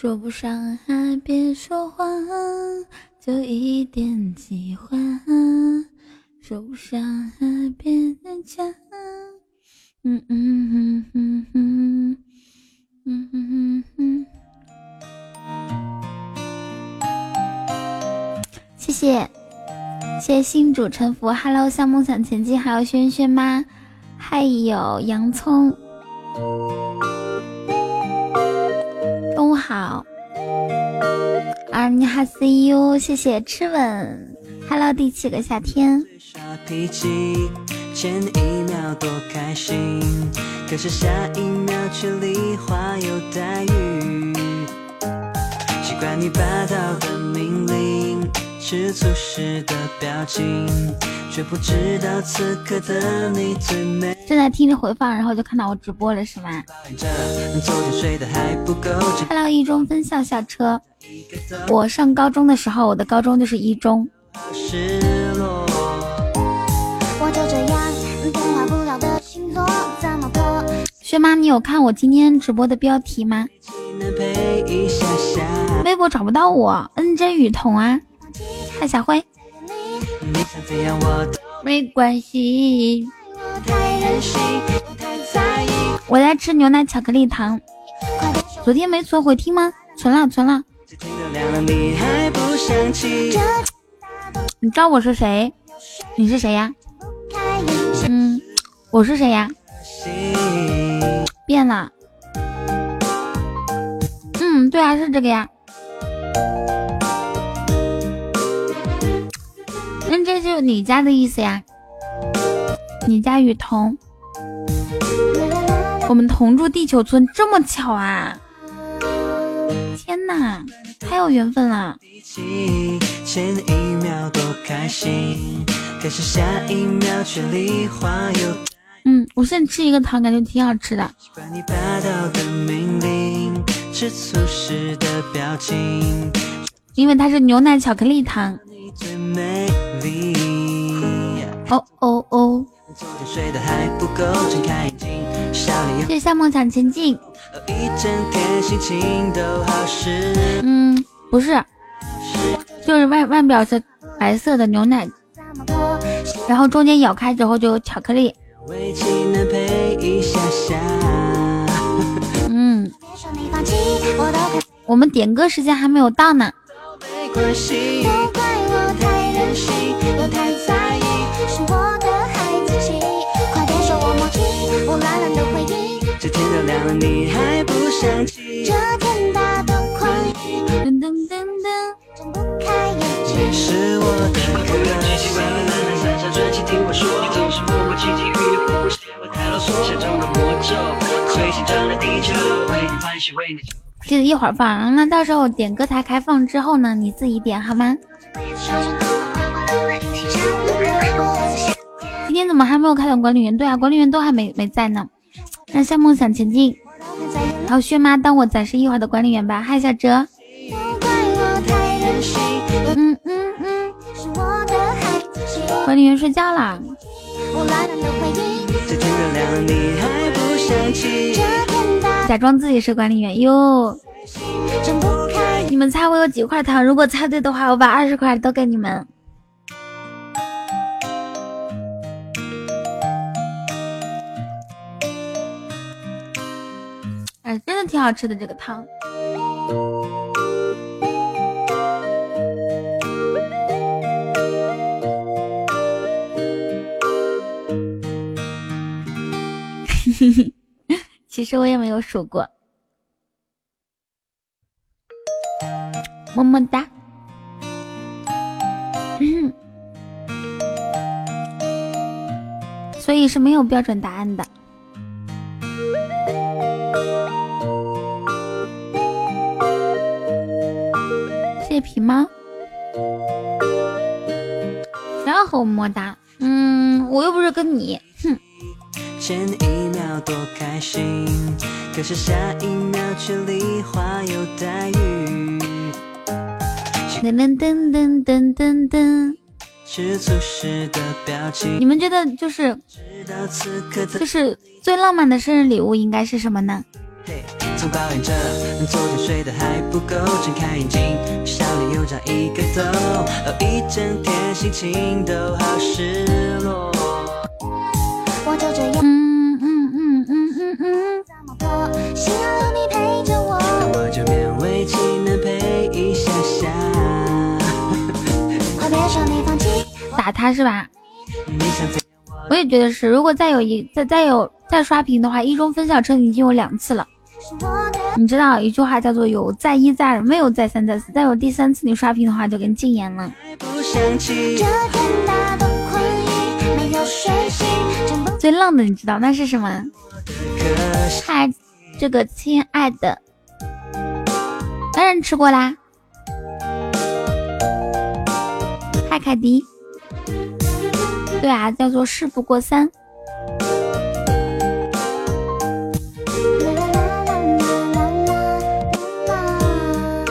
说不上爱，别说谎，就一点喜欢。说不上爱，别勉强。嗯嗯嗯嗯嗯嗯嗯嗯。谢谢，谢谢新主沉浮，Hello，向梦想前进，还有轩轩吗？还有洋葱。你好，See you，谢谢吃吻，Hello，第七个夏天。前一秒多开心，可是下一秒却梨花又带雨。习惯你霸道的命令，吃醋时的表情，却不知道此刻的你最美。正在听着回放，然后就看到我直播了，是吗？Hello，一中分校校车。我上高中的时候，我的高中就是一中。薛妈，你有看我今天直播的标题吗？微博找不到我恩真雨桐啊，嗨小辉，没关系。我在吃牛奶巧克力糖，昨天没存回听吗？存了，存了。你知道我是谁？你是谁呀？嗯，我是谁呀？变了，嗯，对啊，是这个呀。那这就是你家的意思呀？你家雨桐，我们同住地球村，这么巧啊！天哪，太有缘分了。嗯，我现在吃一个糖，感觉挺好吃的。因为它是牛奶巧克力糖。哦哦哦！谢谢向梦想前进。嗯，不是，就是外外表是白色的牛奶，然后中间咬开之后就有巧克力。嗯，我们点歌时间还没有到呢。这个一记得一会儿放那到时候点歌台开放之后呢你自己点好吗今天怎么还没有看到管理员？对啊，管理员都还没没在呢。让向梦想前进，好，薛妈当我暂时一会儿的管理员吧。嗨，小哲。嗯嗯嗯。管理员睡觉啦。假装自己是管理员哟。你们猜我有几块糖？如果猜对的话，我把二十块都给你们。真的挺好吃的这个汤。其实我也没有数过。么么哒。所以是没有标准答案的。皮吗？不要和我么么哒嗯我又不是跟你。哼。前一秒多开心可是下一秒却梨花又带雨。噔噔噔噔噔噔吃醋时的表情。你们觉得就是就是最浪漫的生日礼物应该是什么呢？总抱怨着昨天睡得还不够，睁开眼睛，笑脸又长一个痘，哦，一整天心情都好失落。我就这样，嗯嗯嗯嗯嗯嗯，怎么过？幸好有你陪着我，我就勉为其难陪一下下。快别说你放弃，打他是吧？我也觉得是，如果再有一再再有再刷屏的话，一中分校车已经有两次了。你知道一句话叫做有再一再二，没有再三再四，再有第三次你刷屏的话就给你禁言了。最浪的你知道那是什么？嗨，这个亲爱的，当然吃过啦。嗨，凯迪。对啊，叫做事不过三。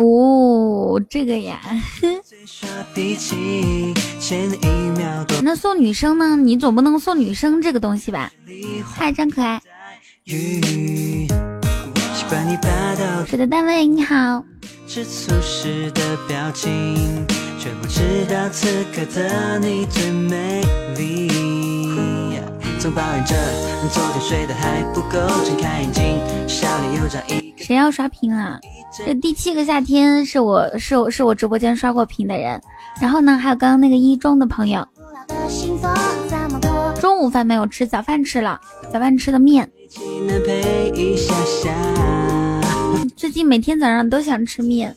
哦，这个呀。那送女生呢？你总不能送女生这个东西吧？嗨，真可爱。是的，单位你好。却不知道此刻的你最美丽。总抱怨着昨天睡得还不够，睁开眼睛，笑脸又长一。谁要刷屏啊？这第七个夏天是我是我是我直播间刷过屏的人。然后呢，还有刚刚那个一中的朋友。中午饭没有吃，早饭吃了，早饭吃的面。最近每天早上都想吃面。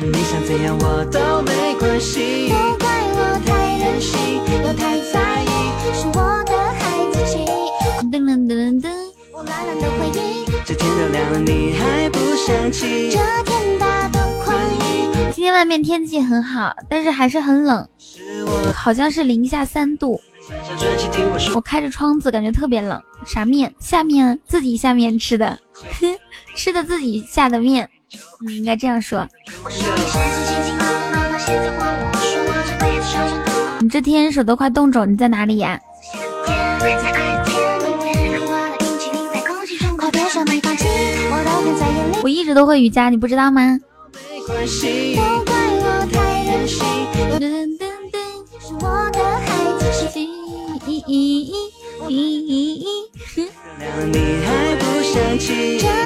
你想怎样我都没关系，都怪我太任性，又太你还不想起，这天大的宽衣。今天外面天气很好，但是还是很冷，好像是零下三度。我开着窗子，感觉特别冷。啥面？下面自己下面吃的，吃的自己下的面。你应该这样说。你这天手都快冻肿，你在哪里呀？我一直都会瑜伽，你不知道吗？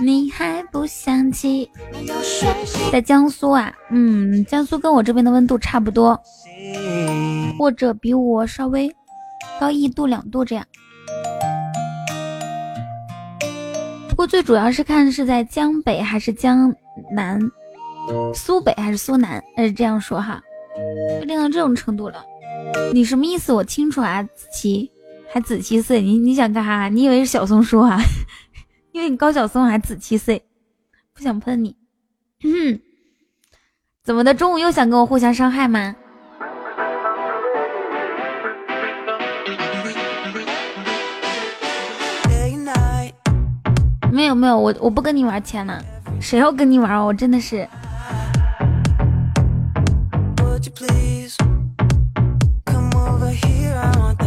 你还不想起？在江苏啊，嗯，江苏跟我这边的温度差不多，或者比我稍微高一度两度这样。不过最主要是看是在江北还是江南，苏北还是苏南，是这样说哈，就练到这种程度了。你什么意思？我清楚啊，子琪。还子七岁，你你想干啥？你以为是小松鼠啊？因为你高晓松还子七岁，不想喷你。嗯，怎么的？中午又想跟我互相伤害吗？没有没有，我我不跟你玩钱了，谁要跟你玩？我真的是。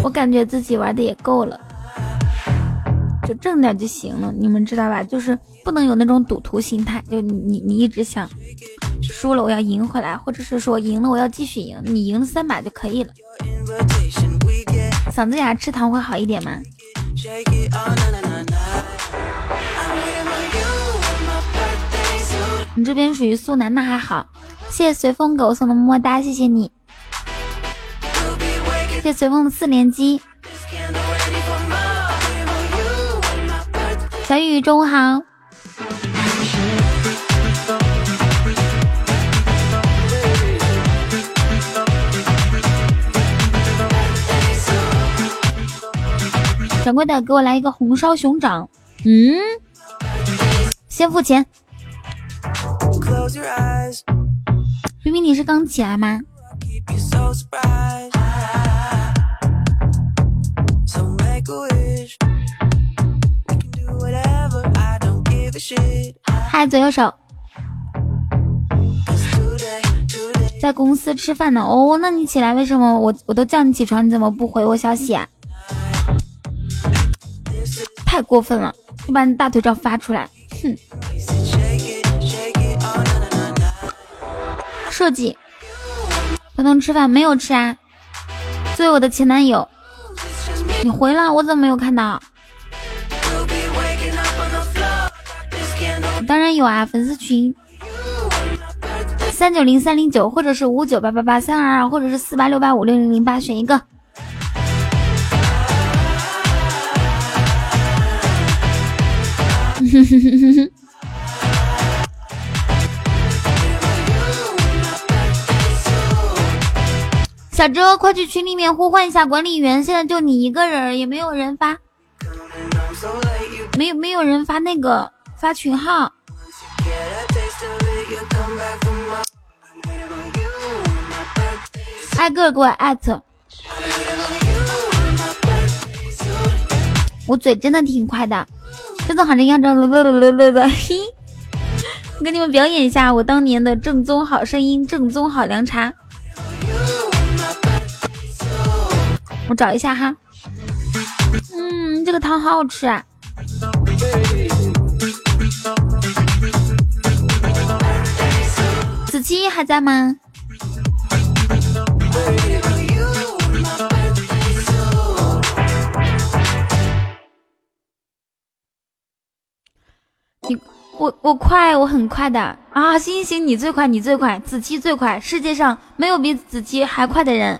我感觉自己玩的也够了，就挣点就行了。你们知道吧？就是不能有那种赌徒心态，就你你一直想输了我要赢回来，或者是说赢了我要继续赢。你赢了三把就可以了。嗓子哑吃糖会好一点吗？你这边属于苏南，那还好。谢谢随风狗送的么么哒，谢谢你。谢随风的四连击，小雨中午好。掌柜的，给我来一个红烧熊掌。嗯，先付钱。冰冰，你是刚起来吗？嗨，左右手，在公司吃饭呢。哦，那你起来，为什么我我都叫你起床，你怎么不回我消息啊？太过分了！你把你大腿照发出来。哼。设计，彤彤吃饭没有吃啊？作为我的前男友，你回了，我怎么没有看到？当然有啊，粉丝群三九零三零九，或者是五九八八八三二二，或者是四八六八五六零零八，选一个。小周，快去群里面呼唤一下管理员，现在就你一个人，也没有人发，没有没有人发那个发群号。挨个给我艾特，我嘴真的挺快的，真的好像样着了了了了了。嘿，我给你们表演一下我当年的正宗好声音，正宗好凉茶。我找一下哈，嗯，这个汤好好吃啊！子期还在吗？你我我快，我很快的啊！行行行，你最快，你最快，子期最快，世界上没有比子期还快的人。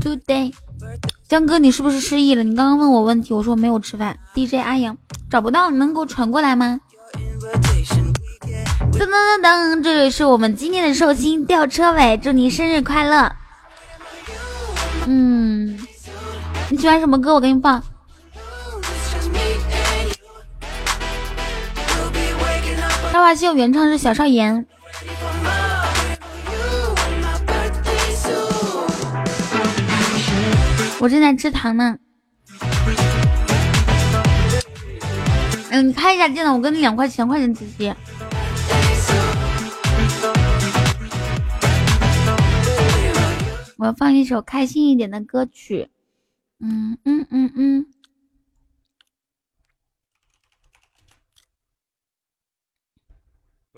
？Today，江哥，你是不是失忆了？你刚刚问我问题，我说没有吃饭。DJ 阿阳找不到，你能给我传过来吗？噔噔噔噔，这里是我们今天的寿星吊车尾，祝你生日快乐。嗯，你喜欢什么歌？我给你放。《大话西游》原唱是小少爷。我正在吃糖呢。嗯，你开一下电脑，我给你两块钱，快点直接。我要放一首开心一点的歌曲。嗯嗯嗯嗯。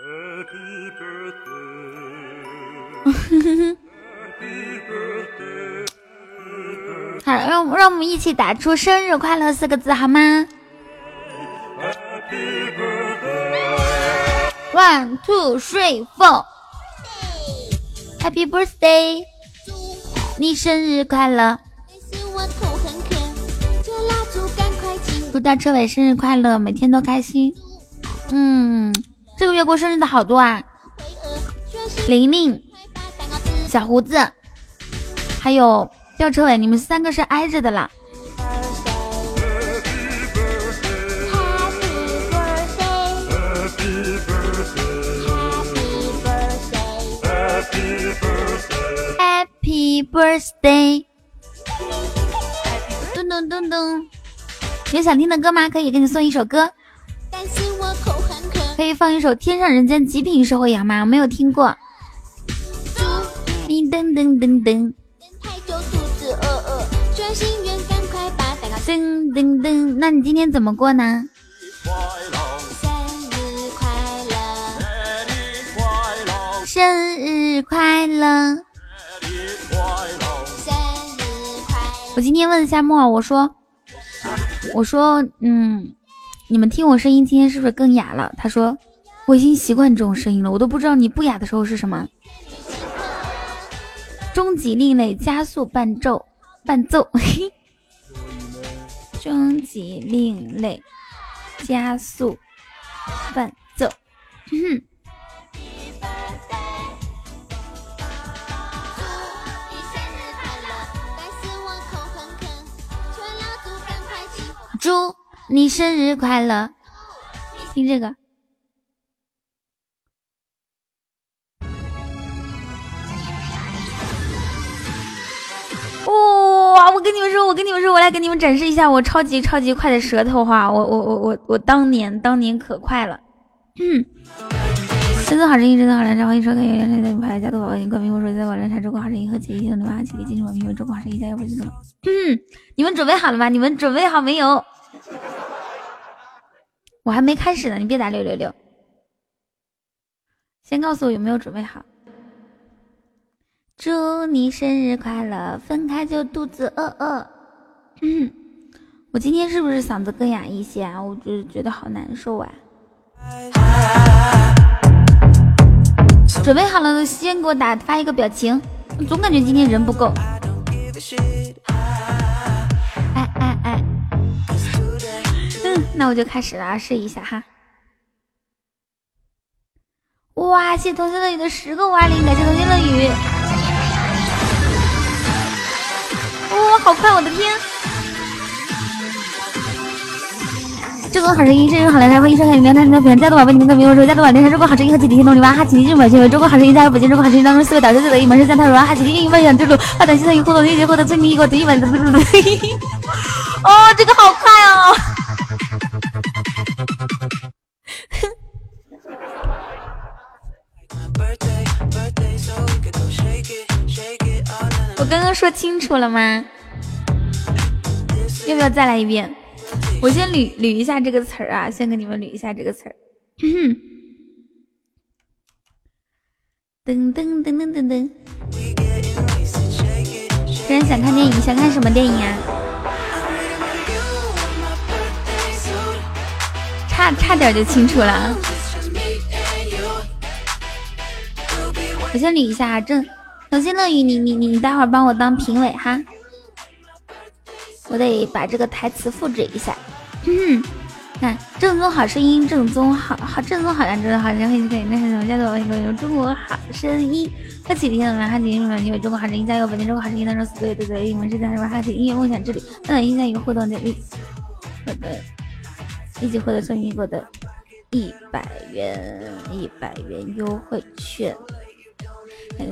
好，让让我们一起打出“生日快乐”四个字，好吗？One, two, three, four. Happy birthday！你生日快乐！祝大车尾生日快乐，每天都开心。嗯。这个月过生日的好多啊，玲玲、小胡子，还有吊车尾，你们三个是挨着的啦。Happy birthday！咚咚咚咚，有想听的歌吗？可以给你送一首歌。可以放一首《天上人间极品社会羊》吗？我没有听过。噔噔噔噔。噔噔噔，那你今天怎么过呢？生日快乐！我今天问了下莫儿，我说，我说，嗯。你们听我声音，今天是不是更哑了？他说我已经习惯这种声音了，我都不知道你不哑的时候是什么。终极另类加速伴奏，伴奏。嘿 终极另类加速伴奏。祝你生日快乐，听这个。哇！我跟你们说，我跟你们说，我来给你们展示一下我超级超级快的舌头哈！我我我我我当年当年可快了。嗯，真的好声音，真的好凉茶，欢迎收看由原来的牌加多宝宝，冠名播出在网凉茶中国好声音和吉利的牛蛙吉利金主名为中国好声音加油！不记得了。嗯，你们准备好了吗？你们准备好没有？我还没开始呢，你别打六六六。先告诉我有没有准备好。祝你生日快乐，分开就肚子饿饿。我今天是不是嗓子更哑一些啊？我就觉得好难受啊。准备好了，先给我打发一个表情。我总感觉今天人不够。那我就开始了，试一下哈。哇，谢谢同学乐雨的十个五二零，感谢同学乐雨。哇，好快！我的天！这个好声音，这个好来财，欢迎收看《云南台的粉丝加多宝贝》，你们可别我说加多宝，连上中国好声音和几天天动力吧！哈，请进入本期为中国好声音加油！本期中国好声音当中四位导师最得意，门是三套软哈，请进入分享之路，发短信参与互动，一起获得最新一个独一本的。哦，这个好快哦！我刚刚说清楚了吗？要不要再来一遍？我先捋捋一下这个词儿啊，先给你们捋一下这个词儿。噔噔噔噔噔噔。突然想看电影，想看什么电影啊？差差点就清楚了。我先捋一下啊，正。小心乐语，你你你你待会儿帮我当评委哈，我得把这个台词复制一下。嗯，看正宗好声音，正宗好好正宗好像真的好像可以可以那是什么叫做有中国好声音？发起听了吗？哈起什么？因为中国好声音加油！本期中国好声音当中死对对对，你们是在什么？哈起音乐梦想之旅，那音乐一个互动奖励，获得一起获得送一过的一百元一百元优惠券。嗯。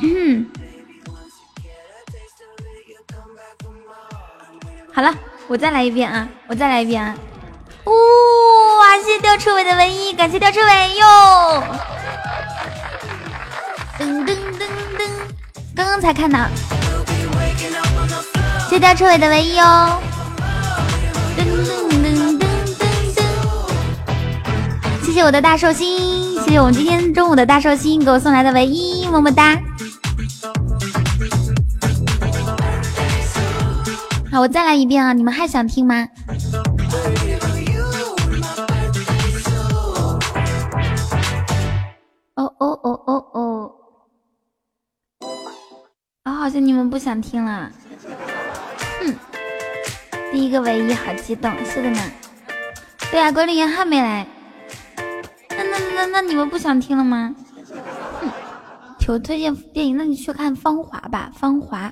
嗯，好了，我再来一遍啊！我再来一遍啊！呜哇，谢谢吊车尾的唯一，感谢吊车尾哟！噔噔噔噔，刚刚才看到，谢谢吊车尾的唯一哦！噔噔噔噔噔噔，谢谢我的大寿星，谢谢我们今天中午的大寿星给我送来的唯一，么么哒！好，我再来一遍啊！你们还想听吗？哦哦哦哦哦！啊，好像你们不想听了。哼，第一个唯一，好激动，是的呢。对呀，管理员还没来。那那那那你们不想听了吗？哼，求推荐电影，那你去看《芳华》吧，《芳华》。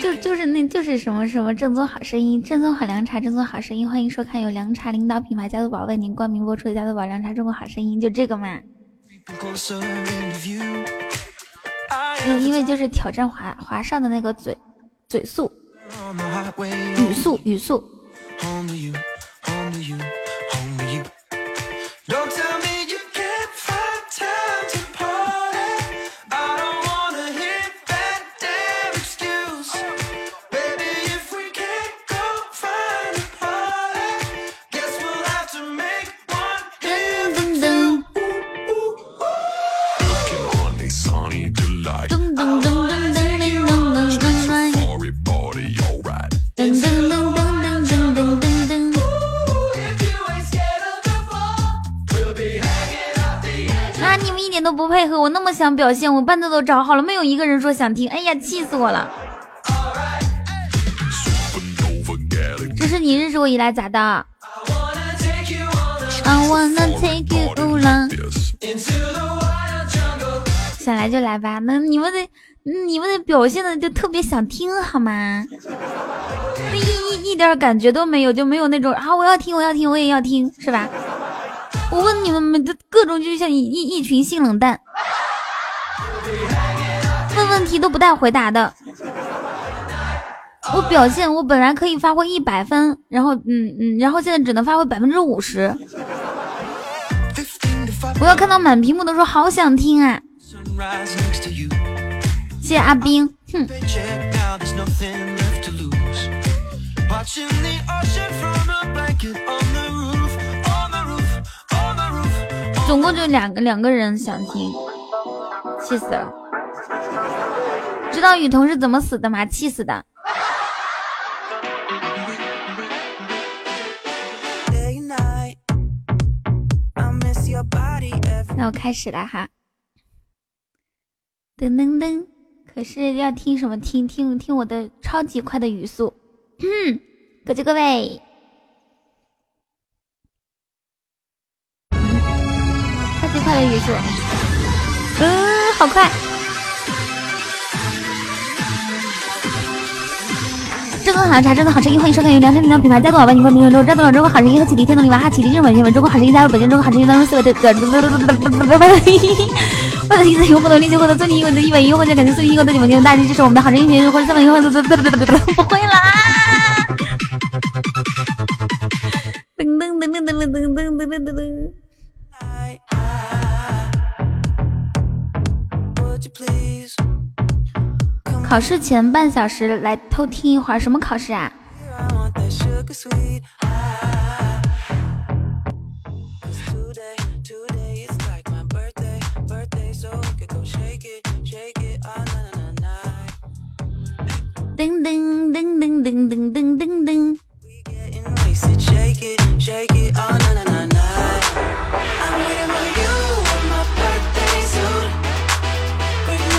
就就是那就是什么什么正宗好声音，正宗好凉茶，正宗好声音，欢迎收看由凉茶领导品牌加多宝为您冠名播出的加多宝凉茶中国好声音，就这个嘛。因因为就是挑战华华少的那个嘴嘴速语速语速。都不配合我，那么想表现，我伴奏都找好了，没有一个人说想听，哎呀，气死我了！这是你认识我以来咋的？想来就来吧，那你们得你们的表现的就特别想听好吗？一一一点感觉都没有，就没有那种啊我要听我要听我也要听是吧？我问你们们的各种就像一一一群性冷淡，问问题都不带回答的。我表现我本来可以发挥一百分，然后嗯嗯，然后现在只能发挥百分之五十。我要看到满屏幕都说好想听啊！谢谢阿冰，哼。总共就两个两个人想听，气死了！知道雨桐是怎么死的吗？气死的！那我开始了哈，噔噔噔！可是要听什么？听听听我的超级快的语速，嗯，各就各位，快的语速，嗯，好快。真的好茶，真的好声音，欢迎收看由凉山领导品牌加多宝为您冠名播出。正宗中国好声音和启迪天动力娃哈启迪日本新闻，中国好声音加入北京中国好声音当中四位的的的的的的的的的为了提升用户的力，就获得最低一万的一百一优惠券，感谢最低一万的九毛钱，大力支持我们的好声音群，或者三百一万的的的的的的不会啦！噔噔噔噔噔噔噔噔噔噔噔。考试前半小时来偷听一会儿，什么考试啊？噔噔噔噔噔噔噔噔噔。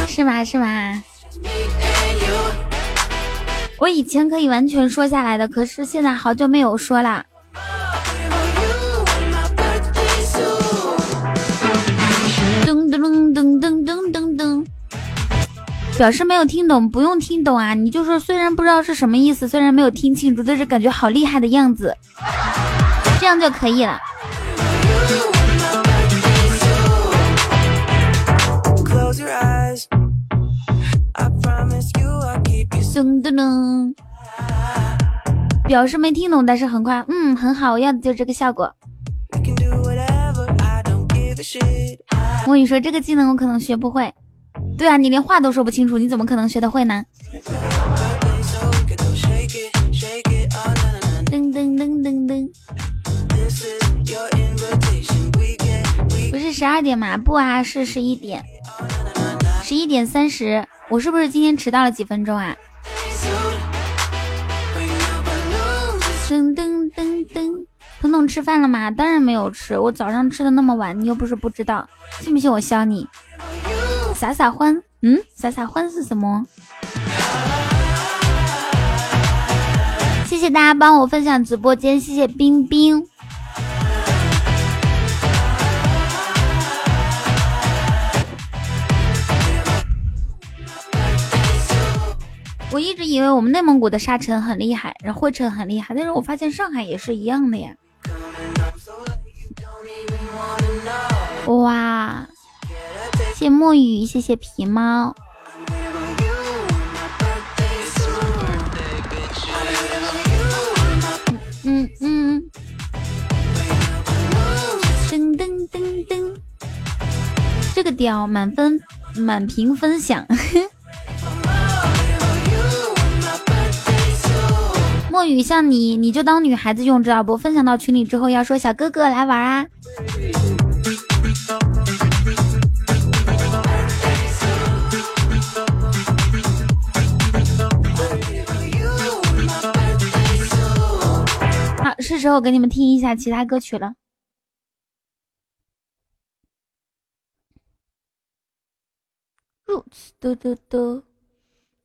是吗？是吗？我以前可以完全说下来的，可是现在好久没有说啦。噔噔噔噔噔噔噔，表示没有听懂，不用听懂啊，你就说虽然不知道是什么意思，虽然没有听清楚，但是感觉好厉害的样子，这样就可以了。噔噔噔，表示没听懂，但是很快，嗯，很好，我要的就是这个效果。我跟你说，这个技能我可能学不会。对啊，你连话都说不清楚，你怎么可能学得会呢？噔噔噔噔噔，不是十二点吗？不啊，是十一点，十一点三十。我是不是今天迟到了几分钟啊？噔噔噔噔，彤彤吃饭了吗？当然没有吃，我早上吃的那么晚，你又不是不知道，信不信我削你？撒撒欢，嗯，撒撒欢是什么？谢谢大家帮我分享直播间，谢谢冰冰。我一直以为我们内蒙古的沙尘很厉害，然后灰尘很厉害，但是我发现上海也是一样的呀。哇，谢墨雨，谢谢皮猫。嗯嗯。噔噔噔噔，这个屌满分满屏分享。墨雨像你，你就当女孩子用，知道不？分享到群里之后要说小哥哥来玩啊！好，是时候给你们听一下其他歌曲了。Roots，嘟嘟嘟，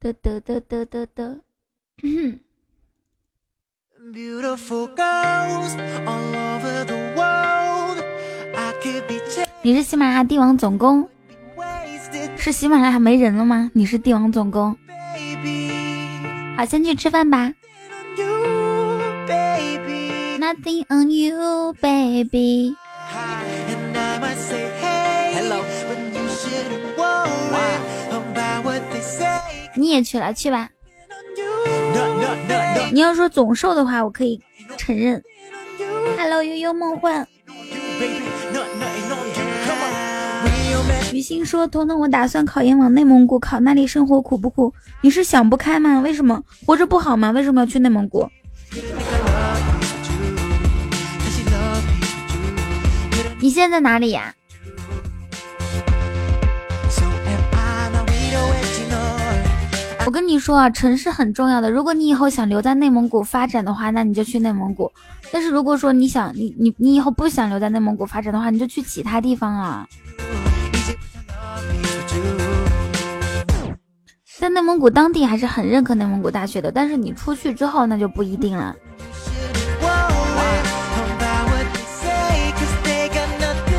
嘟嘟嘟嘟嘟嘟，嗯。你是喜马拉雅帝王总攻，是喜马拉雅没人了吗？你是帝王总攻。好，先去吃饭吧。Nothing on you, baby。你也去了，去吧。你要说总瘦的话，我可以承认。Hello，悠悠梦幻。于心说：“彤彤，我打算考研往内蒙古考，那里生活苦不苦？你是想不开吗？为什么活着不好吗？为什么要去内蒙古？你现在在哪里呀？”我跟你说啊，城市很重要的。如果你以后想留在内蒙古发展的话，那你就去内蒙古。但是如果说你想你你你以后不想留在内蒙古发展的话，你就去其他地方啊。在内蒙古当地还是很认可内蒙古大学的，但是你出去之后那就不一定了。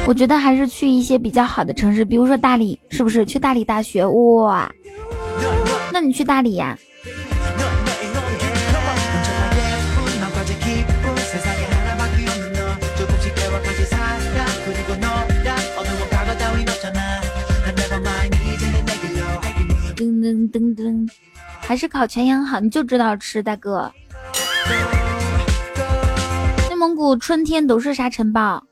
我觉得还是去一些比较好的城市，比如说大理，是不是？去大理大学，哇！那你去大理呀？噔噔噔噔，还是烤全羊好，你就知道吃，大哥。内蒙古春天都是沙尘暴，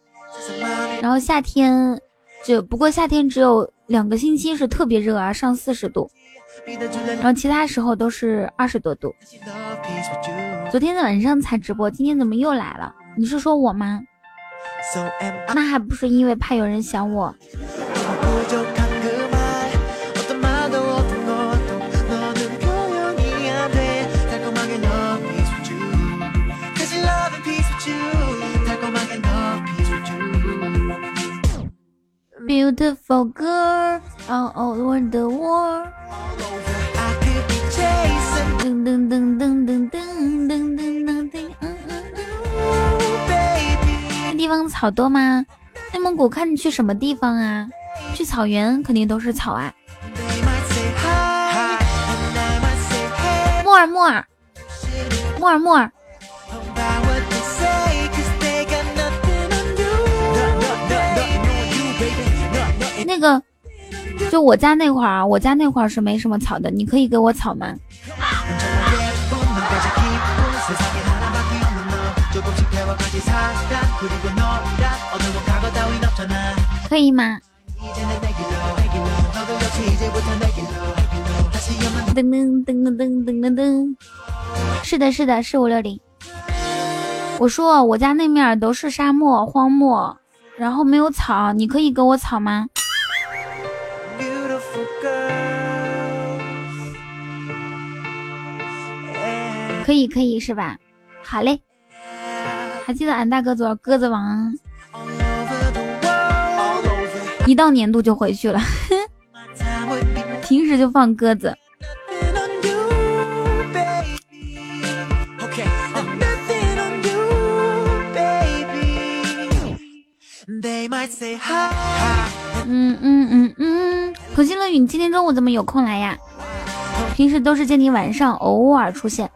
然后夏天就不过夏天只有两个星期是特别热啊，上四十度，然后其他时候都是二十多度。昨天晚上才直播，今天怎么又来了？你是说我吗？那还不是因为怕有人想我。Beautiful girl all over the world。噔噔噔噔噔噔噔噔噔噔。那地方草多吗？内蒙古看你去什么地方啊？去草原肯定都是草啊。木尔木尔，木尔木尔。那个，就我家那块儿啊，我家那块儿是没什么草的，你可以给我草吗？可以吗？噔噔噔噔噔噔噔，是的，是的，是五六零。我说我家那面都是沙漠、荒漠，然后没有草，你可以给我草吗？可以可以是吧？好嘞，还记得俺大哥做鸽子王，一到年度就回去了，平时就放鸽子。嗯嗯嗯嗯，可心乐雨，你今天中午怎么有空来呀？平时都是见你晚上偶尔出现。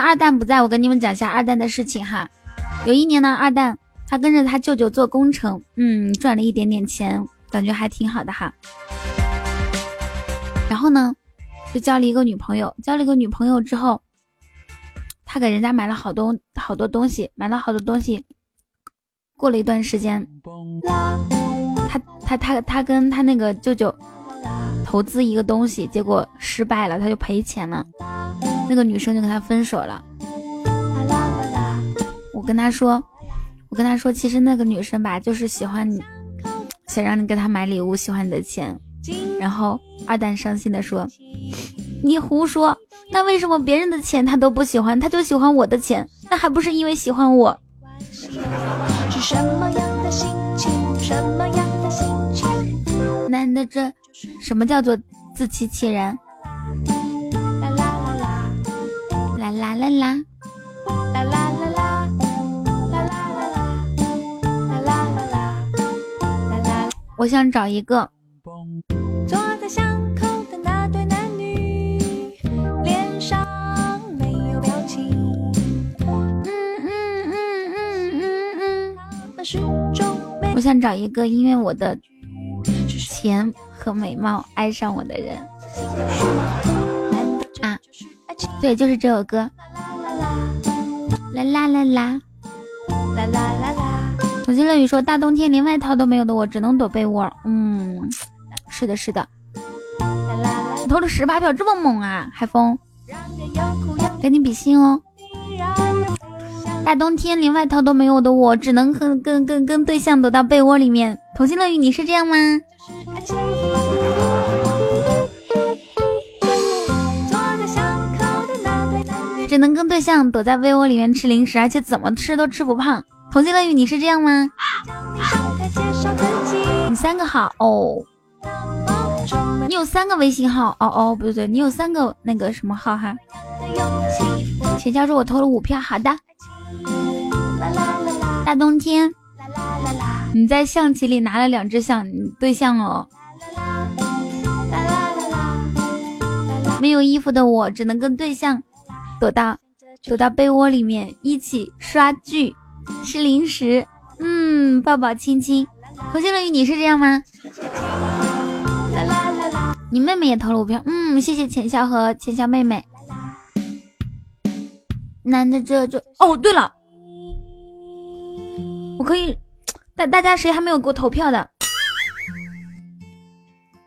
二蛋不在，我跟你们讲一下二蛋的事情哈。有一年呢，二蛋他跟着他舅舅做工程，嗯，赚了一点点钱，感觉还挺好的哈。然后呢，就交了一个女朋友，交了一个女朋友之后，他给人家买了好多好多东西，买了好多东西。过了一段时间，他他他他跟他那个舅舅投资一个东西，结果失败了，他就赔钱了。那个女生就跟他分手了。我跟他说，我跟他说，其实那个女生吧，就是喜欢你，想让你给她买礼物，喜欢你的钱。然后二蛋伤心的说：“你胡说，那为什么别人的钱他都不喜欢，他就喜欢我的钱？那还不是因为喜欢我？”是什么样的心情什么那那这什么叫做自欺欺人？啦啦啦啦啦啦啦啦。我想找一个坐在巷口的那对男女，脸上没有表情。嗯嗯嗯嗯嗯嗯。我想找一个，因为我的钱和美貌爱上我的人。啊，对，就是这首歌。啦啦啦啦，啦啦啦啦。童心乐语说：“大冬天连外套都没有的我，只能躲被窝。”嗯，是的，是的。投了十八票，这么猛啊！海风，赶紧比心哦。大冬天连外套都没有的我，只能和跟跟跟对象躲到被窝里面。童心乐语，你是这样吗？只能跟对象躲在被窝里面吃零食，而且怎么吃都吃不胖。同心乐语，你是这样吗？你三个号哦，你有三个微信号哦哦，不对对，你有三个那个什么号哈？钱教说我投了五票，好的。大冬天，你在象棋里拿了两只象对象哦。没有衣服的我，只能跟对象躲到躲到被窝里面，一起刷剧、吃零食，嗯，抱抱亲亲。同心乐语，你是这样吗？你妹妹也投了五票，嗯，谢谢浅笑和浅笑妹妹。那那这就哦，对了。我可以，大大家谁还没有给我投票的？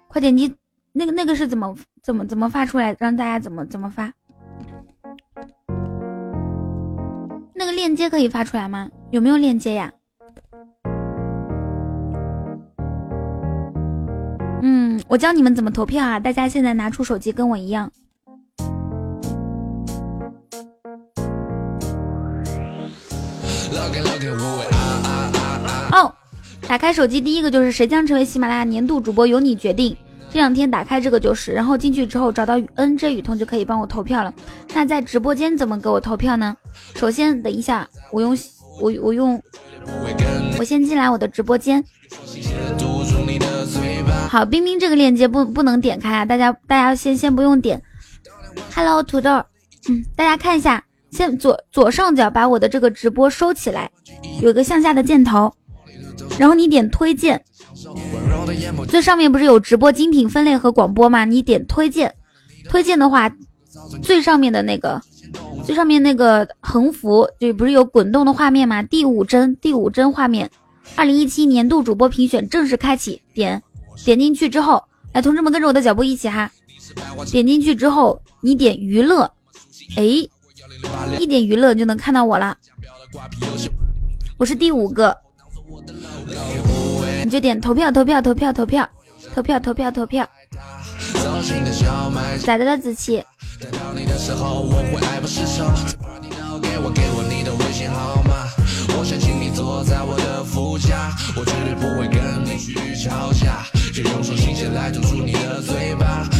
快点击那个那个是怎么怎么怎么发出来？让大家怎么怎么发？那个链接可以发出来吗？有没有链接呀？嗯，我教你们怎么投票啊！大家现在拿出手机跟我一样。哦，打开手机第一个就是谁将成为喜马拉雅年度主播由你决定。这两天打开这个就是，然后进去之后找到 N J 雨桐就可以帮我投票了。那在直播间怎么给我投票呢？首先等一下，我用我我用我先进来我的直播间。好，冰冰这个链接不不能点开啊，大家大家先先不用点。Hello 土豆，嗯，大家看一下。先左左上角把我的这个直播收起来，有个向下的箭头，然后你点推荐，最上面不是有直播精品分类和广播吗？你点推荐，推荐的话，最上面的那个，最上面那个横幅就不是有滚动的画面吗？第五帧，第五帧画面，二零一七年度主播评选正式开启，点点进去之后，来，同志们跟着我的脚步一起哈，点进去之后，你点娱乐，哎。一点娱乐就能看到我了，我是第五个，你就点投票投票投票投票投票投票投票，咋的了子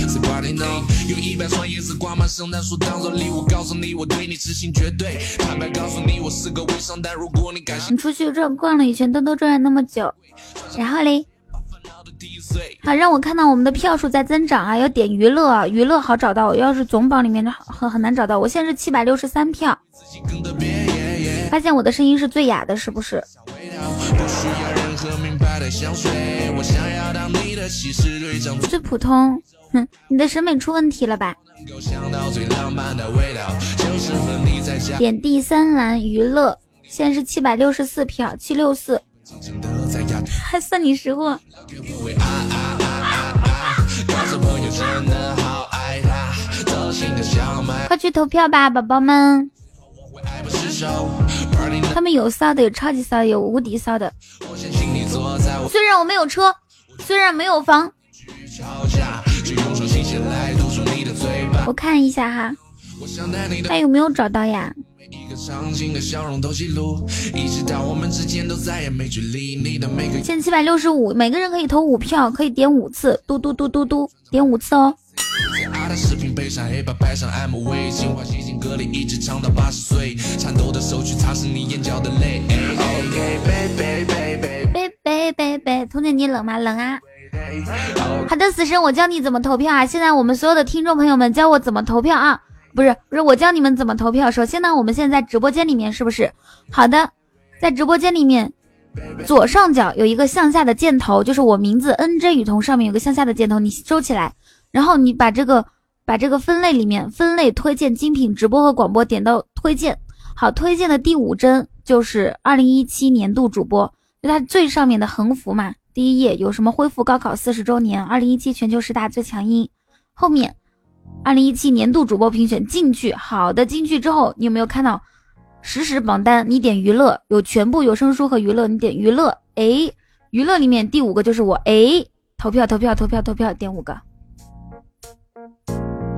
琪？有一百双叶子挂满圣诞树当做礼物，告诉你我对你痴心绝对。坦白告诉你我是个微商，但如果你感兴趣，你出去转逛了一圈，兜兜转了那么久，然后嘞，好让我看到我们的票数在增长啊！要点娱乐，娱乐好找到，要是总榜里面很很难找到。我现在是七百六十三票，发现我的声音是最哑的，是不是？最普通。哼，你的审美出问题了吧？点第三栏娱乐，现在是七百六十四票，七六四，还算你识货。快去投票吧，宝宝们！他们有骚的，有超级骚，有无敌骚的。虽然我没有车，虽然没有房。我看一下哈，他有没有找到呀？现七百六十五，每个人可以投五票，可以点五次，嘟嘟嘟嘟嘟，点五次哦。贝贝贝贝贝，童姐你冷吗？冷啊。好的，死神，我教你怎么投票啊！现在我们所有的听众朋友们教我怎么投票啊！不是不是，我教你们怎么投票。首先呢，我们现在直播间里面是不是？好的，在直播间里面左上角有一个向下的箭头，就是我名字 N J 雨桐上面有个向下的箭头，你收起来，然后你把这个把这个分类里面分类推荐精品直播和广播点到推荐。好，推荐的第五帧就是二零一七年度主播，就它最上面的横幅嘛。第一页有什么恢复高考四十周年，二零一七全球十大最强音，后面二零一七年度主播评选进去，好的进去之后，你有没有看到实时榜单？你点娱乐有全部有声书和娱乐，你点娱乐，哎，娱乐里面第五个就是我，哎，投票投票投票投票，点五个，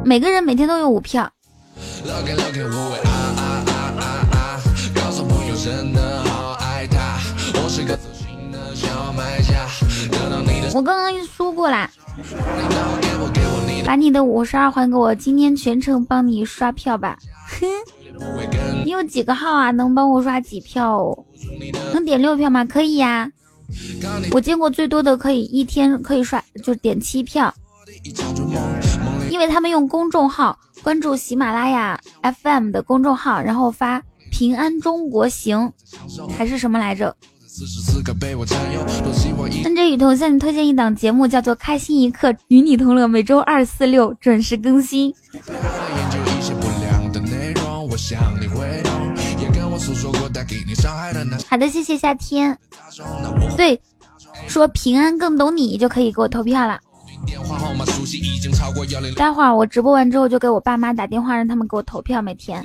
每个人每天都有五票。我是个我刚刚说过啦，把你的五十二还给我，今天全程帮你刷票吧。你有几个号啊？能帮我刷几票哦？能点六票吗？可以呀。我见过最多的可以一天可以刷，就点七票。因为他们用公众号关注喜马拉雅 FM 的公众号，然后发“平安中国行”还是什么来着？恩这雨桐向你推荐一档节目，叫做《开心一刻与你同乐》，每周二、四、六准时更新。好的，谢谢夏天。对，说平安更懂你就可以给我投票了。待会儿我直播完之后就给我爸妈打电话，让他们给我投票，每天。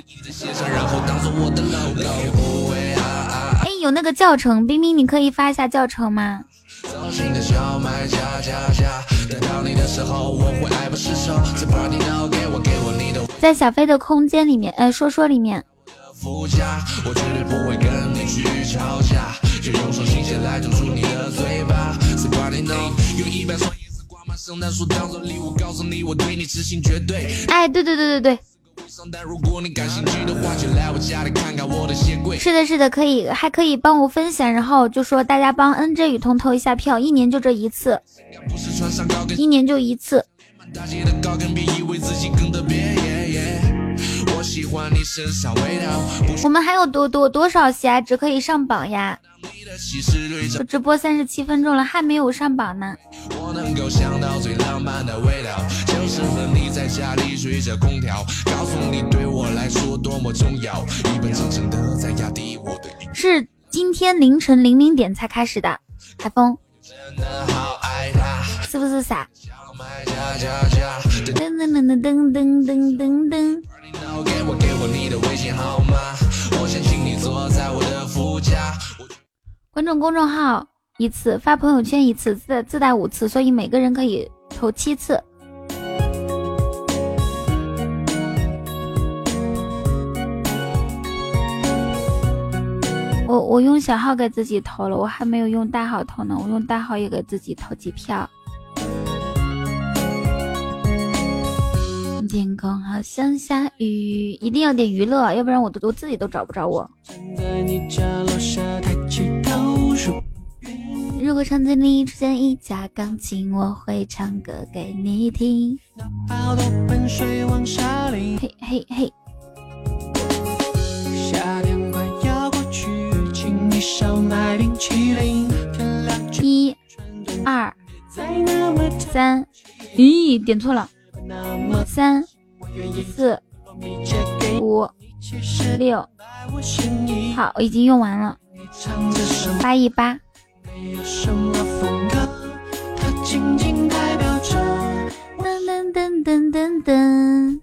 有那个教程冰冰你可以发一下教程吗？在小飞的空间里面呃说说里面。哎对对对对对。是的，是的，可以，还可以帮我分享，然后就说大家帮 NJ 雨桐投一下票，一年就这一次，一年就一次。我们还有多多多少喜值可以上榜呀？我直播三十七分钟了，还没有上榜呢。我能够想到最浪漫的味道，就是今天凌晨零零点才开始的，海风，是不是傻？噔噔噔噔噔噔噔噔。关注公众号一次，发朋友圈一次，自自带五次，所以每个人可以投七次。我我用小号给自己投了，我还没有用大号投呢，我用大号也给自己投几票。天空好像下雨，一定要点娱乐，要不然我都我自己都找不着我。如果场景里出现一架钢琴，我会唱歌给你听。嘿嘿嘿。一、二、三，咦，点错了。三、四、五、六，好，我已经用完了。八一八。噔噔噔噔噔。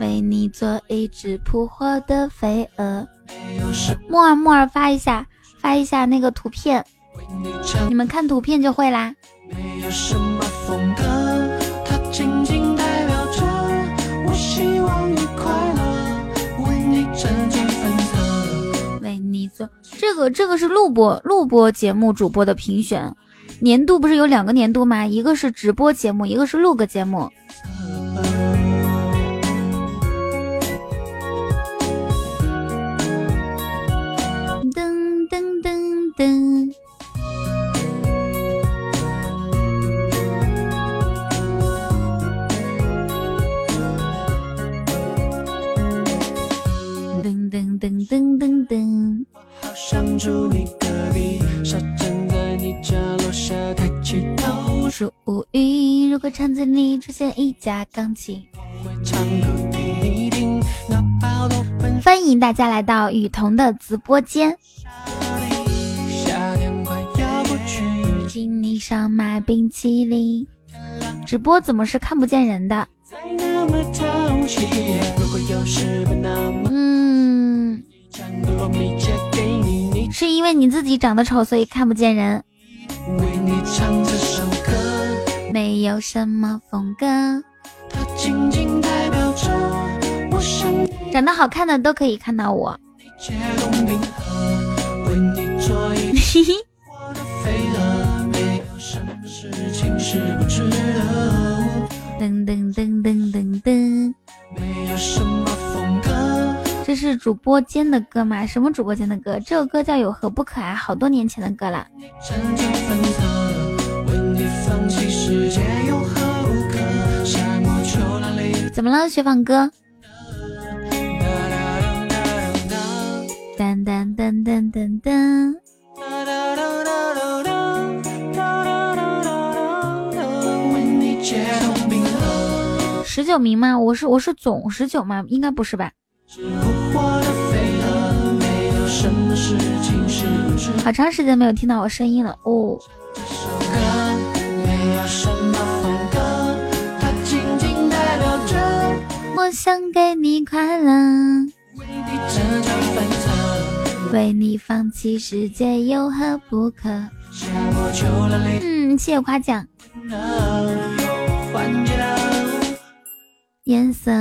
为你做一只扑火的飞蛾。木耳木耳发一下，发一下那个图片，你们看图片就会啦。什么风格，它仅仅代表着我希望你快乐为你做这个，这个是录播录播节目主播的评选，年度不是有两个年度吗？一个是直播节目，一个是录个节目。出现一架钢琴。欢迎大家来到雨桐的直播间。经理上买冰淇淋，直播怎么是看不见人的？嗯，是因为你自己长得丑，所以看不见人。没有什么风格，长得好看的都可以看到我。嘿嘿。噔噔噔噔噔噔。这是主播间的歌吗？什么主播间的歌？这首歌叫《有何不可爱》，好多年前的歌了。怎么了，雪纺哥？噔噔噔噔噔噔。十九名吗？我是我是总十九吗？应该不是吧？好长时间没有听到我声音了哦。我想给你快乐，为你放弃世界有何不可？嗯，谢谢夸奖。颜色。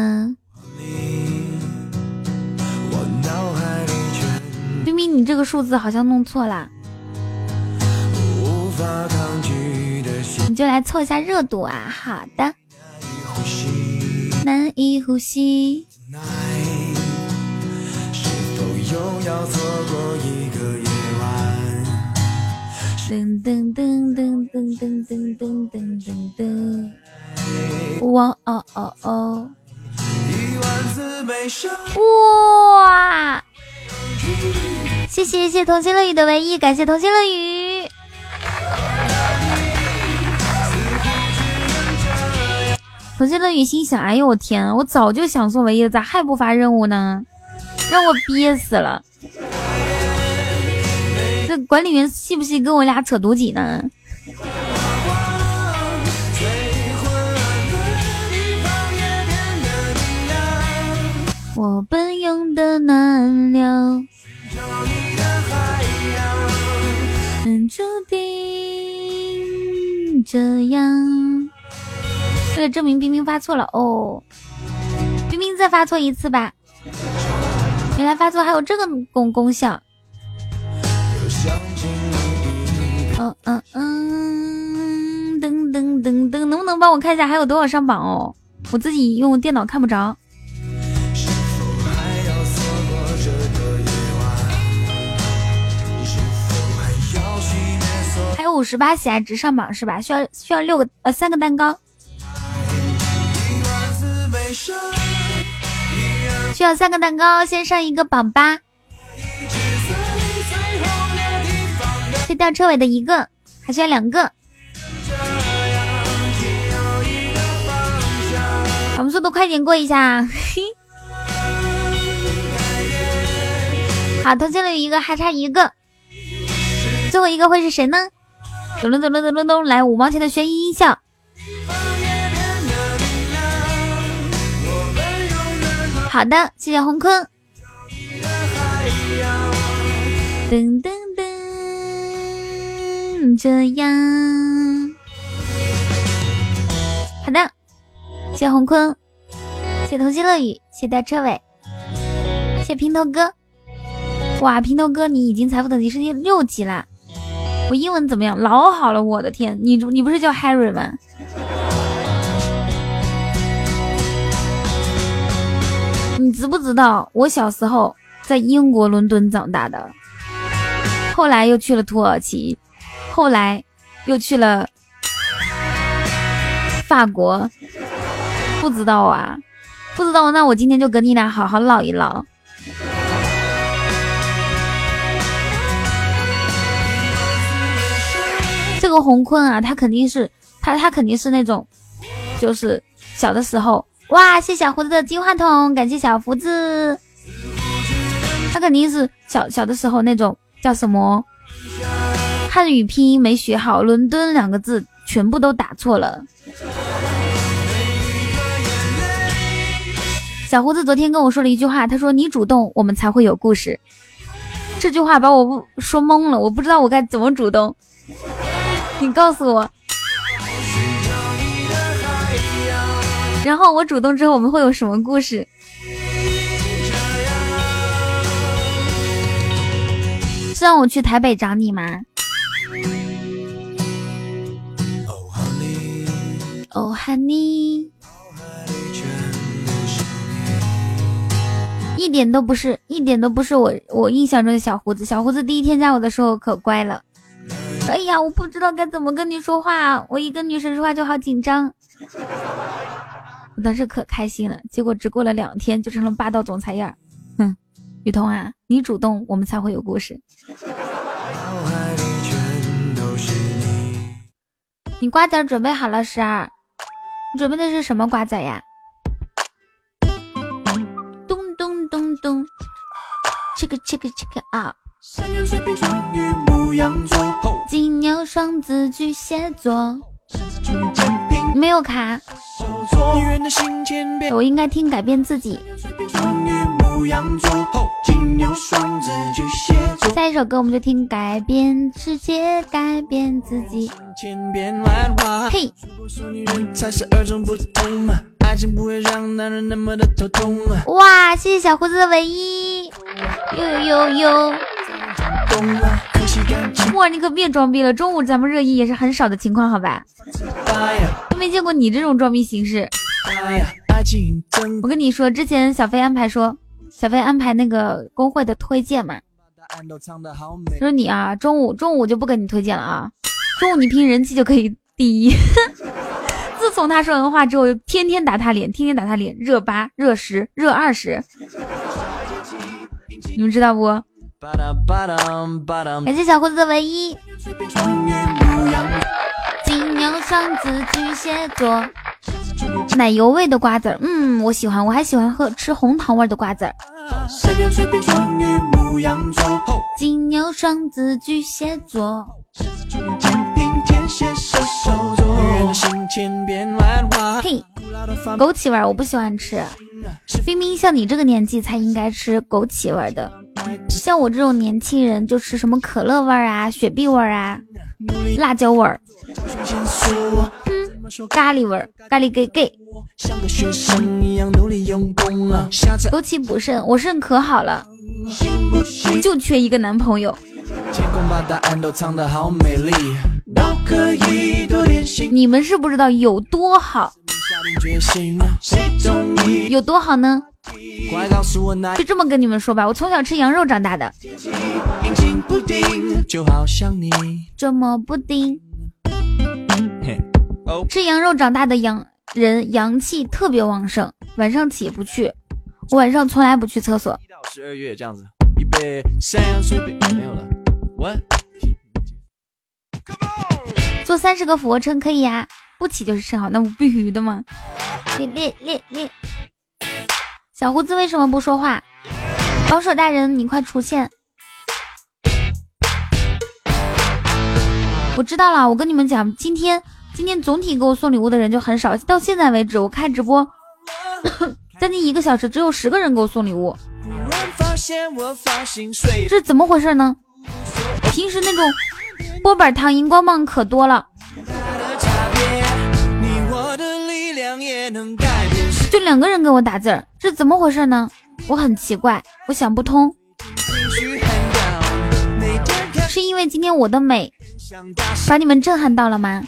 冰冰，你这个数字好像弄错了，你就来凑一下热度啊！好的。难以呼吸。是否又要错过一个夜晚噔噔噔噔噔噔噔噔噔噔。哇哦哦哦！哇！谢谢谢谢童心乐语的唯一，感谢童心乐语。童心乐雨心想：哎呦我天，我早就想送唯一了，咋还不发任务呢？让我憋死了！这管理员信不信跟我俩扯犊子呢？我奔涌的暖流，注定这样。为了证明冰冰发错了哦，冰冰再发错一次吧。原来发错还有这个功功效。嗯嗯嗯，噔噔噔噔，能不能帮我看一下还有多少上榜哦？我自己用电脑看不着。还有五十八喜爱值上榜是吧？需要需要六个呃三个蛋糕，需要三个蛋糕，先上一个榜吧。先吊车尾的一个，还需要两个。我们速度快点过一下。好，同进了一个，还差一个，最后一个会是谁呢？咚咚咚咚咚咚咚！来五毛钱的悬疑音效。好的，谢谢红坤。噔噔噔，这样。好的，谢谢红坤，谢谢童心乐语，谢谢带车尾，谢谢平头哥。哇，平头哥，你已经财富等级是第六级啦！我英文怎么样？老好了，我的天！你你不是叫 Harry 吗？你知不知道我小时候在英国伦敦长大的，后来又去了土耳其，后来又去了法国，不知道啊？不知道，那我今天就跟你俩好好唠一唠。这个红坤啊，他肯定是他他肯定是那种就是小的时候，哇，谢小胡子的金话筒，感谢小胡子。他肯定是小小的时候那种叫什么汉语拼音没学好，伦敦两个字全部都打错了。小胡子昨天跟我说了一句话，他说：“你主动，我们才会有故事。”这句话把我说懵了，我不知道我该怎么主动。你告诉我。然后我主动之后，我们会有什么故事？是让我去台北找你吗？哦，Honey，一点都不是，一点都不是我我印象中的小胡子。小胡子第一天加我的时候可乖了。哎呀，我不知道该怎么跟你说话，我一跟女生说话就好紧张。我当时可开心了，结果只过了两天就成了霸道总裁样。哼，雨桐啊，你主动，我们才会有故事。你瓜子准备好了，十二？你准备的是什么瓜子呀？咚咚咚咚，这个这个这个啊！金牛双子巨蟹座，没有卡。我应该听改变自己。下一首歌我们就听改变世界，改变自己。嘿，哇，谢谢小胡子的唯一，呦呦呦。哇，你可别装逼了，中午咱们热议也是很少的情况，好吧？都没见过你这种装逼形式。我跟你说，之前小飞安排说，小飞安排那个工会的推荐嘛，说你啊，中午中午就不跟你推荐了啊，中午你凭人气就可以第一。自从他说完话之后，天天打他脸，天天打他脸，热八、热十、热二十，你们知道不？感谢小胡子的唯一。金牛、双子、巨蟹座，奶油味的瓜子儿，嗯，我喜欢，我还喜欢喝吃红糖味的瓜子儿。金牛、双子、巨蟹座。嘿，枸杞味儿我不喜欢吃，冰冰像你这个年纪才应该吃枸杞味儿的。像我这种年轻人就吃什么可乐味儿啊、雪碧味儿啊、辣椒味儿，咖喱味儿、咖喱 gay gay。枸杞补肾，我肾可好了，就缺一个男朋友。你们是不知道有多好，有多好呢？就这么跟你们说吧，我从小吃羊肉长大的，这么不丁，吃羊肉长大的羊人阳气特别旺盛，晚上起不去，我晚上从来不去厕所。十二月这样子，预备，山羊水没有了？做三十个俯卧撑可以呀，不起就是吃好，那不必须的嘛，练练练练。小胡子为什么不说话？保守大人，你快出现！我知道了，我跟你们讲，今天今天总体给我送礼物的人就很少，到现在为止，我开直播 将近一个小时，只有十个人给我送礼物，这是怎么回事呢？平时那种波板糖荧光棒可多了。就两个人给我打字儿，这怎么回事呢？我很奇怪，我想不通，是因为今天我的美把你们震撼到了吗？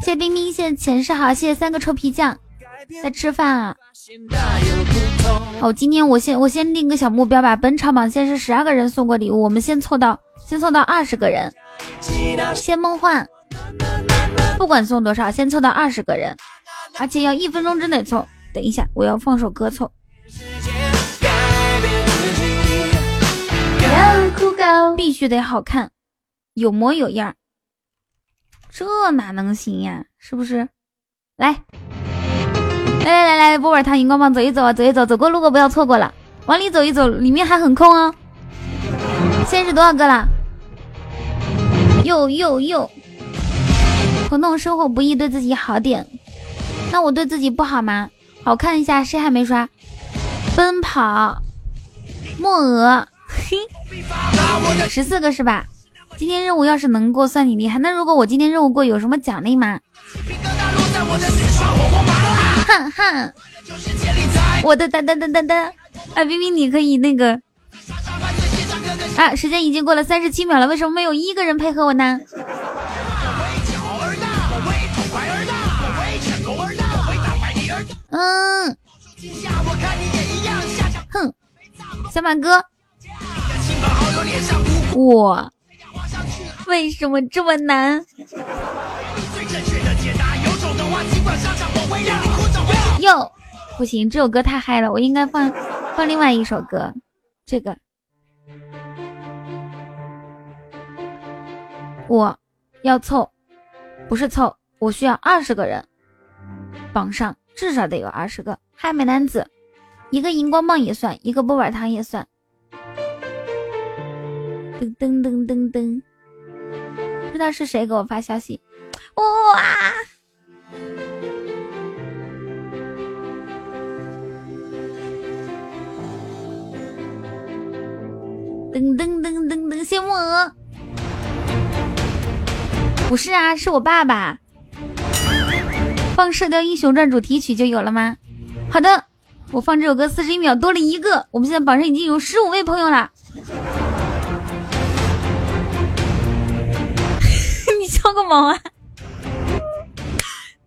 谢谢冰冰，谢谢前世好，谢谢三个臭皮匠在吃饭啊。好，今天我先我先定个小目标吧，本场榜现在是十二个人送过礼物，我们先凑到先凑到二十个人。谢梦幻，不管送多少，先凑到二十个人。而且要一分钟之内凑。等一下，我要放首歌凑。必须得好看，有模有样。这哪能行呀？是不是？来，来来来来，波尔糖荧光棒，走一走啊，走一走，走过路过不要错过了，往里走一走，里面还很空哦。现在是多少个了？又又又！活动生活不易，对自己好点。那我对自己不好吗？好看一下，谁还没刷？奔跑，莫鹅，嘿，十四个是吧？今天任务要是能过，算你厉害。那如果我今天任务过，有什么奖励吗？哼哼，我的哒哒哒哒哒！哎，冰冰，你可以那个啊！时间已经过了三十七秒了，为什么没有一个人配合我呢？嗯，哼，小马哥，我为什么这么难？哟，不行，这首歌太嗨了，我应该放放另外一首歌，这个我要凑，不是凑，我需要二十个人，榜上。至少得有二十个。嗨，美男子，一个荧光棒也算，一个波板糖也算。噔噔噔噔噔，不知道是谁给我发消息。哇！噔噔噔噔噔，谢我。不是啊，是我爸爸。放《射雕英雄传》主题曲就有了吗？好的，我放这首歌四十一秒多了一个，我们现在榜上已经有十五位朋友了。你笑个毛啊！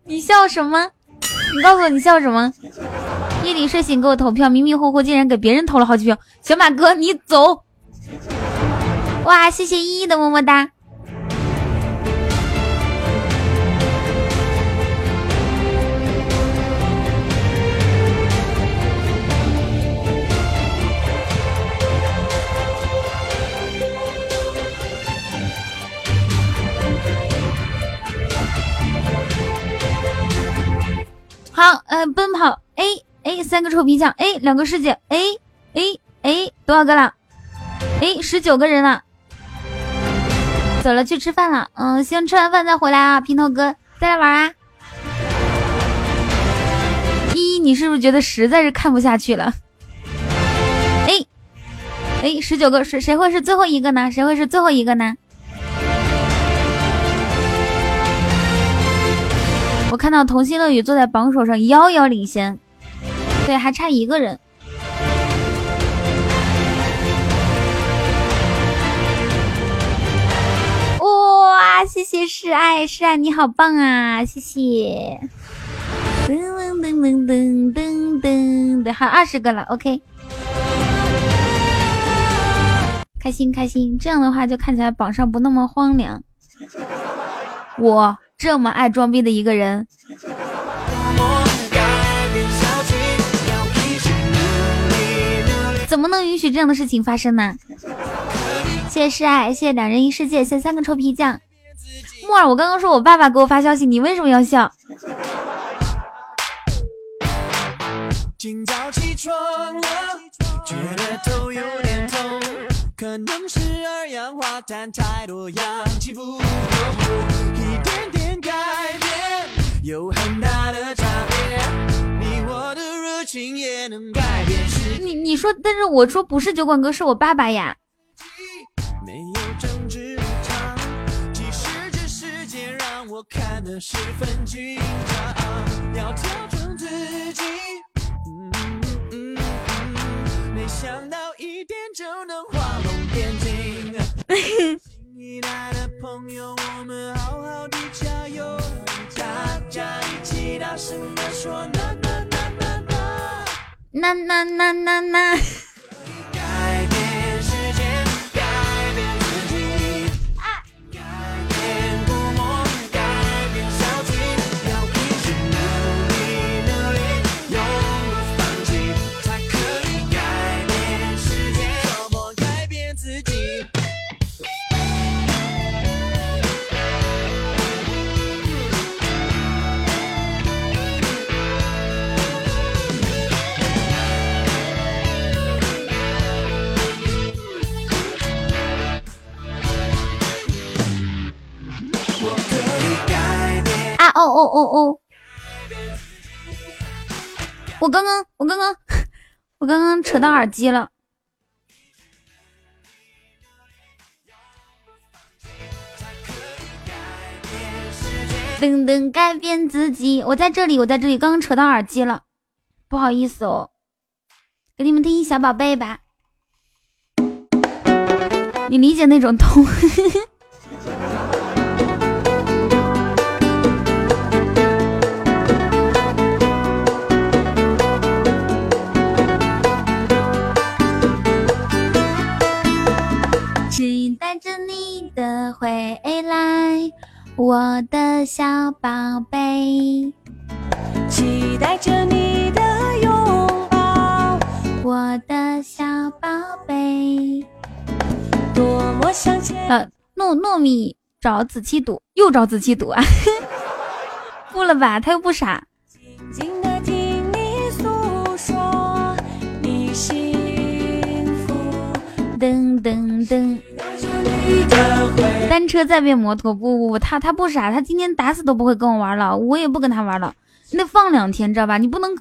你笑什么？你告诉我你笑什么？夜里睡醒给我投票，迷迷糊糊竟然给别人投了好几票。小马哥，你走！哇，谢谢依依的么么哒。好，呃，奔跑，A A 三个臭皮匠，A 两个世界，A A A 多少个了？A 十九个人了，走了，去吃饭了。嗯，先，吃完饭再回来啊，平头哥，再来玩啊。依依，你是不是觉得实在是看不下去了？A A 十九个，谁谁会是最后一个呢？谁会是最后一个呢？我看到童心乐语坐在榜首上遥遥领先，对，还差一个人。哇，谢谢是爱是爱，你好棒啊，谢谢。噔噔噔噔噔噔噔，还有二十个了，OK。开心开心，这样的话就看起来榜上不那么荒凉。我。这么爱装逼的一个人，怎么能允许这样的事情发生呢？谢谢示爱，谢谢两人一世界，谢谢三个臭皮匠。木耳，我刚刚说我爸爸给我发消息，你为什么要笑？可能是二氧化碳太多，氧气不够，有很大的差别。你我的热情也能改变世界。你你说，但是我说不是酒馆哥，是我爸爸呀。没有立场，这世界让我看得十分紧张，要调整自己。嗯嗯嗯，没想到一点就能画。新一代的朋友，我们好好的加油，大家一起大声的说，呐呐呐呐。呐，呐呐呐呐。哦。哦哦哦！我刚刚，我刚刚，我刚刚扯到耳机了。噔噔，改变自己。我在这里，我在这里。刚刚扯到耳机了，不好意思哦。给你们听一小宝贝吧，你理解那种痛。着你的回来。我的小宝贝，期待着你的拥抱。我的小宝贝，多么想见。呃，糯糯米找子期赌，又找子期赌啊！不了吧，他又不傻。噔噔噔。单车再变摩托，不不不，他他不傻，他今天打死都不会跟我玩了，我也不跟他玩了。那放两天，知道吧？你不能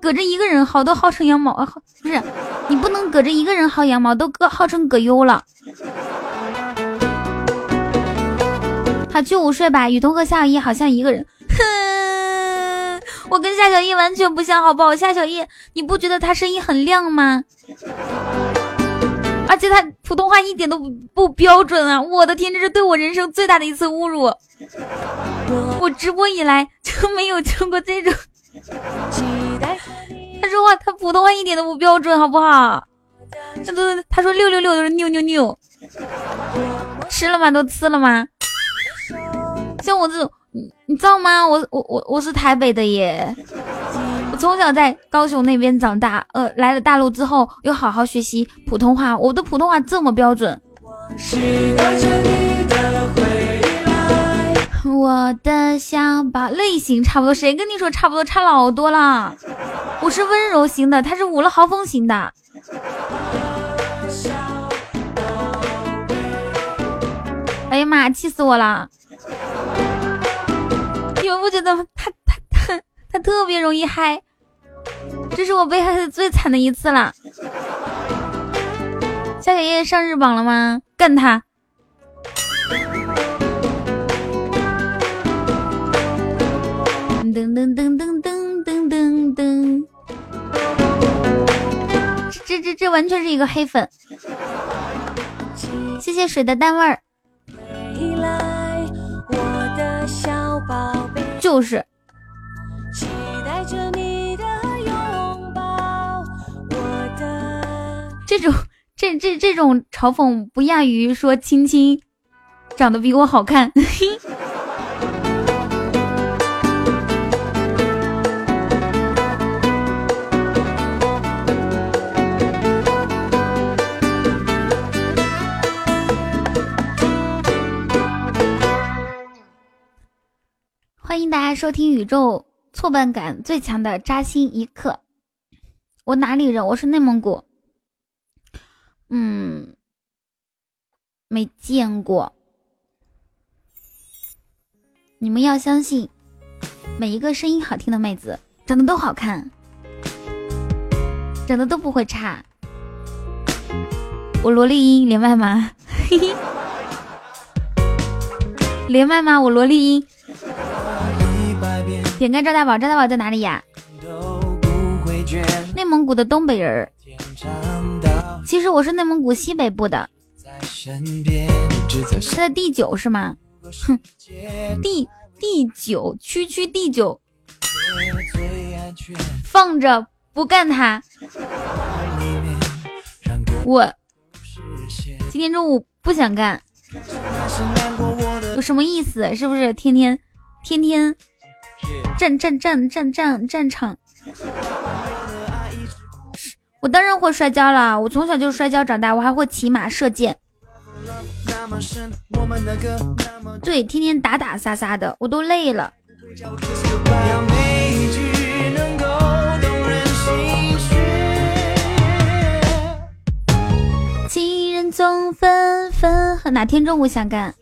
搁着一个人薅，都薅成羊毛啊！不是，你不能搁着一个人薅羊毛，都搁薅成葛优了。好，去午睡吧。雨桐和夏小叶好像一个人。哼，我跟夏小叶完全不像，好不好？夏小叶，你不觉得他声音很亮吗？而且他普通话一点都不不标准啊！我的天，这是对我人生最大的一次侮辱。我直播以来就没有听过这种。他说话，他普通话一点都不标准，好不好？他都他说六六六都是六六六。吃了吗？都吃了吗？像我这种，你知道吗？我我我我是台北的耶。我从小在高雄那边长大，呃，来了大陆之后又好好学习普通话，我的普通话这么标准。我的小宝类型差不多，谁跟你说差不多？差老多了。我是温柔型的，他是五了豪风型的。哎呀妈，气死我了！我觉得他他他他特别容易嗨？这是我被害的最惨的一次了。夏小叶上日榜了吗？干他！噔噔噔噔噔噔噔噔！这这这完全是一个黑粉。谢谢水的单味儿。就是。这种这这这种嘲讽不亚于说青青长得比我好看。欢迎大家收听宇宙挫败感最强的扎心一刻。我哪里人？我是内蒙古。嗯，没见过。你们要相信，每一个声音好听的妹子长得都好看，长得都不会差。我萝莉音连麦吗？连麦吗？我萝莉音。点开赵大宝，赵大宝在哪里呀？内蒙古的东北人。其实我是内蒙古西北部的，是在第九是吗？哼，第第九区区第九，放着不干他。我今天中午不想干，有什么意思？是不是天天天天战战战战战战场？我当然会摔跤了，我从小就摔跤长大，我还会骑马射箭。对，天天打打杀杀的，我都累了。情人总纷纷，哪天中午想干？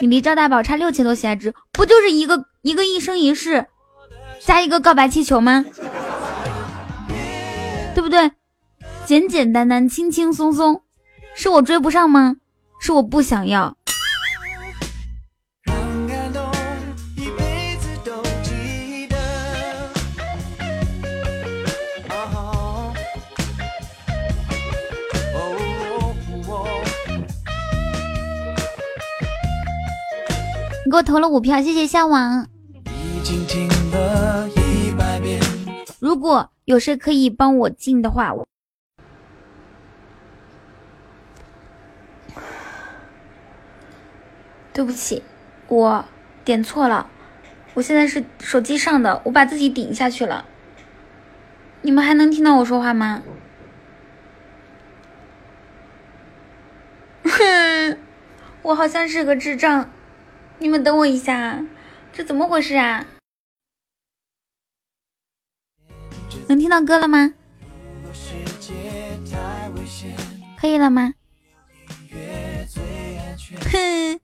你离赵大宝差六千多血值，不就是一个一个一生一世，加一个告白气球吗？对不对？简简单单，轻轻松松，是我追不上吗？是我不想要。给我投了五票，谢谢向往。如果有谁可以帮我进的话，我对不起，我点错了。我现在是手机上的，我把自己顶下去了。你们还能听到我说话吗？哼，我好像是个智障。你们等我一下，这怎么回事啊？能听到歌了吗？可以了吗？哼，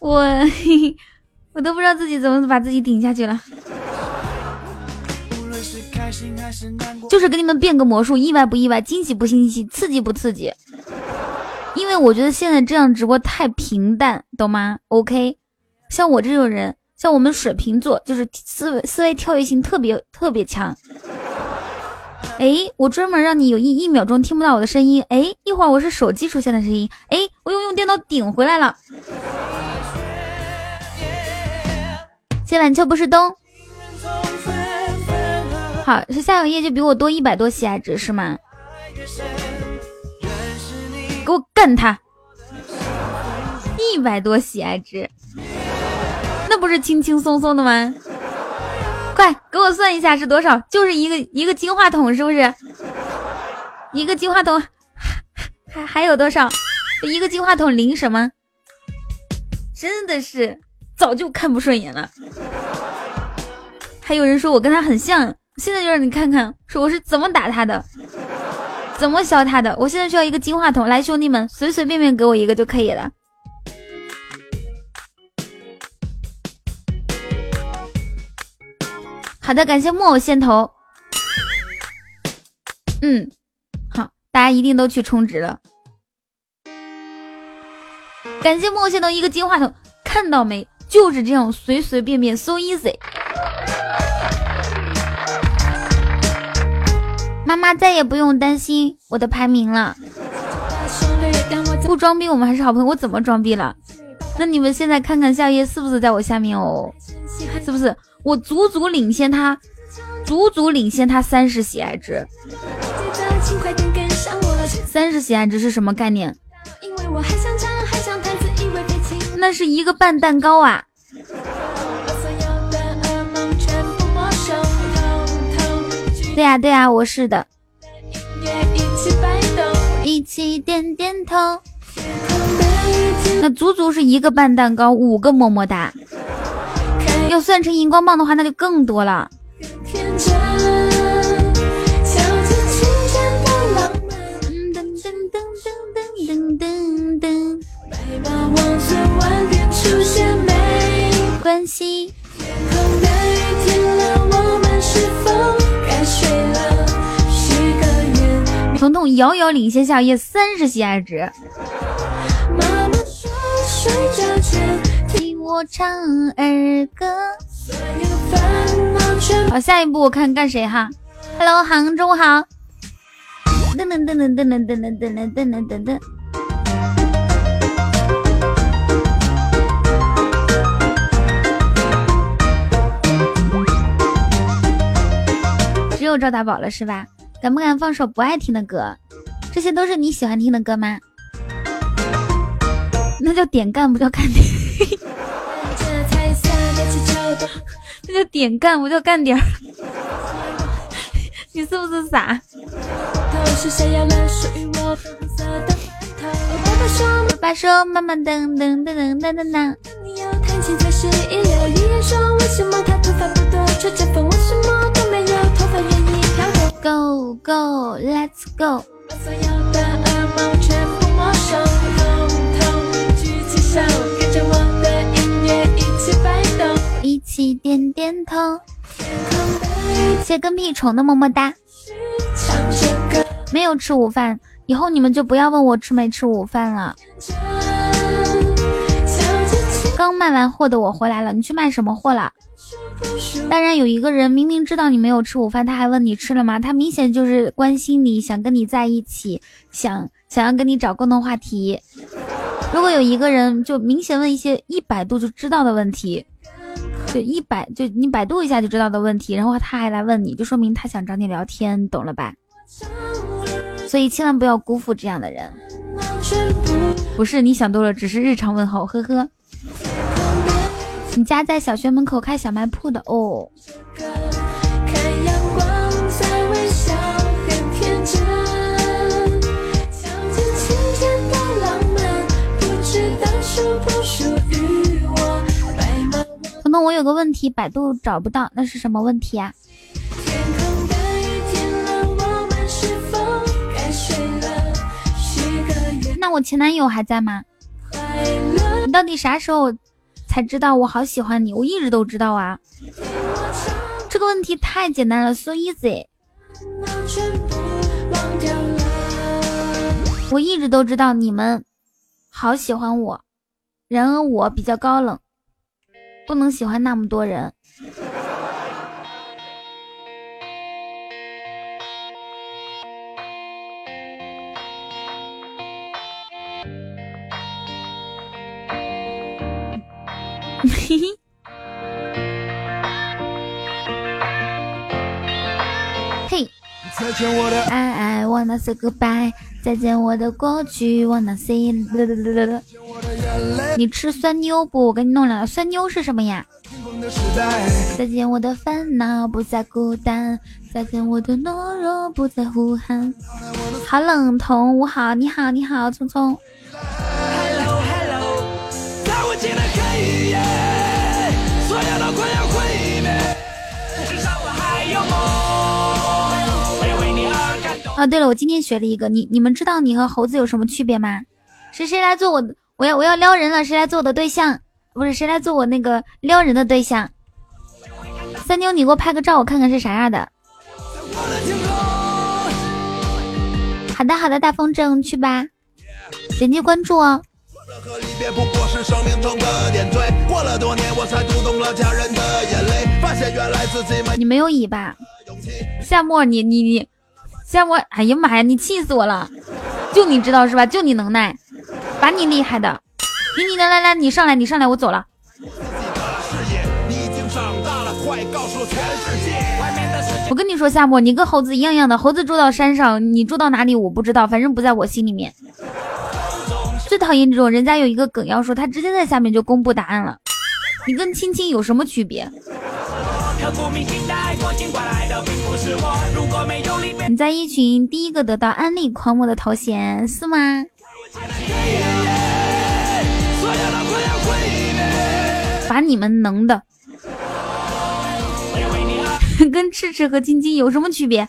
我 我都不知道自己怎么把自己顶下去了。就是给你们变个魔术，意外不意外？惊喜不惊喜？刺激不刺激？因为我觉得现在这样直播太平淡，懂吗？OK，像我这种人，像我们水瓶座，就是思维思维跳跃性特别特别强。哎，我专门让你有一一秒钟听不到我的声音。哎，一会儿我是手机出现的声音。哎，我又用电脑顶回来了。谢晚秋不是冬。好，是夏小叶就比我多一百多喜爱值是吗？给我干他！一百多喜爱值，那不是轻轻松松的吗？快给我算一下是多少？就是一个一个金话筒，是不是？一个金话筒还还有多少？一个金话筒零什么？真的是早就看不顺眼了。还有人说我跟他很像，现在就让你看看，说我是怎么打他的。怎么削他的？我现在需要一个金话筒，来，兄弟们，随随便便给我一个就可以了。好的，感谢木偶线头。嗯，好，大家一定都去充值了。感谢木偶线头一个金话筒，看到没？就是这样，随随便便，so easy。妈妈再也不用担心我的排名了。不装逼，我们还是好朋友。我怎么装逼了？那你们现在看看夏夜是不是在我下面哦？是不是？我足足领先他，足足领先他三十喜爱值。三十喜爱值是什么概念？那是一个半蛋糕啊！对呀对呀，我是的。一起点点头。那足足是一个半蛋糕，五个么么哒。要算成荧光棒的话，那就更多了。关系。遥遥领先夏夜三十喜爱值。听我唱儿歌。好，下一步我看干谁哈？Hello，杭州好。噔噔噔噔噔噔噔噔噔噔噔噔。只有赵大宝了是吧？敢不敢放首不爱听的歌？这些都是你喜欢听的歌吗？那叫点干，不叫干点。那叫点干，不叫干点儿。你是不是傻？爸爸说妈妈噔噔噔噔噔噔噔。Go go, let's go。所有的噩梦全部没收，统统举 go go，let's go。一起点点头。谢跟屁虫的么么哒。没有吃午饭，以后你们就不要问我吃没吃午饭了。刚卖完货的我回来了，你去卖什么货了？当然有一个人明明知道你没有吃午饭，他还问你吃了吗？他明显就是关心你，想跟你在一起，想想要跟你找共同话题。如果有一个人就明显问一些一百度就知道的问题，就一百就你百度一下就知道的问题，然后他还来问你，就说明他想找你聊天，懂了吧？所以千万不要辜负这样的人。不是你想多了，只是日常问候，呵呵。你家在小学门口开小卖铺的哦。可能我有个问题，百度找不到，那是什么问题啊？那我前男友还在吗？你到底啥时候才知道我好喜欢你？我一直都知道啊。这个问题太简单了，so easy。我一直都知道你们好喜欢我，然而我比较高冷，不能喜欢那么多人。爱爱，wanna say goodbye，再见我的过去，wanna say，你吃酸妞不？我给你弄两个。酸妞是什么呀？再见我的烦恼，不再孤单，再见我的懦弱，不再呼喊。好冷，童午好，你好，你好，聪聪。啊，对了，我今天学了一个，你你们知道你和猴子有什么区别吗？谁谁来做我？我要我要撩人了，谁来做我的对象？不是谁来做我那个撩人的对象？三妞，你给我拍个照，我看看是啥样的。好的好的，大风筝去吧，点击关注哦。你没有尾巴，夏末，你你你。夏沫，哎呀妈呀，你气死我了！就你知道是吧？就你能耐，把你厉害的，给你来来来，你上来，你上来，我走了。我跟你说，夏沫，你跟猴子一样样的，猴子住到山上，你住到哪里我不知道，反正不在我心里面。最讨厌这种人家有一个梗要说，他直接在下面就公布答案了。你跟青青有什么区别？你在一群第一个得到安利狂魔的头衔是吗？把你们能的，跟赤赤和晶晶有什么区别？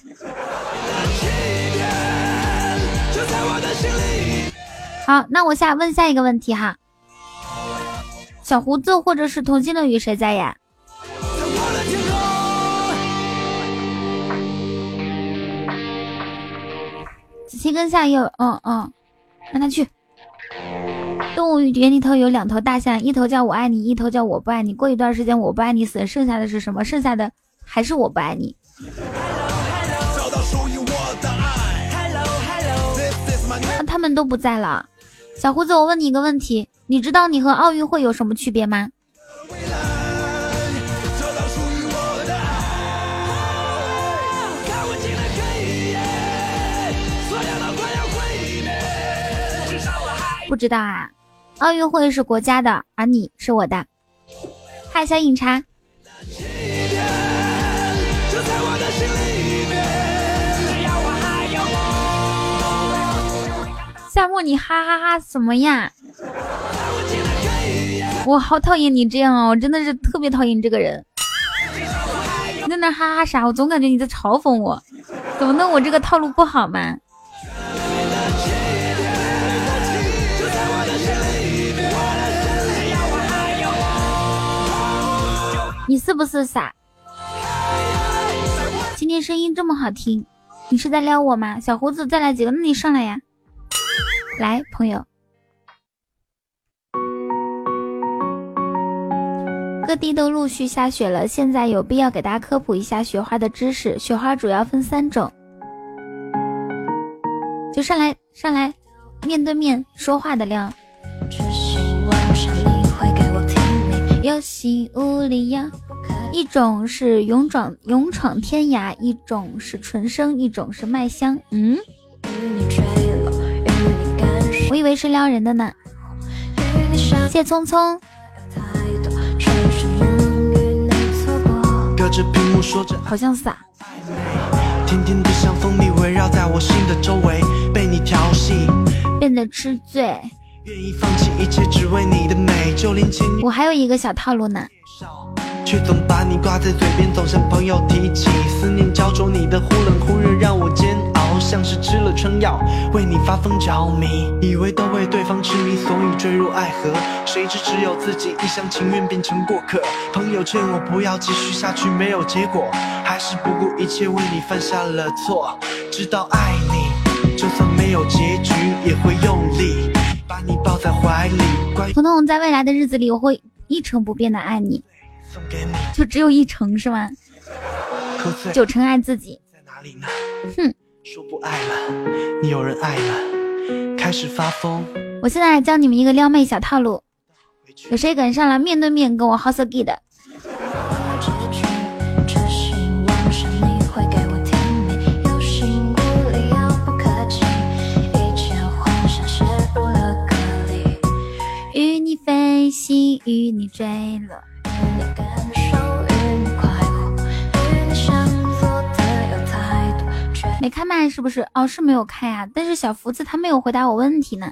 好，那我下问下一个问题哈，小胡子或者是童心乐语谁在呀？七根下有，嗯嗯，让他去。动物园里头有两头大象，一头叫我爱你，一头叫我不爱你。过一段时间我不爱你死了，剩下的是什么？剩下的还是我不爱你。那他们都不在了。小胡子，我问你一个问题，你知道你和奥运会有什么区别吗？不知道啊，奥运会是国家的，而你是我的。嗨，小饮茶。夏沫，你哈哈哈什么呀？我好讨厌你这样哦，我真的是特别讨厌你这个人。你在那哈哈啥？我总感觉你在嘲讽我。怎么弄？我这个套路不好吗？你是不是傻？今天声音这么好听，你是在撩我吗？小胡子，再来几个，那你上来呀！来，朋友。各地都陆续下雪了，现在有必要给大家科普一下雪花的知识。雪花主要分三种，就上来上来，面对面说话的亮。有心无力呀。一种是勇闯勇闯天涯，一种是纯生，一种是麦香。嗯，我以为是撩人的呢。谢聪聪。好像是啊。变得吃醉。我还有一个小套路呢。却总把你挂在嘴边，总向朋友提起。思念焦灼你的忽冷忽热，让我煎熬，像是吃了春药，为你发疯着迷。以为都为对方痴迷，所以坠入爱河，谁知只有自己一厢情愿变成过客。朋友劝我不要继续下去，没有结果，还是不顾一切为你犯下了错。知道爱你，就算没有结局，也会用力。彤彤，在未来的日子里，我会一成不变的爱你。就只有一成是吗？九成爱自己。哼。说不爱了，你有人爱了，开始发疯。我现在教你们一个撩妹小套路，有谁敢上来面对面跟我 h o s e 的？飞行，与你坠落。没开麦是不是？哦，是没有开啊。但是小福子他没有回答我问题呢。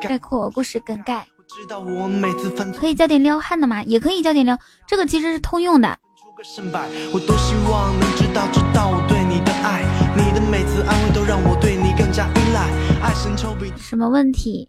概括故事梗概。可以教点撩汉的吗？也可以教点撩，这个其实是通用的。什么问题？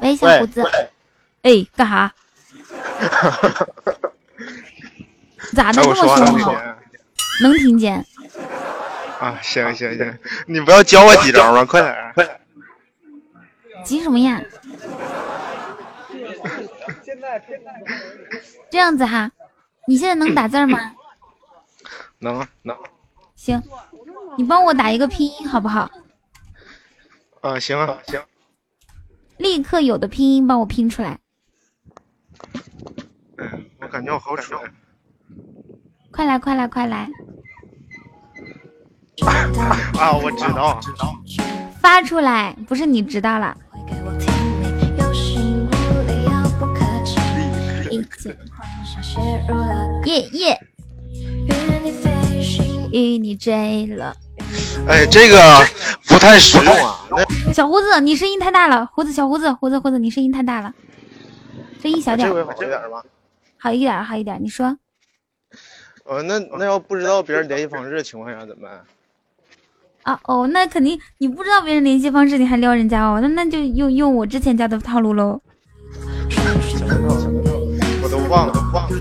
喂，小胡子，哎，干哈？咋的这么凶啊？能听见？啊，行行行，你不要教我几招吗？快点，快点！急什么呀？这样子哈，你现在能打字吗？能啊，能。行，你帮我打一个拼音好不好？啊，行啊，行。立刻有的拼音帮我拼出来。嗯，我感觉我好蠢。快来快来快来！啊，我知道，知道。发出来，不是你知道了。耶耶。与你坠了。哎，这个不太实用啊！小胡子，你声音太大了。胡子，小胡子，胡子，胡子，你声音太大了，声音小点。这回好一点吗？好一点，好一点。你说。呃，那那要不知道别人联系方式的情况下怎么办？啊哦，那肯定你不知道别人联系方式，你还撩人家哦？那那就用用我之前教的套路喽。我都忘了，都忘了。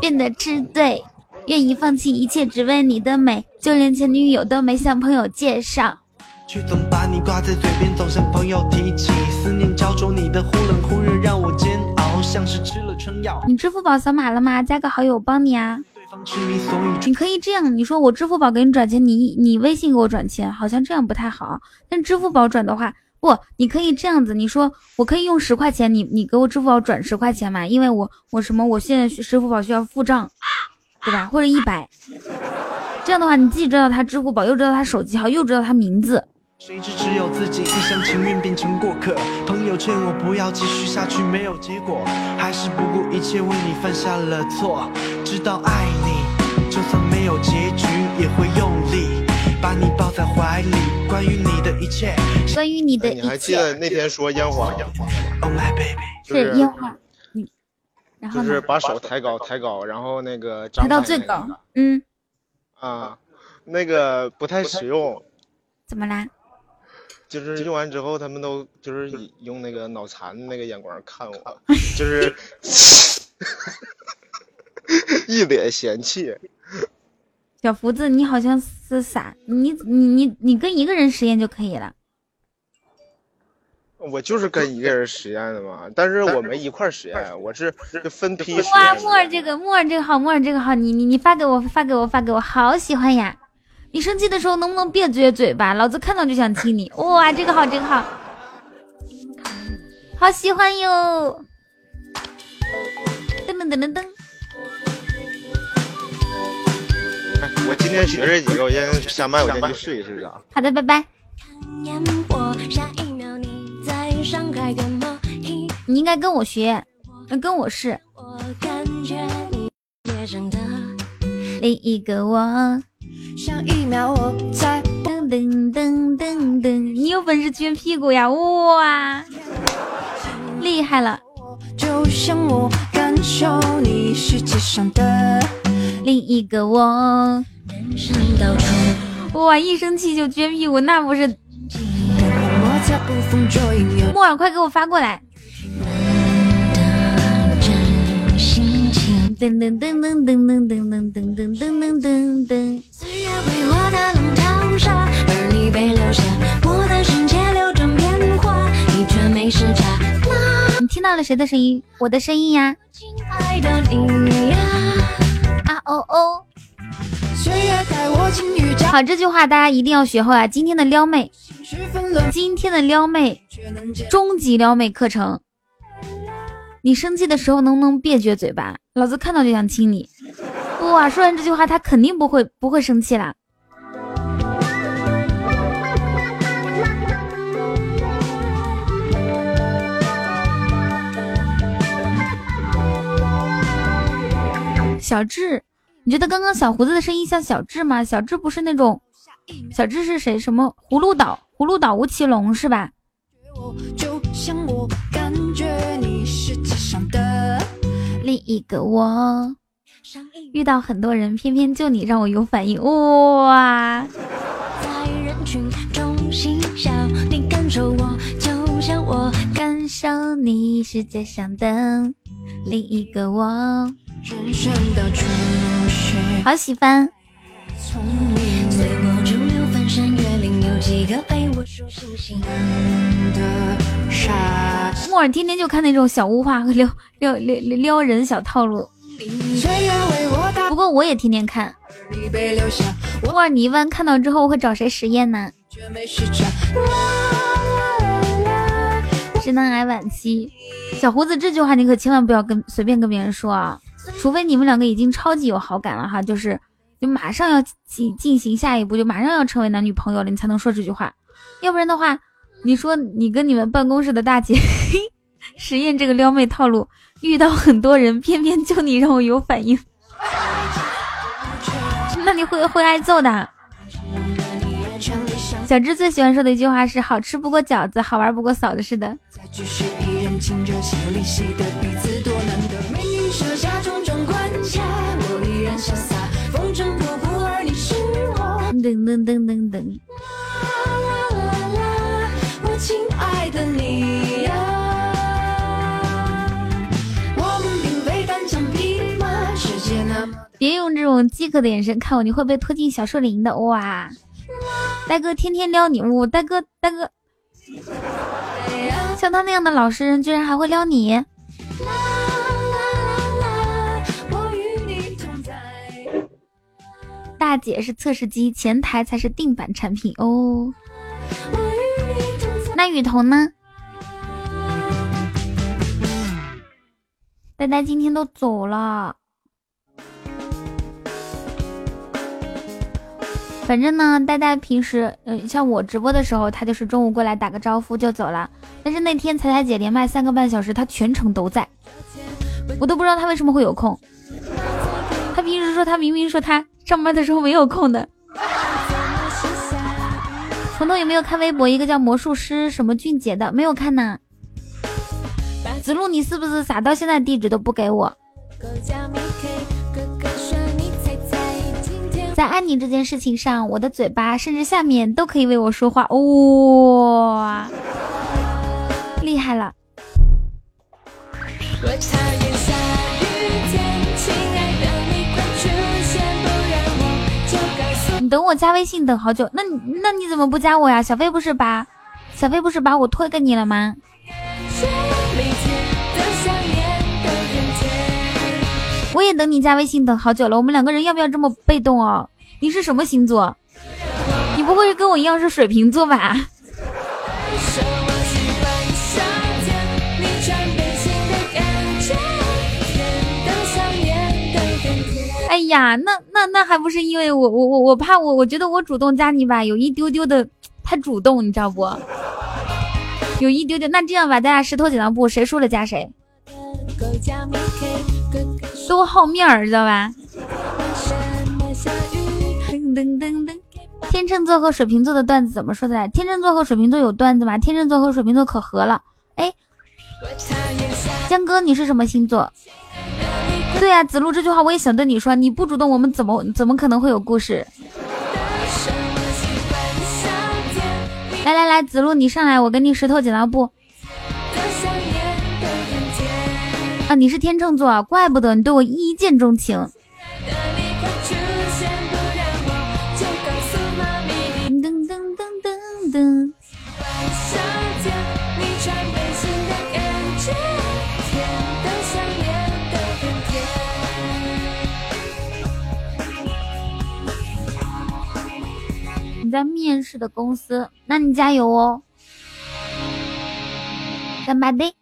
变得痴醉，愿意放弃一切只为你的美，就连前女友都没向朋友介绍。却总把你挂在嘴边，总向朋友提起。思念焦灼你的忽冷忽热，让我煎熬，像是吃了春药。你支付宝扫码了吗？加个好友帮你啊。你可以这样，你说我支付宝给你转钱，你你微信给我转钱，好像这样不太好。但支付宝转的话，不，你可以这样子，你说我可以用十块钱，你你给我支付宝转十块钱嘛？因为我我什么，我现在支付宝需要付账，对吧？或者一百，这样的话，你既知道他支付宝，又知道他手机号，又知道他名字。谁知只有自己一厢情愿变成过客，朋友劝我不要继续下去，没有结果，还是不顾一切为你犯下了错。知道爱你，就算没有结局，也会用。把你抱在怀里，关于你的一切，关于你的一切。你还记得那天说烟花？Oh my baby，是烟花。嗯，然后就是把手抬高，抬高，然后那个抬到最高。嗯。啊，那个不太实用。怎么啦？就是用完之后，他们都就是用那个脑残那个眼光看我，就是 一脸嫌弃。小福子，你好像是傻，你你你你跟一个人实验就可以了。我就是跟一个人实验的嘛，但是我们一块实验，我是分批实验。哇，木耳这个木耳这个好，木耳这个好，你你你发给我发给我发给我，好喜欢呀！你生气的时候能不能别撅嘴巴？老子看到就想亲你。哇，这个好这个好，好喜欢哟！噔噔噔噔噔。我今天学这几个，我先下麦，我先去试一试啊。好的，拜拜。你应该跟我学，跟我试。另一个我。噔噔噔噔噔，你有本事撅屁股呀！哇，厉害了。另一个我。哇！一生气就撅屁股，那不是？木耳，快给我发过来！噔噔噔噔噔噔噔噔噔噔噔噔噔。你听到了谁的声音？我的声音呀！啊哦哦！好，这句话大家一定要学会啊！今天的撩妹，今天的撩妹，终极撩妹课程。你生气的时候能不能别撅嘴巴？老子看到就想亲你！哇，说完这句话，他肯定不会不会生气啦。小智。你觉得刚刚小胡子的声音像小智吗？小智不是那种，小智是谁？什么葫芦岛？葫芦岛吴奇隆是吧？另一个我，遇到很多人，偏偏就你让我有反应，哇！感受你世界上的另一个我。好喜欢。木耳天天就看那种小污话和撩 撩撩撩人小套路。不过我也天天看。木耳，你一般看到之后会找谁实验呢？直男癌晚期。小胡子这句话你可千万不要跟随便跟别人说啊。除非你们两个已经超级有好感了哈，就是就马上要进进行下一步，就马上要成为男女朋友了，你才能说这句话。要不然的话，你说你跟你们办公室的大姐 实验这个撩妹套路，遇到很多人，偏偏就你让我有反应，那你会会挨揍的。小智最喜欢说的一句话是：好吃不过饺子，好玩不过嫂子似的。噔噔噔噔噔。别用这种饥渴的眼神看我，你会被拖进小树林的。哇，大哥天天撩你，我大哥大哥，像他那样的老实人，居然还会撩你。大姐是测试机，前台才是定版产品哦。那雨桐呢？呆呆今天都走了。反正呢，呆呆平时，呃，像我直播的时候，他就是中午过来打个招呼就走了。但是那天彩彩姐连麦三个半小时，他全程都在，我都不知道他为什么会有空。他平时说他明明说他上班的时候没有空的。彤彤有没有看微博？一个叫魔术师什么俊杰的，没有看呢。子路，你是不是傻到现在地址都不给我？在爱你这件事情上，我的嘴巴甚至下面都可以为我说话，哇，厉害了！等我加微信等好久，那那你怎么不加我呀？小飞不是把小飞不是把我推给你了吗？我也等你加微信等好久了，我们两个人要不要这么被动哦？你是什么星座？你不会跟我一样是水瓶座吧？呀，那那那还不是因为我我我我怕我我觉得我主动加你吧，有一丢丢的太主动，你知道不？有一丢丢，那这样吧，咱俩石头剪刀布，谁输了加谁。都好面儿，知道吧？天秤座和水瓶座的段子怎么说的？天秤座和水瓶座有段子吗？天秤座和水瓶座可合了。哎，江哥，你是什么星座？对呀，子路这句话我也想对你说，你不主动，我们怎么怎么可能会有故事？来来来，子路你上来，我给你石头剪刀布。啊，你是天秤座，怪不得你对我一见钟情。你在面试的公司，那你加油哦，干嘛的？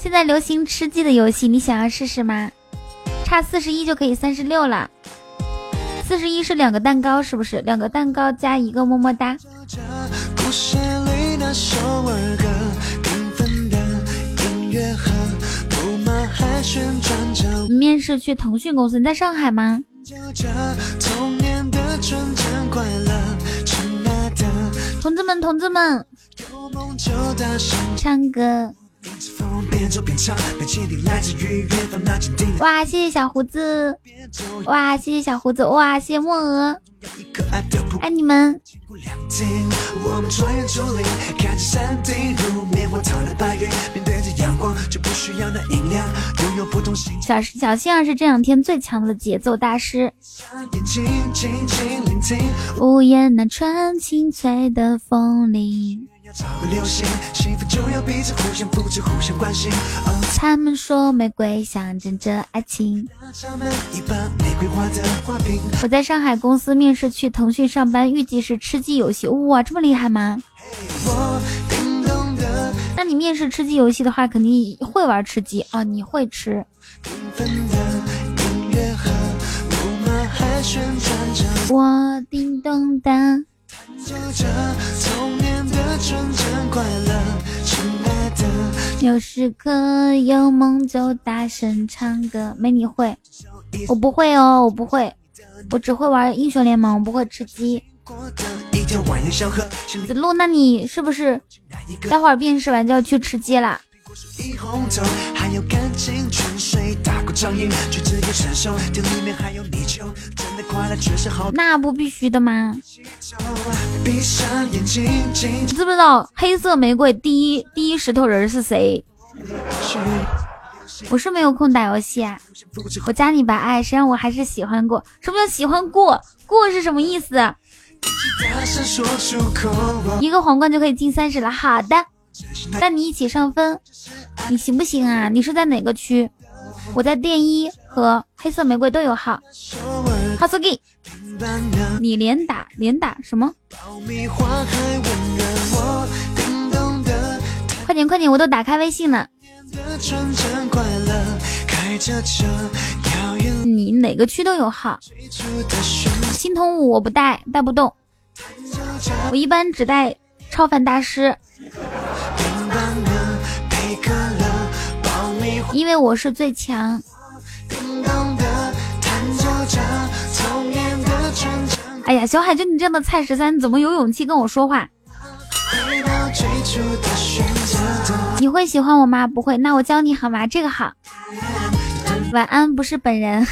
现在流行吃鸡的游戏，你想要试试吗？差四十一就可以三十六了，四十一是两个蛋糕，是不是？两个蛋糕加一个么么哒。面试去腾讯公司，你在上海吗？同志们，同志们，唱歌。哇，谢谢小胡子！哇，谢谢小胡子！哇，谢谢墨鹅，爱你们！小小星儿是这两天最强的节奏大师。屋檐那串清脆的风铃。他们说玫瑰象征着爱情。我在上海公司面试去腾讯上班，预计是吃鸡游戏。哇，这么厉害吗？那你面试吃鸡游戏的话，肯定会玩吃鸡啊，你会吃。我叮咚的。有时刻有梦就大声唱歌，没你会，我不会哦，我不会，我只会玩英雄联盟，我不会吃鸡。子路，那你是不是待会儿面试完就要去吃鸡啦？那不必须的吗？你知不知道黑色玫瑰第一第一石头人是谁？我是没有空打游戏啊，我加你吧，哎，谁让我还是喜欢过？什么叫喜欢过？过是什么意思？一个皇冠就可以进三十了，好的，带你一起上分，你行不行啊？你是在哪个区？我在电一和黑色玫瑰都有号。哈苏给，你连打连打什么？快点快点，我都打开微信了。你哪个区都有号。青铜五我不带，带不动。我一般只带超凡大师，因为我是最强。哎呀，小海，就你这样的蔡十三，怎么有勇气跟我说话？你会喜欢我吗？不会，那我教你好吗？这个好。晚安，不是本人。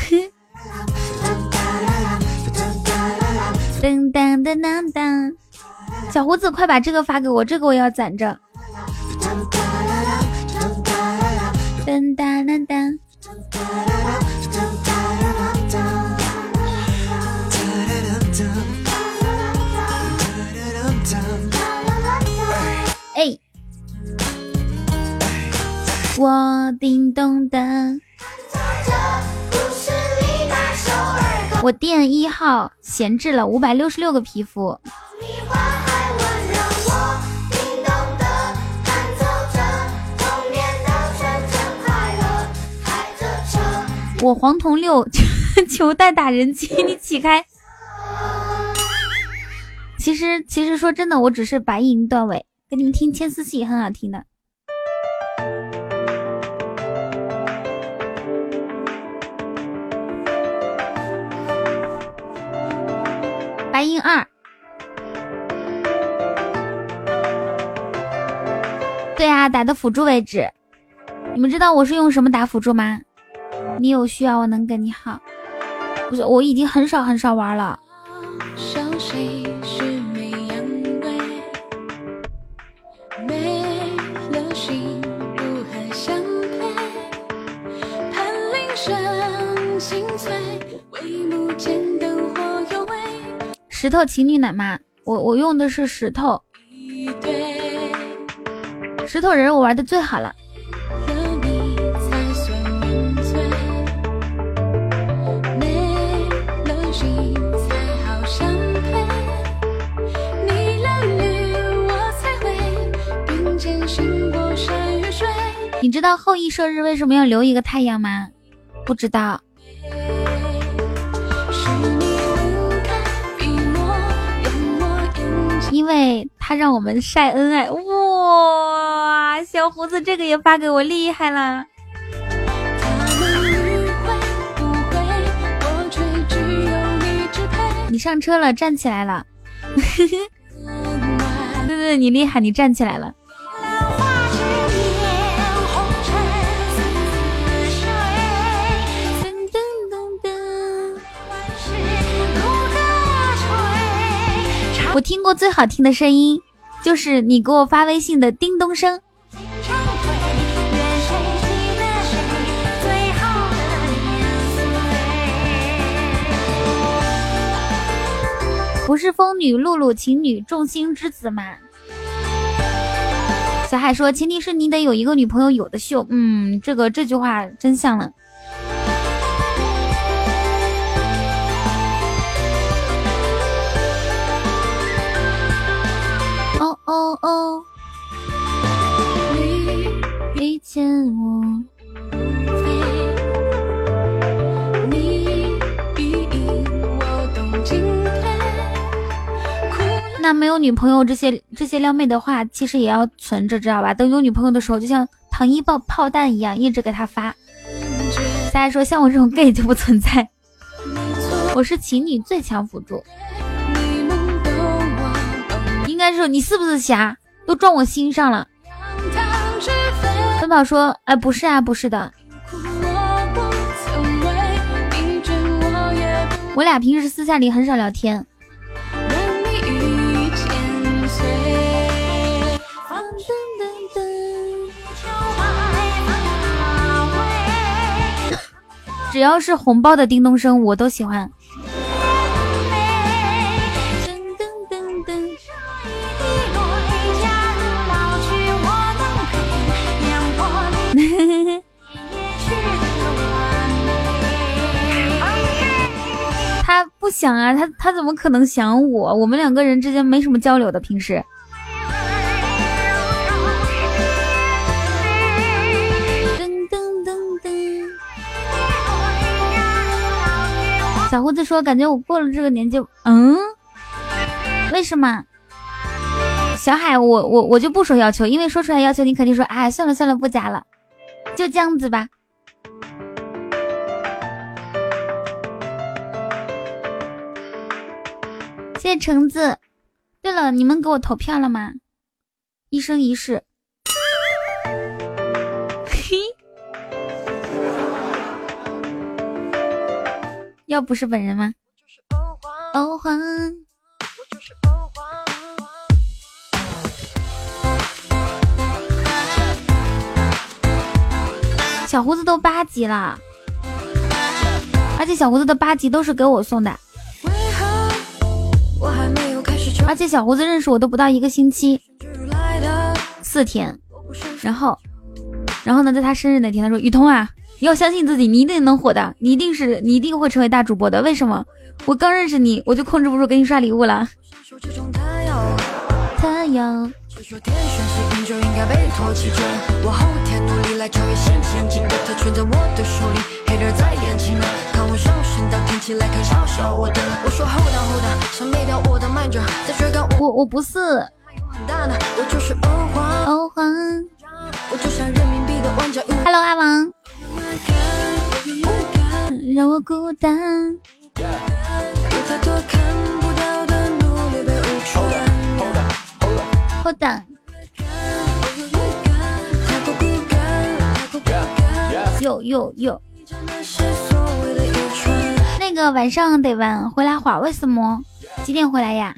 噔噔噔噔噔，小胡子，快把这个发给我，这个我要攒着。噔噔噔噔。哎，我叮咚噔。我店一号闲置了五百六十六个皮肤。我黄铜六求代 打人机，你起开。其实其实说真的，我只是白银段位，给你们听千丝戏很好听的。白银二，对啊，打的辅助位置。你们知道我是用什么打辅助吗？你有需要我能给你好。不是，我已经很少很少玩了。石头情侣奶妈，我我用的是石头，石头人我玩的最好了。你知道后羿射日为什么要留一个太阳吗？不知道。因为他让我们晒恩爱，哇！小胡子这个也发给我，厉害了！你上车了，站起来了，对对对，你厉害，你站起来了。我听过最好听的声音，就是你给我发微信的叮咚声。不是风女露露情侣众星之子吗？小海说，前提是你得有一个女朋友，有的秀。嗯，这个这句话真像了。哦哦，你遇见我，那没有女朋友，这些这些撩妹的话，其实也要存着，知道吧？等有女朋友的时候，就像糖衣炮炮弹一样，一直给他发。大家说，像我这种 gay 就不存在，我是情侣最强辅助。应该是你是不是瞎？都撞我心上了。奔跑说：“哎，不是啊，不是的。我俩平时私下里很少聊天。”只要是红包的叮咚声，我都喜欢。不想啊，他他怎么可能想我？我们两个人之间没什么交流的，平时。噔噔噔噔。小胡子说：“感觉我过了这个年纪，嗯，为什么？”小海，我我我就不说要求，因为说出来要求，你肯定说：“哎，算了算了，不加了，就这样子吧。”谢谢橙子。对了，你们给我投票了吗？一生一世。嘿，要不是本人吗？欧皇。小胡子都八级了，而且小胡子的八级都是给我送的。而且小胡子认识我都不到一个星期，四天，然后，然后呢，在他生日那天，他说：“雨桐啊，你要相信自己，你一定能火的，你一定是，你一定会成为大主播的。为什么？我刚认识你，我就控制不住给你刷礼物了。”他要。我我的。我说 hold on hold on，想灭掉我的慢着，在追赶我我不是我就是欧皇。欧皇。我就像人民币的玩家 Hello，阿王。让我孤单。好的。有有有。那个晚上得晚回来会儿，为什么？几点回来呀？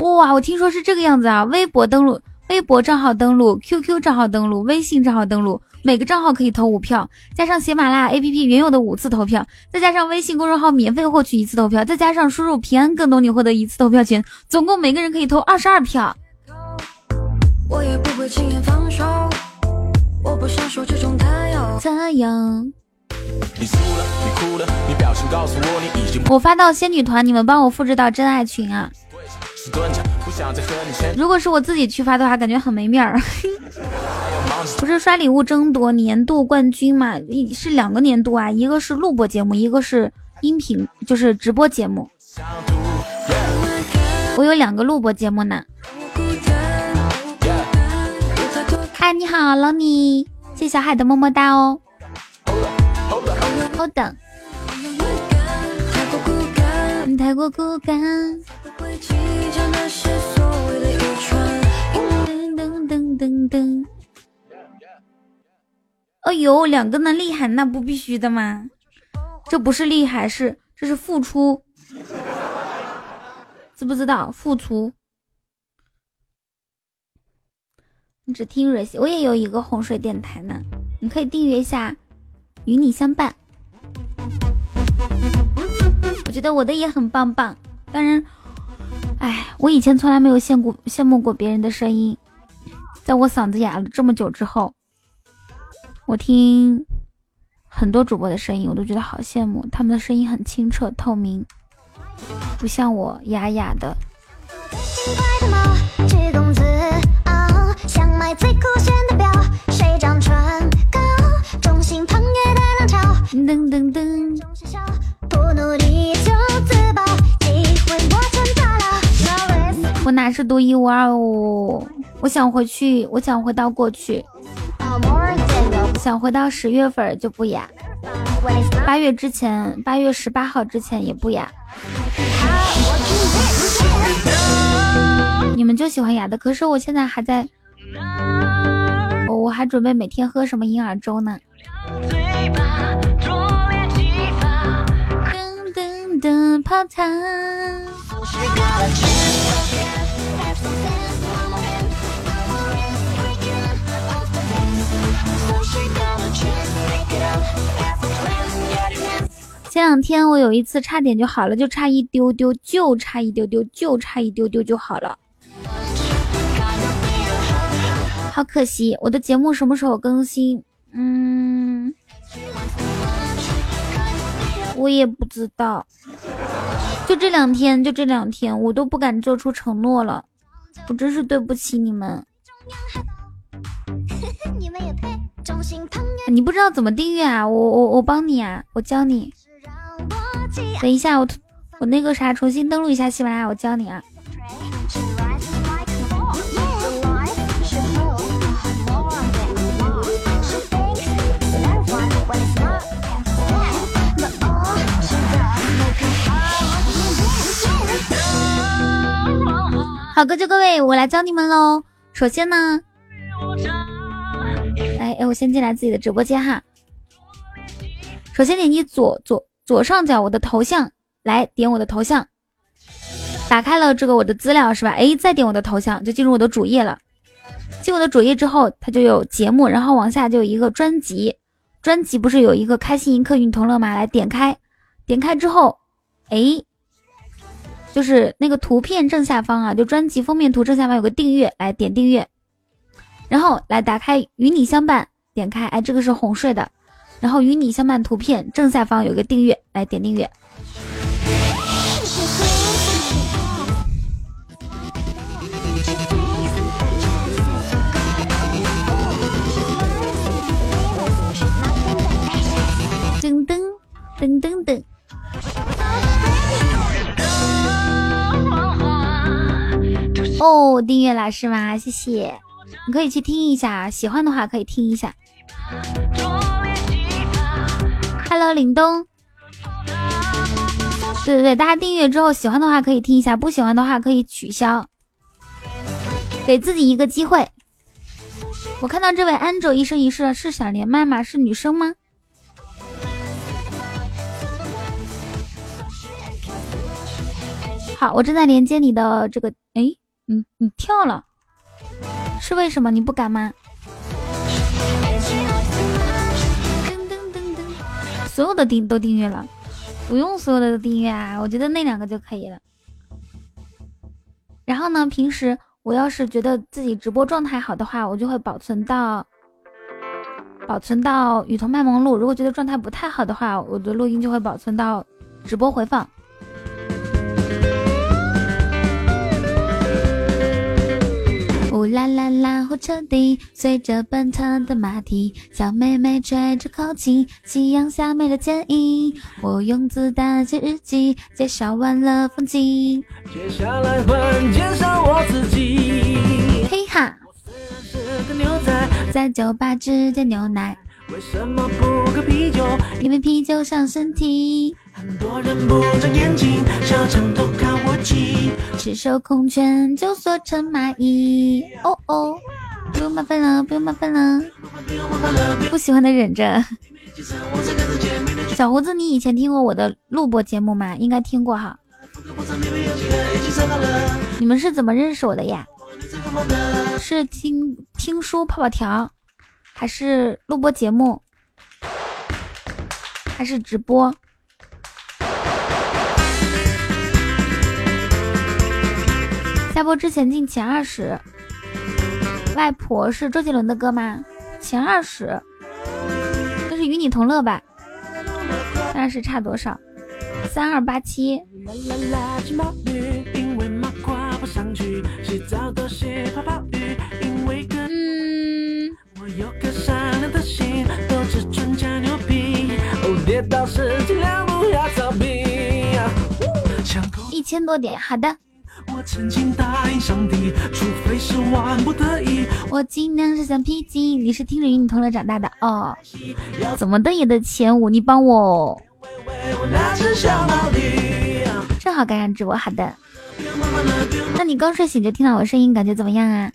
哇，我听说是这个样子啊！微博登录，微博账号登录，QQ 账号登录，微信账号登录，每个账号可以投五票，加上喜马拉雅 APP 原有的五次投票，再加上微信公众号免费获取一次投票，再加上输入平安更多，你获得一次投票权，总共每个人可以投二十二票。我也不会轻言放手。我不想说这种我发到仙女团，你们帮我复制到真爱群啊！如果是我自己去发的话，感觉很没面儿。不是刷礼物争夺年度冠军嘛？是两个年度啊，一个是录播节目，一个是音频，就是直播节目。我有两个录播节目呢。嗨，你好，老米，谢小海的么么哒哦。稍等。太过孤单。噔噔噔噔。哎呦，两个呢，厉害，那不必须的吗？这不是厉害，是这是付出，知不知道？付出。你只听蕊希，我也有一个洪水电台呢，你可以订阅一下，与你相伴。我觉得我的也很棒棒，当然，哎，我以前从来没有羡过羡慕过别人的声音，在我嗓子哑了这么久之后，我听很多主播的声音，我都觉得好羡慕，他们的声音很清澈透明，不像我哑哑的。最酷炫的表，谁长唇膏？众星捧月的浪潮。噔噔噔。不努力就自爆，机会我哪是独一无二哦？我想回去，我想回到过去。想回到十月份就不哑，八月之前，八月十八号之前也不哑。你们就喜欢哑的，可是我现在还在。我我还准备每天喝什么银耳粥呢？噔噔噔，泡汤。前两天我有一次差点就好了，就差一丢丢，就差一丢丢，就差一丢丢就好了。好可惜，我的节目什么时候更新？嗯，我也不知道。就这两天，就这两天，我都不敢做出承诺了。我真是对不起你们。你不知道怎么订阅啊？我我我帮你啊，我教你。等一下，我我那个啥，重新登录一下喜马拉雅，我教你啊。好，各就各位，我来教你们喽。首先呢，来，哎，我先进来自己的直播间哈。首先点击左左左上角我的头像，来点我的头像，打开了这个我的资料是吧？哎，再点我的头像就进入我的主页了。进我的主页之后，它就有节目，然后往下就有一个专辑，专辑不是有一个开心一刻运同乐吗？来点开，点开之后，哎。就是那个图片正下方啊，就专辑封面图正下方有个订阅，来点订阅，然后来打开与你相伴，点开，哎，这个是哄睡的，然后与你相伴图片正下方有个订阅，来点订阅。噔噔噔噔噔。哦，订阅了是吗？谢谢，你可以去听一下，喜欢的话可以听一下。Hello，林东，对对对，大家订阅之后喜欢的话可以听一下，不喜欢的话可以取消，给自己一个机会。我看到这位 Angel 一生一世是想连麦吗？是女生吗？好，我正在连接你的这个，哎。你，你跳了，是为什么？你不敢吗？所有的订都订阅了，不用所有的都订阅啊，我觉得那两个就可以了。然后呢，平时我要是觉得自己直播状态好的话，我就会保存到保存到雨桐卖萌录。如果觉得状态不太好的话，我的录音就会保存到直播回放。呼啦啦啦，火车底，随着奔腾的马蹄，小妹妹吹着口琴，夕阳下没了剪影。我用子弹写日记，介绍完了风景。接下来换介绍我自己。嘿哈，我是个牛仔在酒吧只点牛奶。为什么不喝啤酒？因为啤酒伤身体。多人不眨眼睛，小枕头看我骑。赤手空拳就缩成蚂蚁。哦哦，不用麻烦了，不用麻烦了。不喜欢的忍着。小胡子，你以前听过我的录播节目吗？应该听过哈。你们是怎么认识我的呀？是听听书泡泡条。还是录播节目，还是直播？下播之前进前二十。外婆是周杰伦的歌吗？前二十，那是与你同乐吧？前二十差多少？三二八七。嗯一千多点，好的。我尽量是想披荆。你是听着与你同乐长大的哦？怎么的也得前五，你帮我。正好赶上直播，好的。那你刚睡醒就听到我声音，感觉怎么样啊？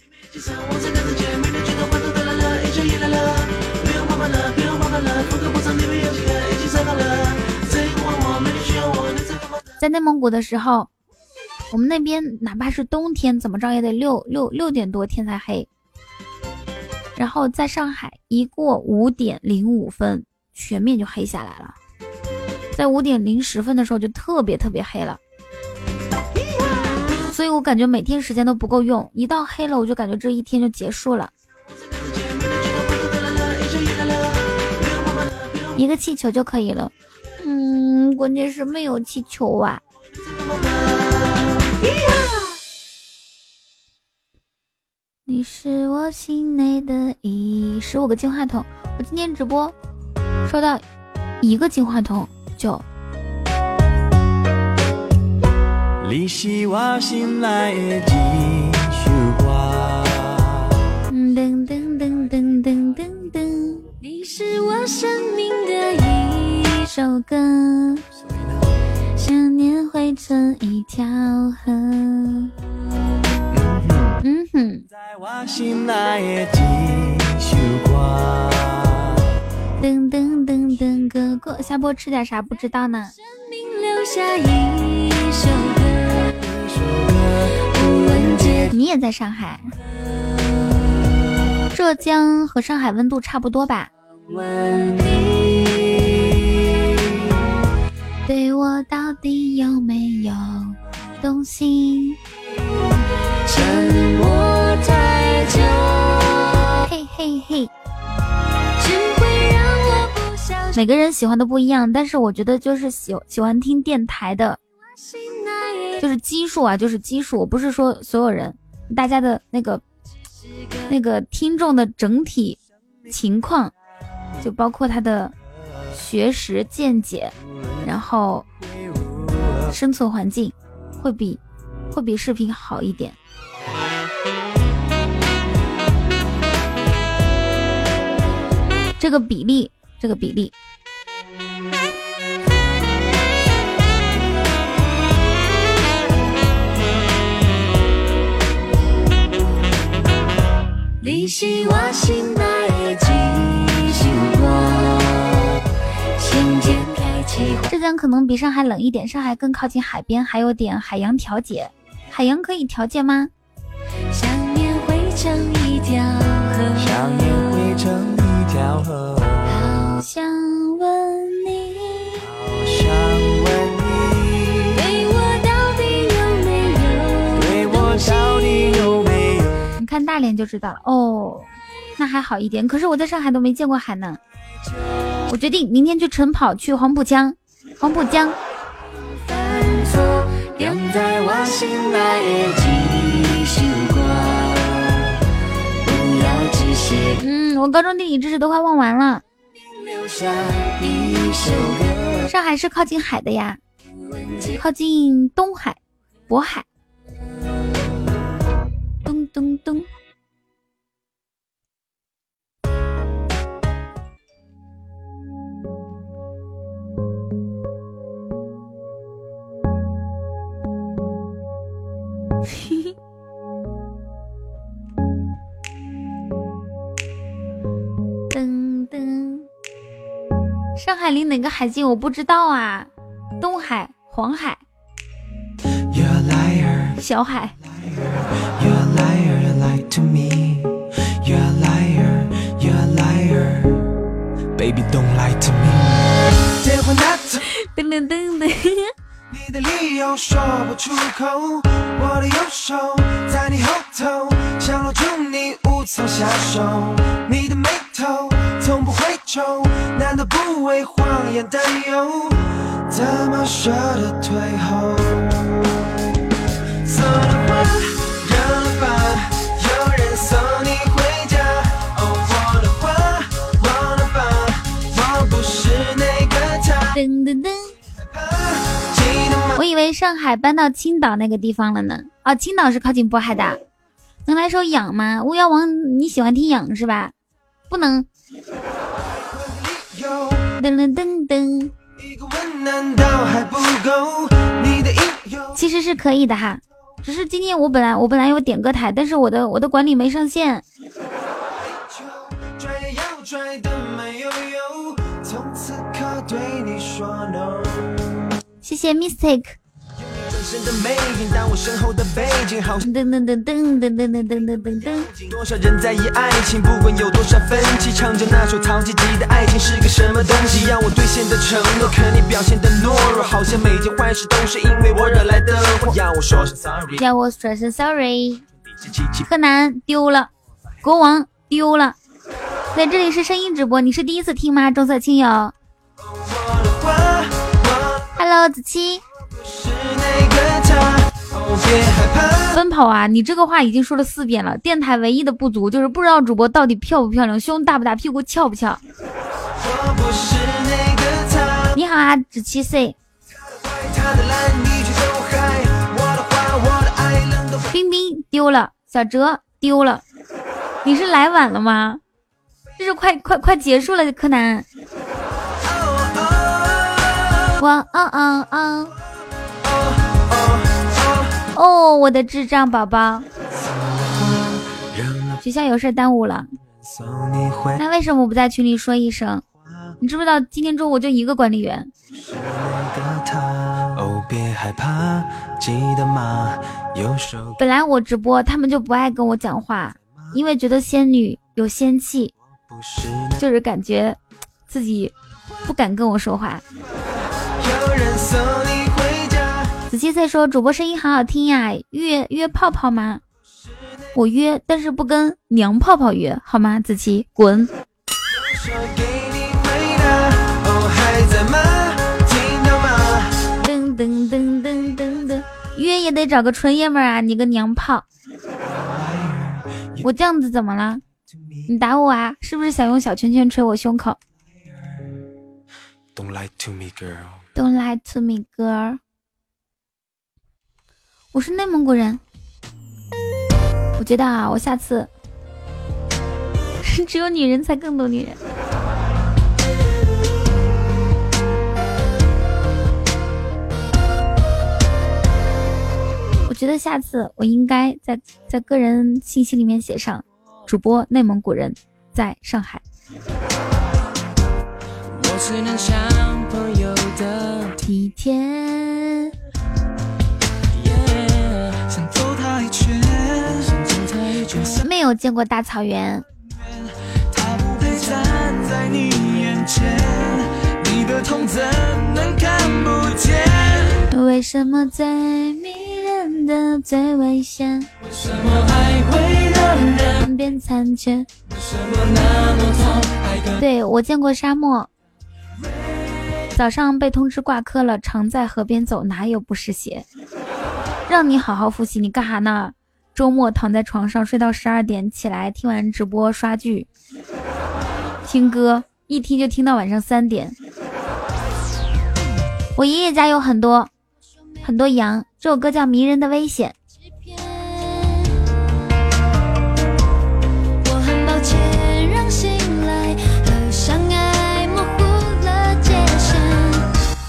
在内蒙古的时候，我们那边哪怕是冬天，怎么着也得六六六点多天才黑。然后在上海，一过五点零五分，全面就黑下来了。在五点零十分的时候，就特别特别黑了。所以我感觉每天时间都不够用，一到黑了，我就感觉这一天就结束了。一个气球就可以了。嗯。关键是没有气球啊。你是我心内的一十五个金话筒，我今天直播收到一个金话筒就。你是我心内的一束光。噔噔噔噔噔噔噔，你是我生命的一首歌，想念汇成一条河。嗯哼。噔噔噔噔，哥哥，下播吃点啥？不知道呢。你也在上海？浙江和上海温度差不多吧？对我到底有没有动心？沉默太久，嘿嘿嘿。每个人喜欢的不一样，但是我觉得就是喜喜欢听电台的，就是基数啊，就是基数。我不是说所有人，大家的那个那个听众的整体情况，就包括他的学识见解，然后生存环境，会比会比视频好一点。这个比例，这个比例。浙江可能比上海冷一点，上海更靠近海边，还有点海洋调节。海洋可以调节吗？想念汇成一条河，想念汇成一条河。好想问你，好想问你，对我到底有没有？对我到底有没有？你看大连就知道了哦，那还好一点。可是我在上海都没见过海呢。我决定明天去晨跑，去黄浦江。黄浦江。嗯，我高中地理知识都快忘完了。上海是靠近海的呀，靠近东海、渤海。咚咚咚。嘿嘿 上海离哪个海近？我不知道啊。东海、黄海、小海。噔噔噔噔。你的理由说不出口，我的右手在你后头，想搂住你无从下手。你的眉头从不会皱，难道不为谎言担忧？怎么舍得退后？走了吧，扔了吧，有人送你回家。哦，我的话忘了吧，我不是那个他。噔噔噔。我以为上海搬到青岛那个地方了呢。哦，青岛是靠近渤海的，能来首痒吗？巫妖王，你喜欢听痒是吧？不能。噔噔噔噔。其实是可以的哈，只是今天我本来我本来有点歌台，但是我的我的管理没上线。谢谢 Mistake。噔噔噔噔噔噔噔噔噔噔噔。多少人在意爱情，不管有多少分歧，唱着那首陶吉吉的爱情是个什么东西？要我兑现的承诺，可你表现的懦弱，好像每件坏事都是因为我惹来的祸。要我说声 sorry，要我说声 sorry。柯南丢了，国王丢了。在这里是声音直播，你是第一次听吗？重色轻友。Hello，子期。奔跑啊！你这个话已经说了四遍了。电台唯一的不足就是不知道主播到底漂不漂亮，胸大不大，屁股翘不翘。你好啊，子七岁。冰冰丢了，小哲丢了。你是来晚了吗？这是快快快结束了，柯南。哇啊啊啊！哦，我的智障宝宝，学校有事耽误了。那为什么不在群里说一声？你知不知道今天中午就一个管理员？本来我直播他们就不爱跟我讲话，因为觉得仙女有仙气，就是感觉自己不敢跟我说话。子期在说主播声音好好听呀，约约泡泡吗？我约，但是不跟娘泡泡约，好吗？子期滚！噔噔噔噔噔噔，约也得找个纯爷们啊！你个娘炮！我这样子怎么了？你打我啊？是不是想用小拳拳捶我胸口？Don't lie to me, girl. Don't lie to me, girl. 我是内蒙古人，我觉得啊，我下次 只有女人才更懂女人。我觉得下次我应该在在个人信息里面写上主播内蒙古人，在上海。体贴。没有见过大草原。为什么最迷人的最危险？为什么爱会让人变残缺？为什么那么痛？对我见过沙漠。早上被通知挂科了，常在河边走，哪有不湿鞋？让你好好复习，你干哈呢？周末躺在床上睡到十二点，起来听完直播刷剧、听歌，一听就听到晚上三点。我爷爷家有很多很多羊，这首歌叫《迷人的危险》。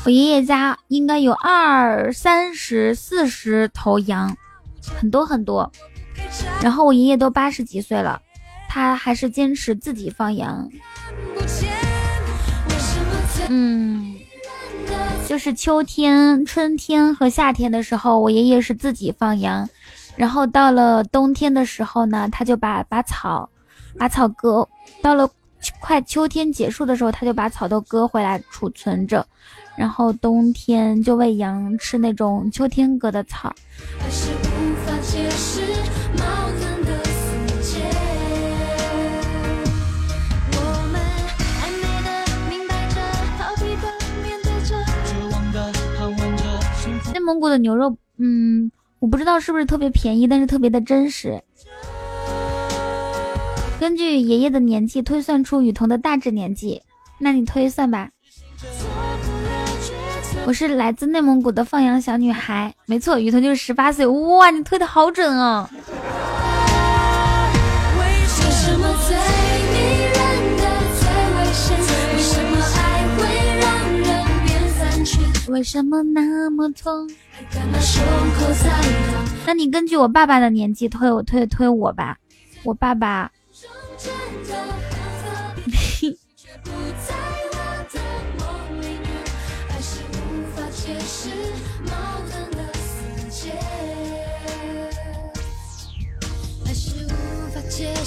我爷爷家应该有二三十、四十头羊。很多很多，然后我爷爷都八十几岁了，他还是坚持自己放羊。嗯，就是秋天、春天和夏天的时候，我爷爷是自己放羊，然后到了冬天的时候呢，他就把把草把草割，到了快秋天结束的时候，他就把草都割回来储存着。然后冬天就喂羊吃那种秋天割的草。内蒙古的牛肉，嗯，我不知道是不是特别便宜，但是特别的真实。根据爷爷的年纪推算出雨桐的大致年纪，那你推算吧。我是来自内蒙古的放羊小女孩，没错，雨桐就是十八岁。哇，你推的好准哦！为什么那么痛？那你根据我爸爸的年纪推我推推我吧，我爸爸。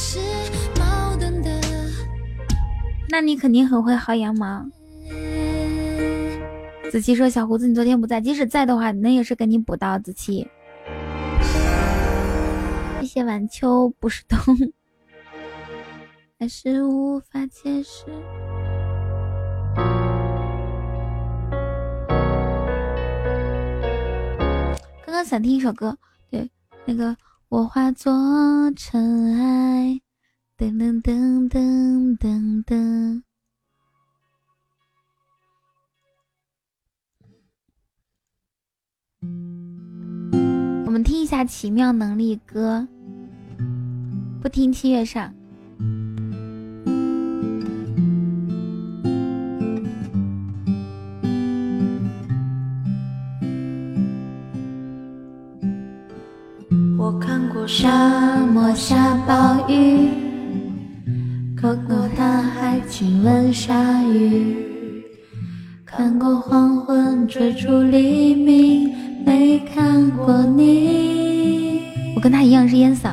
是矛盾的那你肯定很会薅羊毛。子期说：“小胡子，你昨天不在，即使在的话，那也是给你补刀。”子期，谢谢晚秋不是冬，还是无法解释。刚刚想听一首歌，对，那个我化作尘埃，噔噔噔噔噔噔。我们听一下奇妙能力歌，不听七月上。我看过沙漠下暴雨，看过大海亲吻鲨鱼，看过黄昏追逐黎明，没看过你。我跟他一样是烟嗓。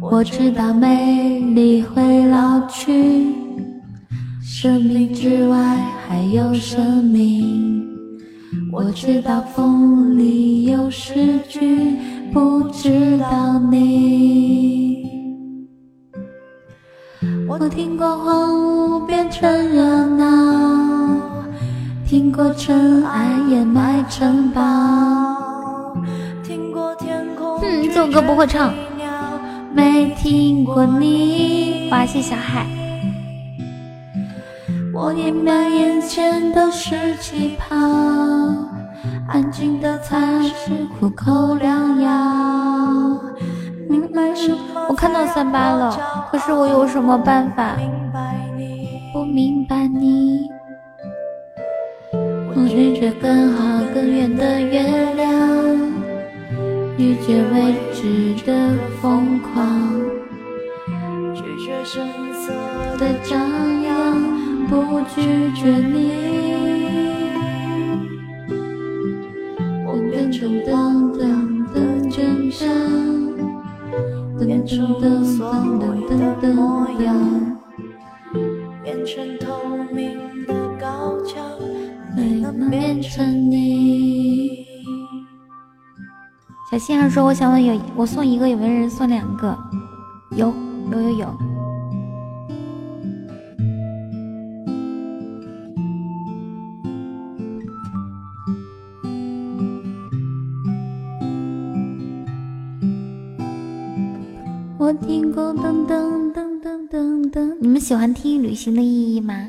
我知道美丽会老去，生命之外还有生命。我知道风里有诗句。不知道你，我听过荒芜变成热闹，听过尘埃掩埋城堡，听过天空。嗯，这首歌不会唱，没听过你。哇，谢小海。我明白眼前都是气泡。安静的才是苦口良药。我看到三八了，可是我有什么办法？不明白你。我拒绝更好更远的月亮，拒绝未知的疯狂，拒绝声色的张扬，不拒绝你。变成噔噔噔真相，变成的所谓的模样，变成透明的高墙，没能变成你。小星儿说：“我想问，有我送一个，有没有人送两个？有，有，有，有。”我听过噔噔噔噔噔噔，你们喜欢听《旅行的意义》吗？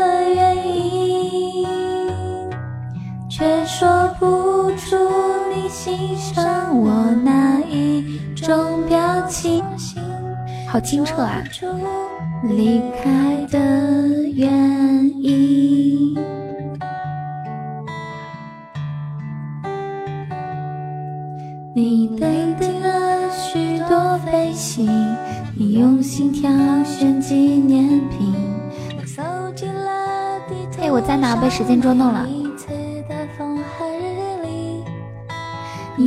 说不出你欣赏我哪一种表情，好清澈啊！离开的原因。你对定了许多飞行，你用心挑选纪念品，你搜集了地图。哎，我在哪？被时间捉弄了。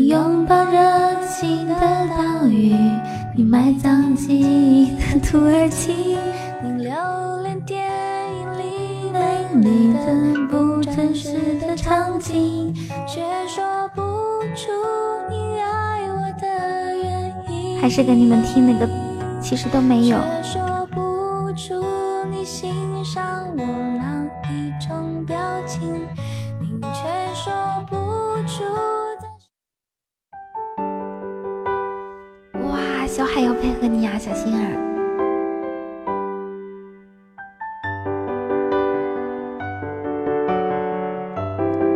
拥抱热情的岛屿，你埋葬记忆的土耳其，你留恋电影里美丽的不真实的场景，却说不出你爱我的原因。还是给你们听那个，其实都没有。要配合你呀，小心儿！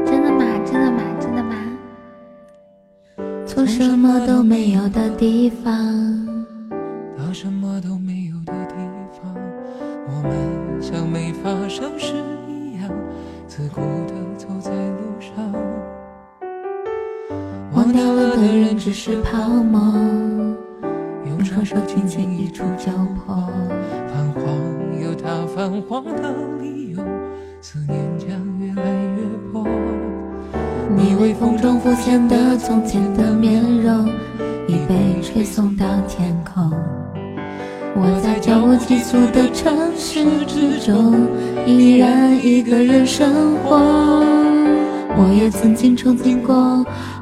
真的吗？真的吗？真的吗？从什么都没有的地方，什么都没有的地方，我们像没发生事一样，自顾地走在路上。忘掉了的人只是泡沫，用双手轻轻一触就破。泛黄有它泛黄的理由，思念将越来越薄。你微风中浮现的从前的面容，已被吹送到天空。我在脚步急促的城市之中，依然一个人生活。我也曾经憧憬过，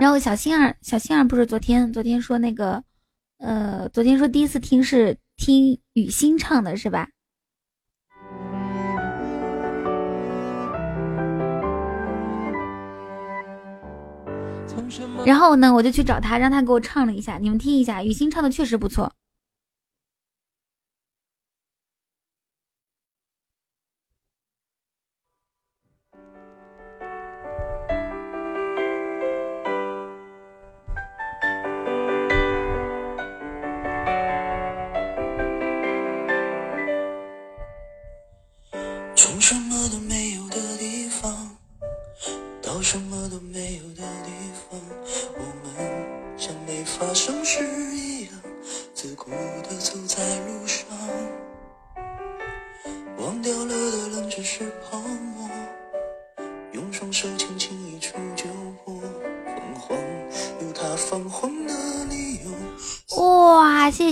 然后小星儿，小星儿不是昨天，昨天说那个。呃，昨天说第一次听是听雨欣唱的，是吧？然后呢，我就去找他，让他给我唱了一下，你们听一下，雨欣唱的确实不错。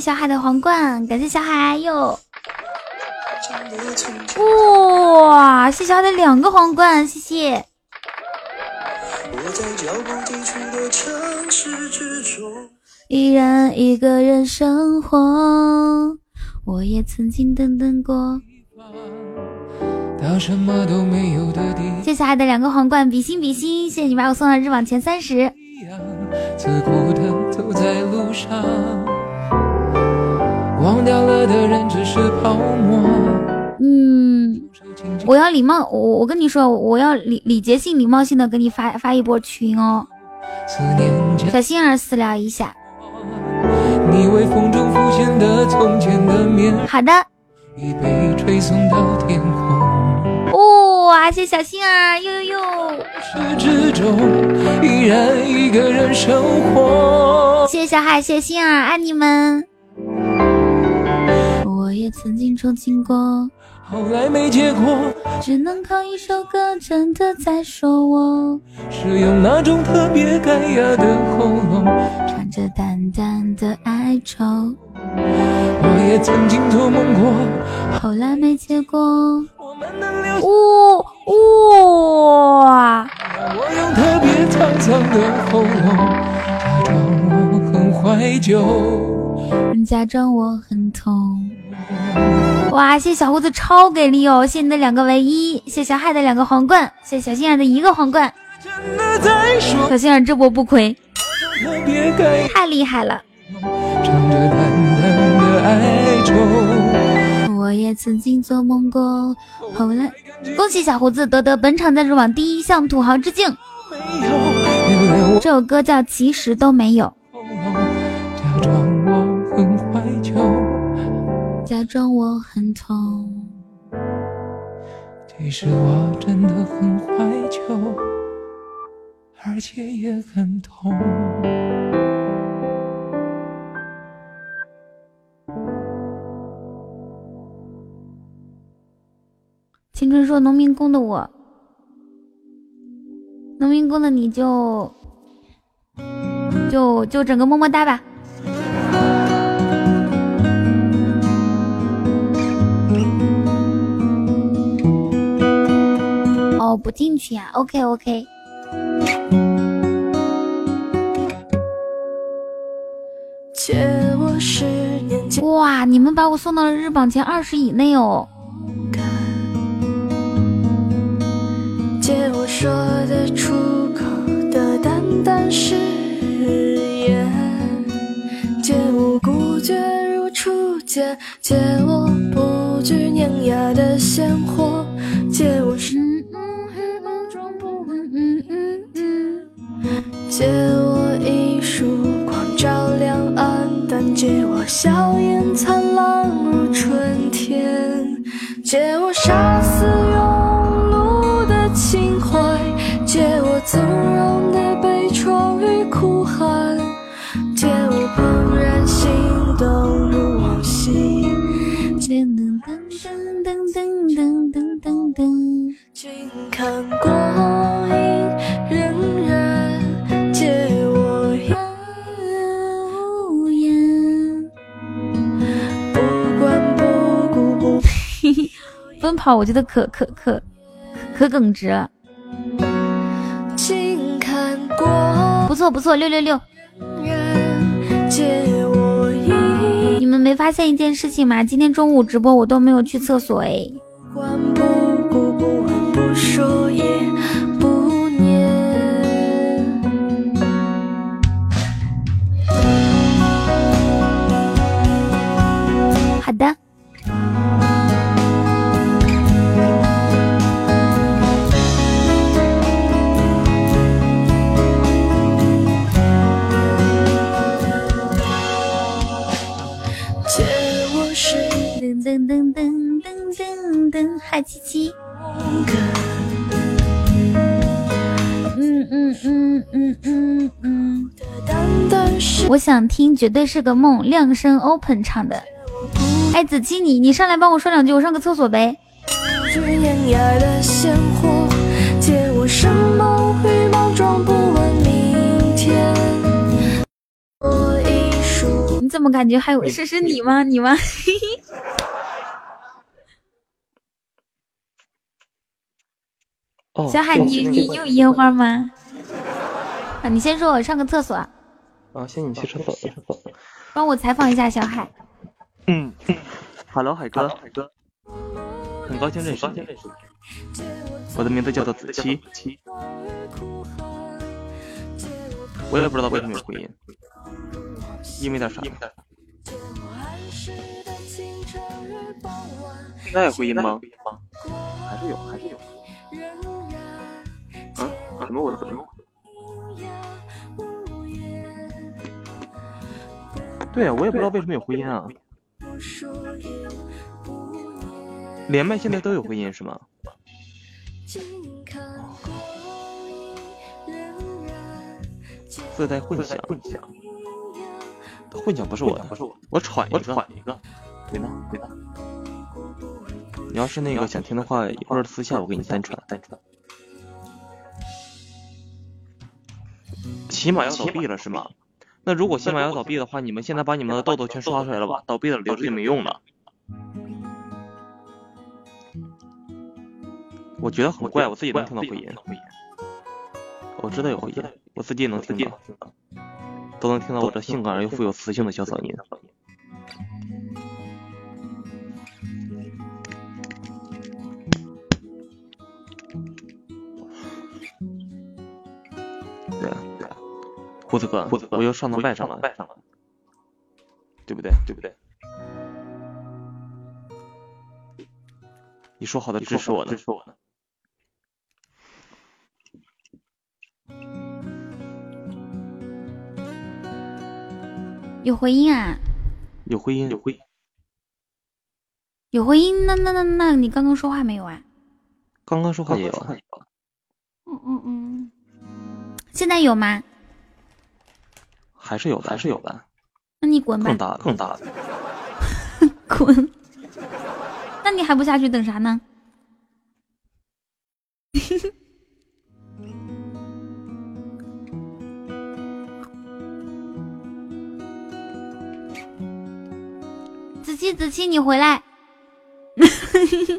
小海的皇冠，感谢小海哟！哇，谢小海的两个皇冠，谢谢。依然一个人生活，我也曾经等等过。谢谢小海的两个皇冠，比心比心，谢谢你把我送到日榜前三十。忘掉了的人只是泡沫。嗯，我要礼貌，我我跟你说，我要礼礼节性、礼貌性的给你发发一波群哦。小心儿私聊一下。好的。哦哇，谢小心儿，呦呦呦。谢谢小海，谢谢心儿，爱你们。曾经憧憬过，后来没结果，只能靠一首歌真的在说我，是用那种特别干哑的喉咙，唱着淡淡的哀愁。我也曾经做梦过，后来没结果。哇哇！我用特别沧桑的喉咙，假装我很怀旧，假装我很痛。哇，谢谢小胡子超给力哦！谢谢你的两个唯一，谢谢小海的两个皇冠，谢谢小心眼的一个皇冠。小心眼这波不亏，太厉害了。我也曾经做梦过，后来恭喜小胡子夺得本场赞助榜第一，向土豪致敬。这首歌叫《其实都没有》。假装我很痛，其实我真的很怀旧，而且也很痛。青春说农民工的我，农民工的你就就就整个么么哒吧。哦，不进去呀？OK OK。哇，你们把我送到了日榜前二十以内哦。借我说得出口的淡淡誓言，借我孤绝如初见，借我不惧碾压的鲜活，借我嗯嗯借我一束光照亮暗淡，借我笑颜灿烂如春天，借我杀死庸碌的情怀，借我纵容的悲怆与哭喊，借我怦然心动如往昔。噔噔噔噔噔噔噔噔，静看光阴奔跑，我觉得可可可可耿直了。不错不错，六六六。你们没发现一件事情吗？今天中午直播我都没有去厕所哎。不管不顾不问不说也噔噔噔噔噔噔噔，嗨七七。嗯嗯嗯嗯嗯嗯。我想听，绝对是个梦。亮声 open 唱的。哎，子期你你上来帮我说两句，我上个厕所呗。你怎么感觉还有是是你吗？你吗？嘿嘿。哦，小海，你你你有烟花吗？啊，你先说，我上个厕所。啊，先你去厕所。帮我采访一下小海。嗯，Hello，海哥，海哥，很高兴认识你。我的名字叫做子期，我也不知道为什么有回音，因为点啥？现在有回音吗？还是有，还是有。啊？怎么我的怎么？对呀，我也不知道为什么有回音啊。连麦现在都有回音是吗？自带混响，混响，混响不是我的，不是我，我喘一个，我喘一个，对呢，对呢。你要是那个想听的话，一会儿私下我给你单传，单传。起码要倒闭了是吗？那如果起码要倒闭的话，你们现在把你们的豆豆全刷出来了吧？倒闭了留着也没用了。我觉得很怪，我自己能听到回音。我知道有回音，我自己也能听到，都能听到我这性感而又富有磁性的小嗓音。胡子哥，胡子哥，我又上到外上了，外上了，对不对？对不对？你说好的支持我呢？支持我呢？有回音啊！有回音，有回音，有回音。那那那那你刚刚说话没有啊？刚刚说话也有。嗯嗯嗯。现在有吗？还是有的，还是有的。那你滚吧。更大，更大的。滚！那你还不下去等啥呢？子期，子期，你回来。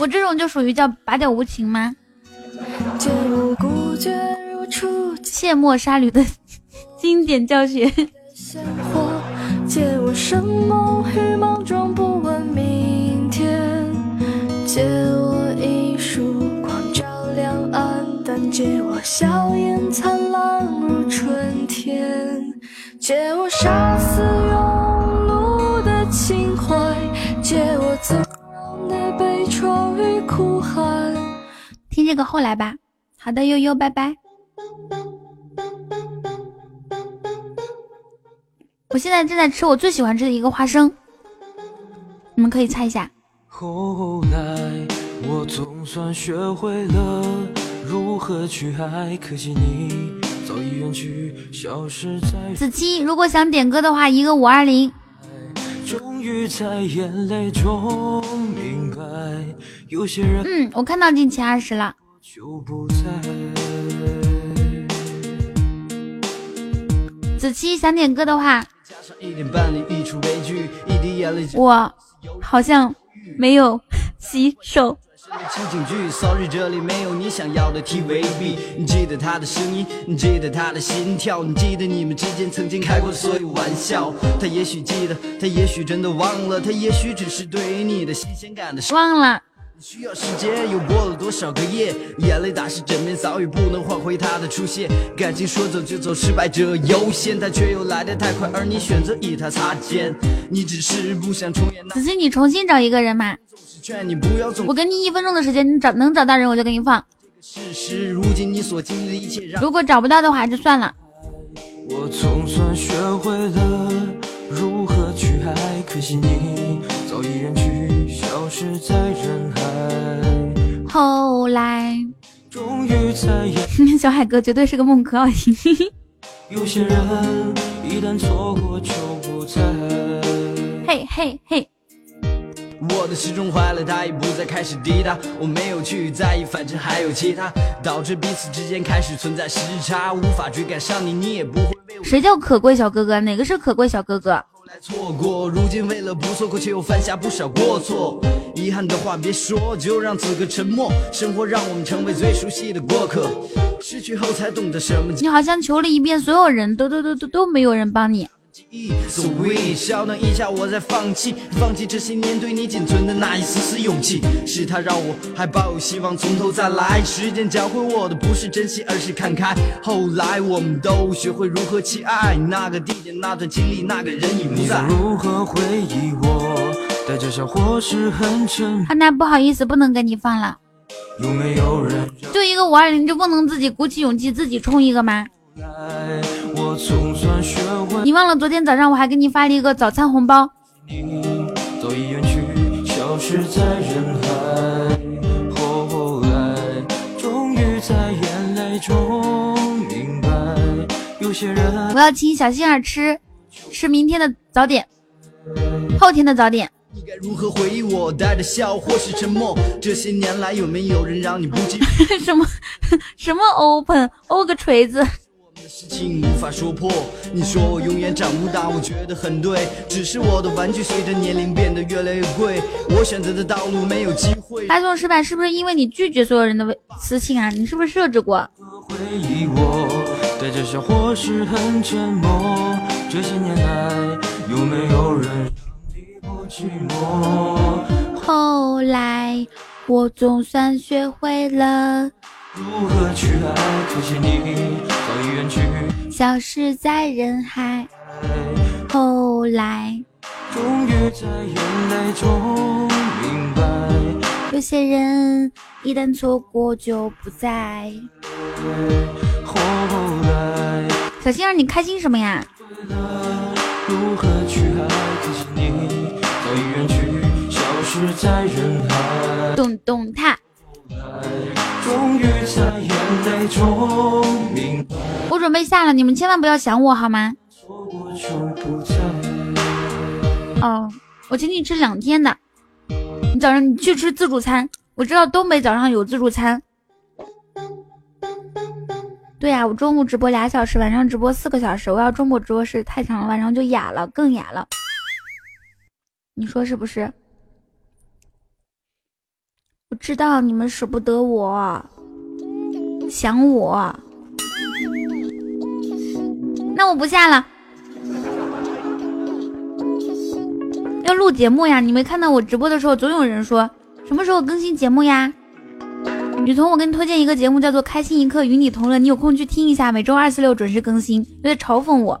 我这种就属于叫拔掉无情吗？切莫杀驴的 经典教学。借我生梦与莽撞，不问明天。借我一束光照亮暗淡，借我笑颜灿烂如春天。借我杀死庸碌的情怀，借我纵。听这个后来吧。好的，悠悠，拜拜。我现在正在吃我最喜欢吃的一个花生，你们可以猜一下。后来我总算学会了如何去爱，可惜你早已远去，消失在。子期，如果想点歌的话，一个五二零。终于在眼泪中明白，有些人。嗯，我看到进前二十了。子期想点歌的话。我好像没有洗手。情景剧，sorry，这里没有你想要的 TVB。你记得他的声音，你记得他的心跳，你记得你们之间曾经开过所有玩笑。他也许记得，他也许真的忘了，他也许只是对于你的新鲜感的忘了。需要时间，又过了多少个夜？眼泪打湿枕边，早已不能换回他的出现。感情说走就走，失败者优先，他却又来得太快，而你选择与他擦肩。你只是不想重演。子欣，你重新找一个人嘛。我给你一分钟的时间，你找能找到人，我就给你放。如果找不到的话，就算了。我总算学会了如何去爱，可惜你早已远去。消失在人海。后来，终于在小海哥绝对是个梦可好听。有些人一旦错过就不再。嘿嘿嘿。我的时钟坏了，它已不再开始滴答。我没有去在意，反正还有其他，导致彼此之间开始存在时差，无法追赶上你，你也不会。谁叫可贵小哥哥？哪个是可贵小哥哥？来错过，如今为了不错过，却又犯下不少过错。遗憾的话别说，就让此刻沉默。生活让我们成为最熟悉的过客，失去后才懂得什么。你好像求了一遍，所有人都都都都都没有人帮你。Sweet，稍等一下，我在放弃，放弃这些年对你仅存的那一丝丝勇气。是他让我还抱有希望，从头再来。时间教会我的不是珍惜，而是看开。后来我们都学会如何去爱，那个地点，那段经历，那个人已不在。如何回忆我？带着笑或是很沉。安娜，不好意思，不能给你放了。有没有人？就一个五二零，就不能自己鼓起勇气自己冲一个吗？你忘了昨天早上我还给你发了一个早餐红包。我要请小心儿吃吃明天的早点，后天的早点。你该如何回忆我？带着笑或是沉默？这些年来有没有人让你不记？什么什么 open 欧个锤子？事情无法说破，你说我永远长不大，我觉得很对。只是我的玩具随着年龄变得越来越贵，我选择的道路没有机会。发送失败是不是因为你拒绝所有人的私信啊？你是不是设置过？回忆我带着笑或是很沉默这些年来有没有人让你不寂寞后来我总算学会了。如何去爱？可惜你早已远去，消失在人海。后来，终于在眼泪中明白，有些人一旦错过就不再。后来，小星儿，你开心什么呀？如何去爱？可惜你早已远去，消失在人海。咚咚踏。我准备下了，你们千万不要想我好吗？哦，我请你吃两天的。你早上你去吃自助餐，我知道东北早上有自助餐。对呀，我中午直播俩小时，晚上直播四个小时。我要中午直播是太长了，晚上就哑了，更哑了。你说是不是？我知道你们舍不得我，想我。那我不下了，要录节目呀！你没看到我直播的时候，总有人说什么时候更新节目呀？雨桐，我给你推荐一个节目，叫做《开心一刻与你同乐》，你有空去听一下，每周二、四、六准时更新。有点嘲讽我。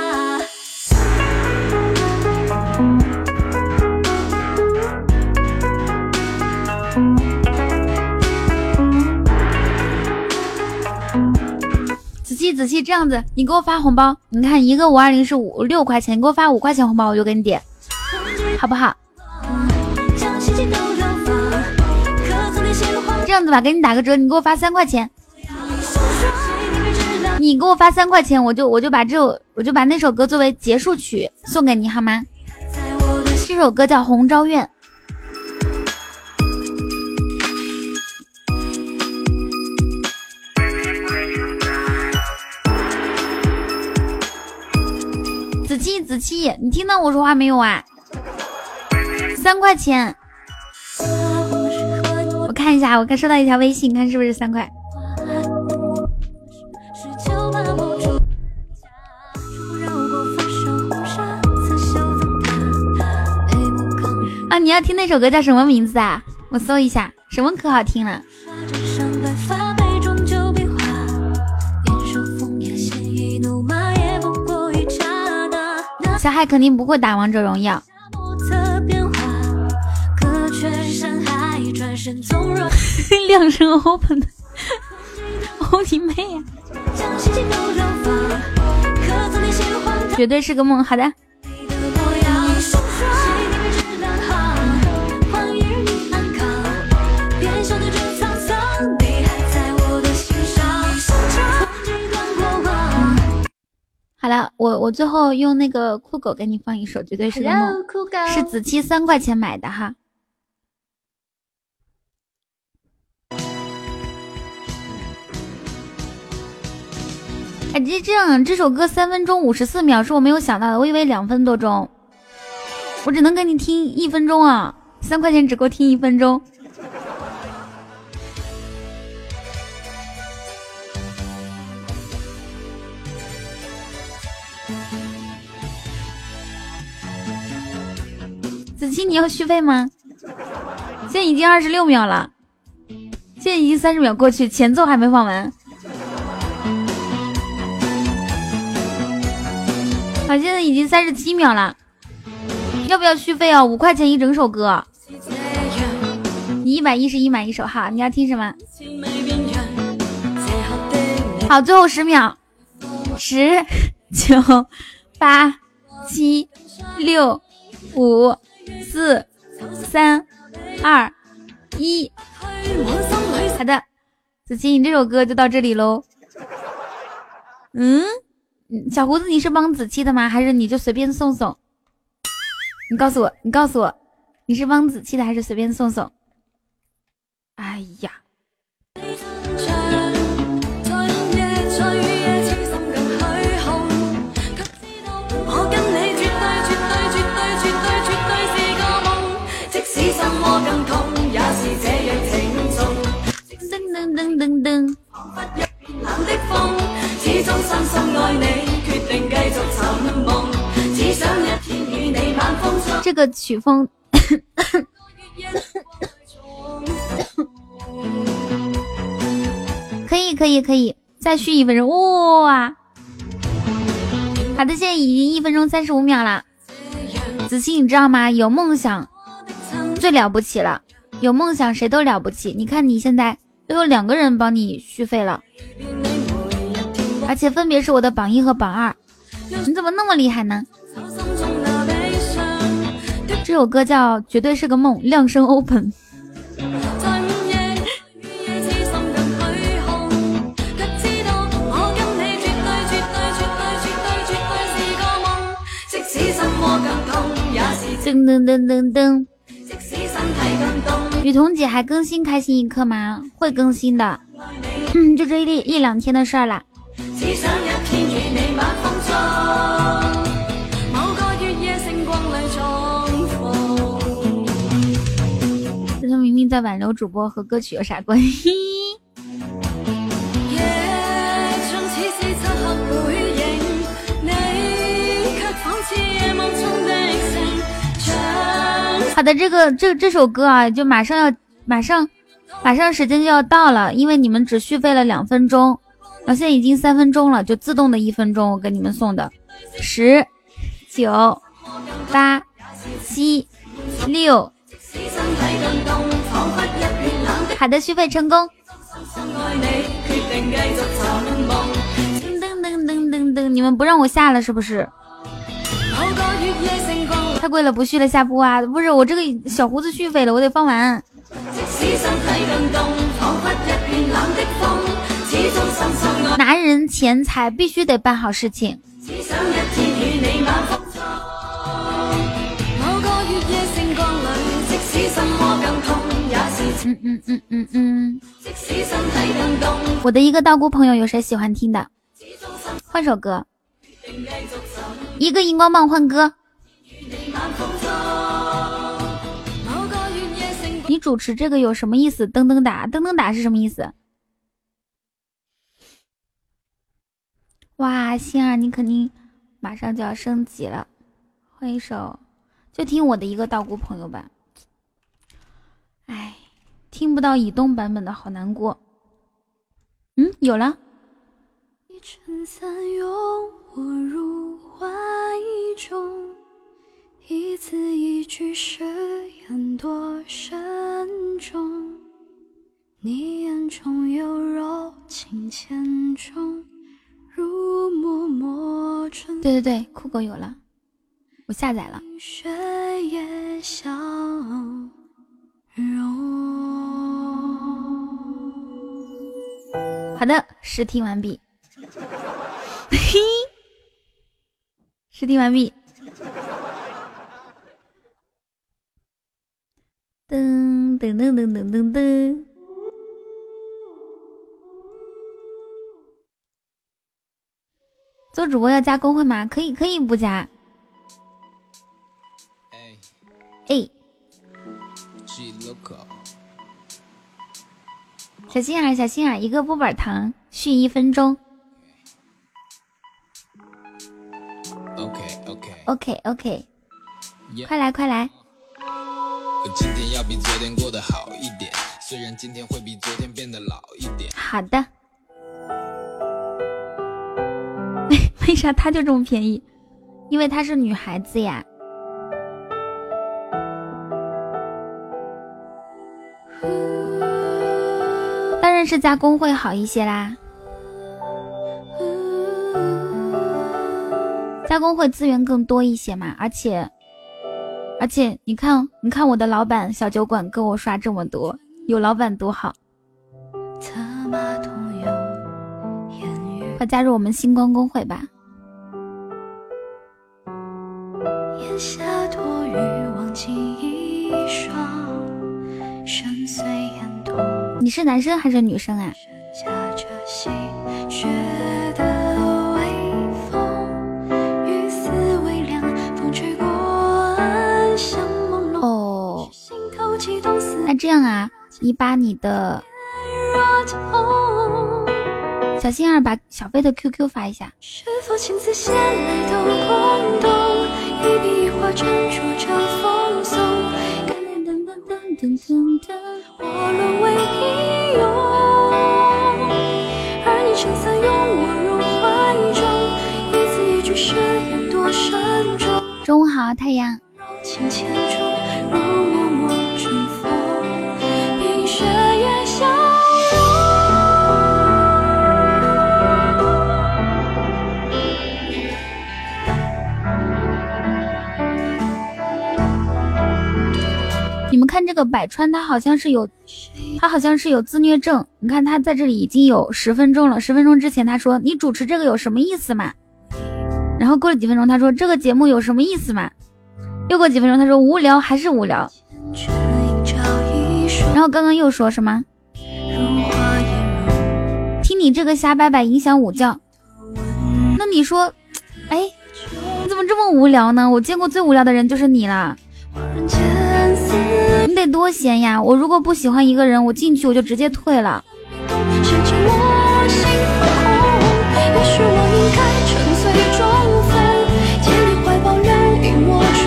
细仔细，这样子，你给我发红包。你看一个五二零是五六块钱，你给我发五块钱红包，我就给你点，好不好？这样子吧，给你打个折，你给我发三块钱。你给我发三块钱，我就我就把这首我就把那首歌作为结束曲送给你，好吗？这首歌叫《红昭愿》。子期，你听到我说话没有啊？三块钱，我看一下，我刚收到一条微信，看是不是三块？啊，你要听那首歌叫什么名字啊？我搜一下，什么可好听了？小海肯定不会打王者荣耀。亮声 open，哦你 妹呀！绝对是个梦。好的。好了，我我最后用那个酷狗给你放一首，绝对是个梦，是子期三块钱买的哈。哎，这这样，这首歌三分钟五十四秒是我没有想到的，我以为两分多钟，我只能给你听一分钟啊，三块钱只够听一分钟。子期，你要续费吗？现在已经二十六秒了，现在已经三十秒过去，前奏还没放完。好，现在已经三十七秒了，要不要续费啊？五块钱一整首歌，你一百一十一买一首哈。你要听什么？好，最后十秒，十九八七六五。四三二一，好的，子琪，你这首歌就到这里喽。嗯，小胡子，你是帮子期的吗？还是你就随便送送？你告诉我，你告诉我，你是帮子期的还是随便送送？哎呀！噔噔噔噔。这个曲风，可以可以可以，再续一分钟哇！好的，现在已经一分钟三十五秒了。子期，你知道吗？有梦想最了不起了，有梦想谁都了不起。你看你现在都有两个人帮你续费了，而且分别是我的榜一和榜二，你怎么那么厉害呢？这首歌叫《绝对是个梦》，亮声 open。噔噔噔噔噔。雨桐姐还更新开心一刻吗？会更新的，嗯就这一一两天的事儿啦。这他明明在挽留主播，和歌曲有啥关系？好的，这个这这首歌啊，就马上要马上马上时间就要到了，因为你们只续费了两分钟，我现在已经三分钟了，就自动的一分钟我给你们送的，十、九、八、七、六，好的，续费成功。噔噔噔噔噔，你们不让我下了是不是？太贵了，不续了，下播啊！不是我这个小胡子续费了，我得放完。拿人钱财必须得办好事情。嗯嗯嗯嗯嗯。我的一个道姑朋友，有谁喜欢听的？换首歌。一个荧光棒换歌。你主持这个有什么意思？噔噔打，噔噔打是什么意思？哇，星儿，你肯定马上就要升级了。换一首，就听我的一个道姑朋友吧。哎，听不到移动版本的好难过。嗯，有了。一字一句誓言多慎重，你眼中有柔情千种，如脉脉春。对对对，酷狗有了，我下载了。雪也消融。好的，试听完毕。嘿，试听完毕。噔噔噔噔噔噔噔！做主播要加公会吗？可以，可以不加。哎，小心眼，小心眼，一个波板糖续一分钟。OK OK OK OK，快来快来！今天要比昨天过得好一点，虽然今天会比昨天变得老一点。好的。为 为啥她就这么便宜？因为她是女孩子呀。当然是加工会好一些啦。加工会资源更多一些嘛，而且。而且你看，你看我的老板小酒馆跟我刷这么多，有老板多好。快加入我们星光公会吧！你是男生还是女生啊？这样啊，你把你的小心儿把小飞的 QQ 发一下。而你撑伞拥我入怀中一字一句誓言多慎重。中午好，太阳。你们看这个百川，他好像是有，他好像是有自虐症。你看他在这里已经有十分钟了，十分钟之前他说你主持这个有什么意思嘛？然后过了几分钟他说这个节目有什么意思嘛？又过几分钟，他说无聊还是无聊。然后刚刚又说什么？听你这个瞎掰掰影响午觉。那你说，哎，你怎么这么无聊呢？我见过最无聊的人就是你了。你得多闲呀！我如果不喜欢一个人，我进去我就直接退了。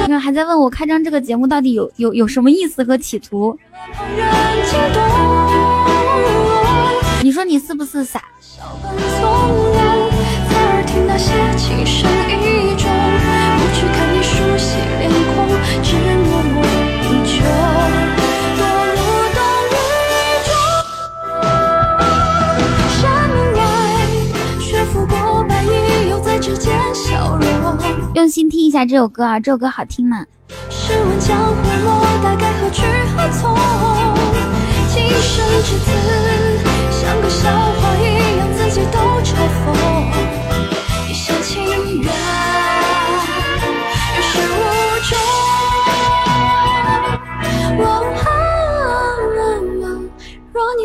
你看还在问我开张这个节目到底有有有什么意思和企图？你说你是不是傻？用心听一下这首歌啊，这首歌好听吗？试问江湖路，大概何去何从？今生至此，像个笑话一样，自己都嘲讽。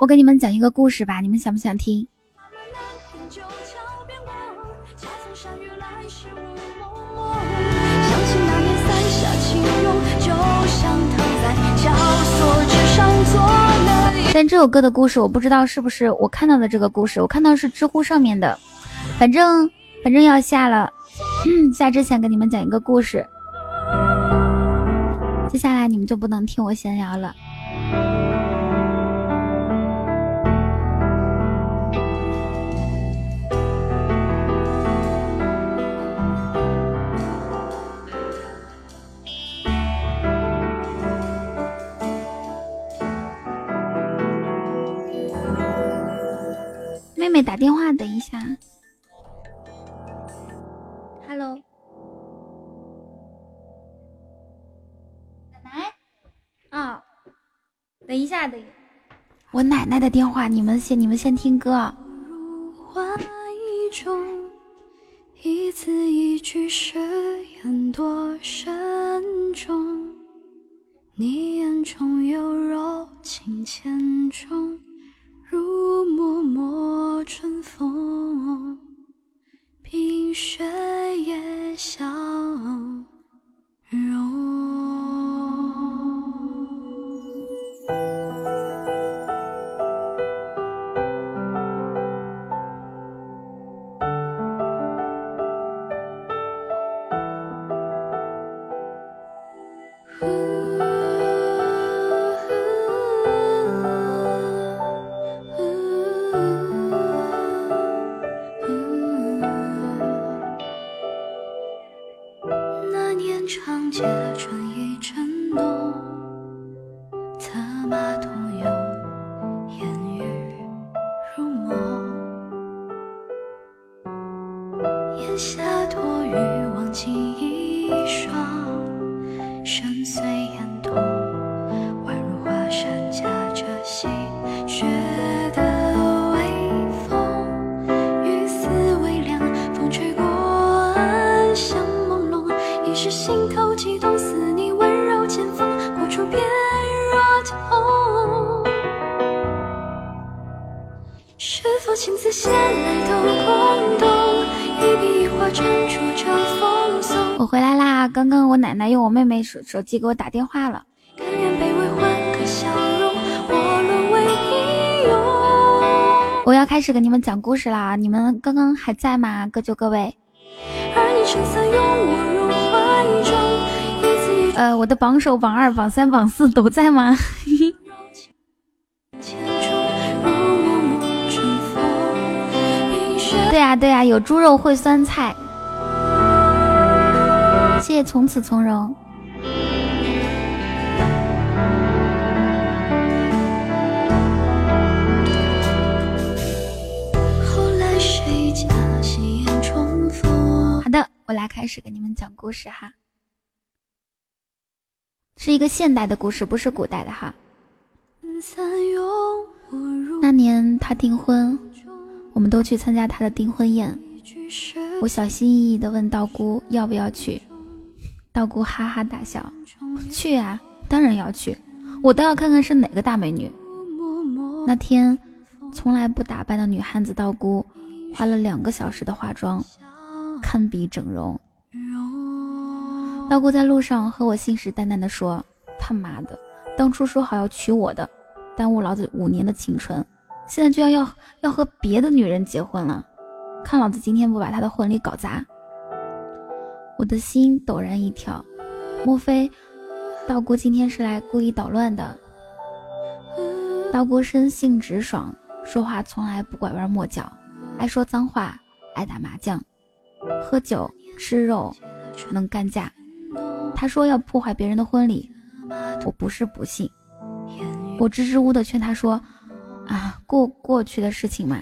我给你们讲一个故事吧，你们想不想听？但这首歌的故事我不知道是不是我看到的这个故事，我看到是知乎上面的，反正反正要下了，下之前给你们讲一个故事，接下来你们就不能听我闲聊了。妹妹打电话，等一下。等一下，等一。我奶奶的电话，你们先，你们先听歌。一字一句誓言多慎重，你眼中有柔情千种。如脉脉春风，冰雪也相手手机给我打电话了。我要开始给你们讲故事啦！你们刚刚还在吗？各就各位。呃，我的榜首、榜二、榜三、榜四都在吗？对对呀对呀，有猪肉烩酸菜。谢谢从此从容。开始给你们讲故事哈，是一个现代的故事，不是古代的哈。那年他订婚，我们都去参加他的订婚宴。我小心翼翼地问道姑要不要去，道姑哈哈大笑：“去啊，当然要去，我倒要看看是哪个大美女。”那天，从来不打扮的女汉子道姑花了两个小时的化妆。堪比整容。道姑在路上和我信誓旦旦地说：“他妈的，当初说好要娶我的，耽误老子五年的青春，现在居然要要和别的女人结婚了，看老子今天不把他的婚礼搞砸！”我的心陡然一跳，莫非道姑今天是来故意捣乱的？道姑生性直爽，说话从来不拐弯抹角，爱说脏话，爱打麻将。喝酒吃肉，能干架。他说要破坏别人的婚礼，我不是不信。我支支吾吾的劝他说：“啊，过过去的事情嘛。”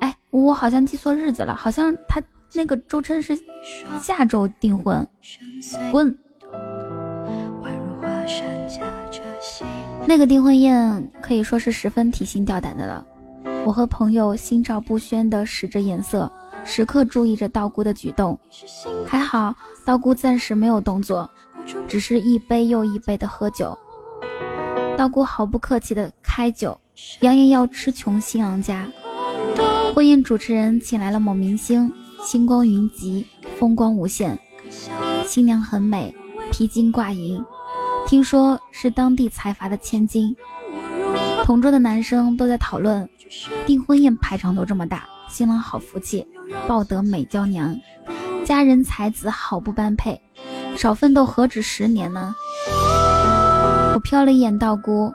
哎，我好像记错日子了，好像他那个周琛是下周订婚。滚！那个订婚宴可以说是十分提心吊胆的了。我和朋友心照不宣的使着眼色。时刻注意着道姑的举动，还好道姑暂时没有动作，只是一杯又一杯的喝酒。道姑毫不客气的开酒，扬言要吃穷新郎家。婚宴主持人请来了某明星，星光云集，风光无限。新娘很美，披金挂银，听说是当地财阀的千金。同桌的男生都在讨论，订婚宴排场都这么大，新郎好福气。抱得美娇娘，佳人才子好不般配，少奋斗何止十年呢？我瞟了一眼道姑，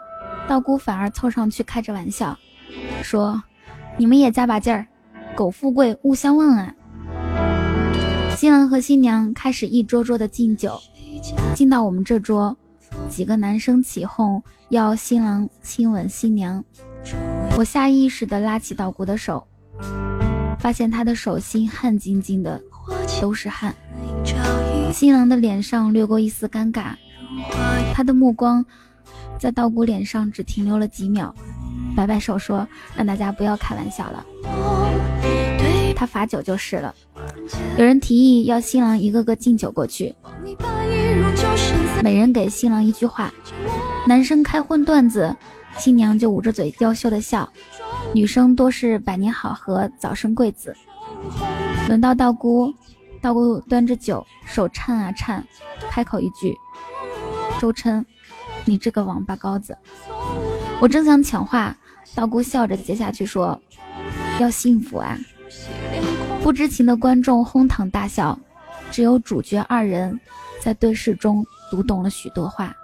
道姑反而凑上去开着玩笑，说：“你们也加把劲儿，苟富贵勿相忘啊！”新郎和新娘开始一桌桌的敬酒，敬到我们这桌，几个男生起哄要新郎亲吻新娘，我下意识地拉起道姑的手。发现他的手心汗津津的，都是汗。新郎的脸上掠过一丝尴尬，他的目光在道姑脸上只停留了几秒，摆摆手说：“让大家不要开玩笑了。”他罚酒就是了。有人提议要新郎一个个敬酒过去，每人给新郎一句话。男生开荤段子，新娘就捂着嘴娇羞的笑。女生多是百年好合，早生贵子。轮到道姑，道姑端着酒，手颤啊颤，开口一句：“周琛，你这个王八羔子！”我正想抢话，道姑笑着接下去说：“要幸福啊！”不知情的观众哄堂大笑，只有主角二人在对视中读懂了许多话。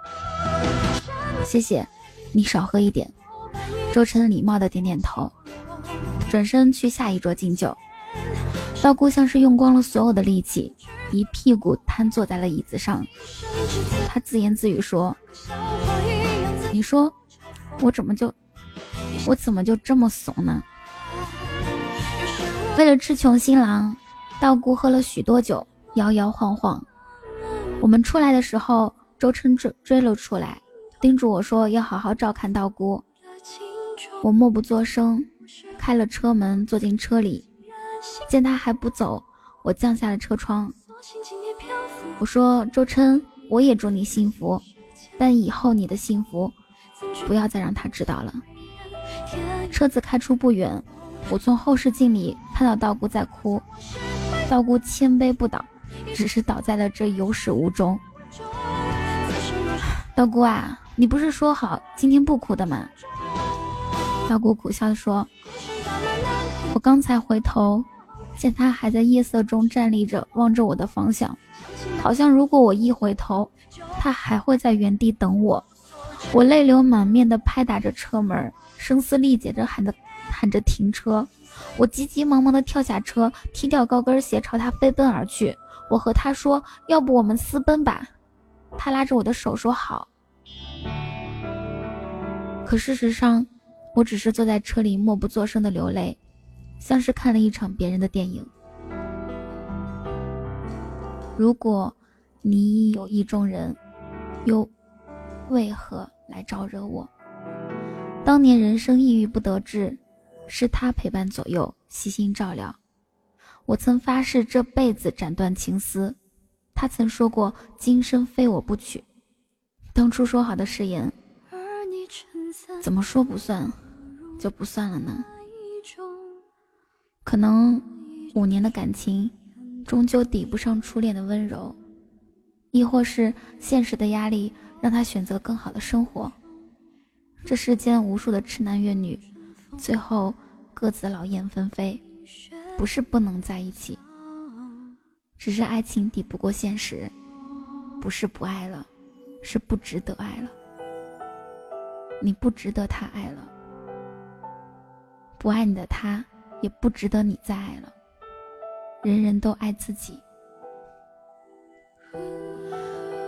谢谢，你少喝一点。周琛礼貌的点点头，转身去下一桌敬酒。道姑像是用光了所有的力气，一屁股瘫坐在了椅子上。他自言自语说：“你说我怎么就我怎么就这么怂呢？”为了吃穷新郎，道姑喝了许多酒，摇摇晃晃。我们出来的时候，周琛追追了出来，叮嘱我说要好好照看道姑。我默不作声，开了车门，坐进车里。见他还不走，我降下了车窗。我说：“周琛，我也祝你幸福，但以后你的幸福，不要再让他知道了。”车子开出不远，我从后视镜里看到道姑在哭。道姑千杯不倒，只是倒在了这有始无终。道姑啊，你不是说好今天不哭的吗？道姑苦笑地说：“我刚才回头，见他还在夜色中站立着，望着我的方向，好像如果我一回头，他还会在原地等我。我泪流满面地拍打着车门，声嘶力竭地喊着喊着停车。我急急忙忙的跳下车，踢掉高跟鞋，朝他飞奔而去。我和他说：“要不我们私奔吧？”他拉着我的手说：“好。”可事实上，我只是坐在车里默不作声的流泪，像是看了一场别人的电影。如果你有意中人，又为何来招惹我？当年人生抑郁不得志，是他陪伴左右，悉心照料。我曾发誓这辈子斩断情丝，他曾说过今生非我不娶。当初说好的誓言，怎么说不算就不算了呢？可能五年的感情，终究抵不上初恋的温柔，亦或是现实的压力让他选择更好的生活。这世间无数的痴男怨女，最后各自劳燕分飞，不是不能在一起，只是爱情抵不过现实，不是不爱了，是不值得爱了。你不值得他爱了，不爱你的他也不值得你再爱了。人人都爱自己。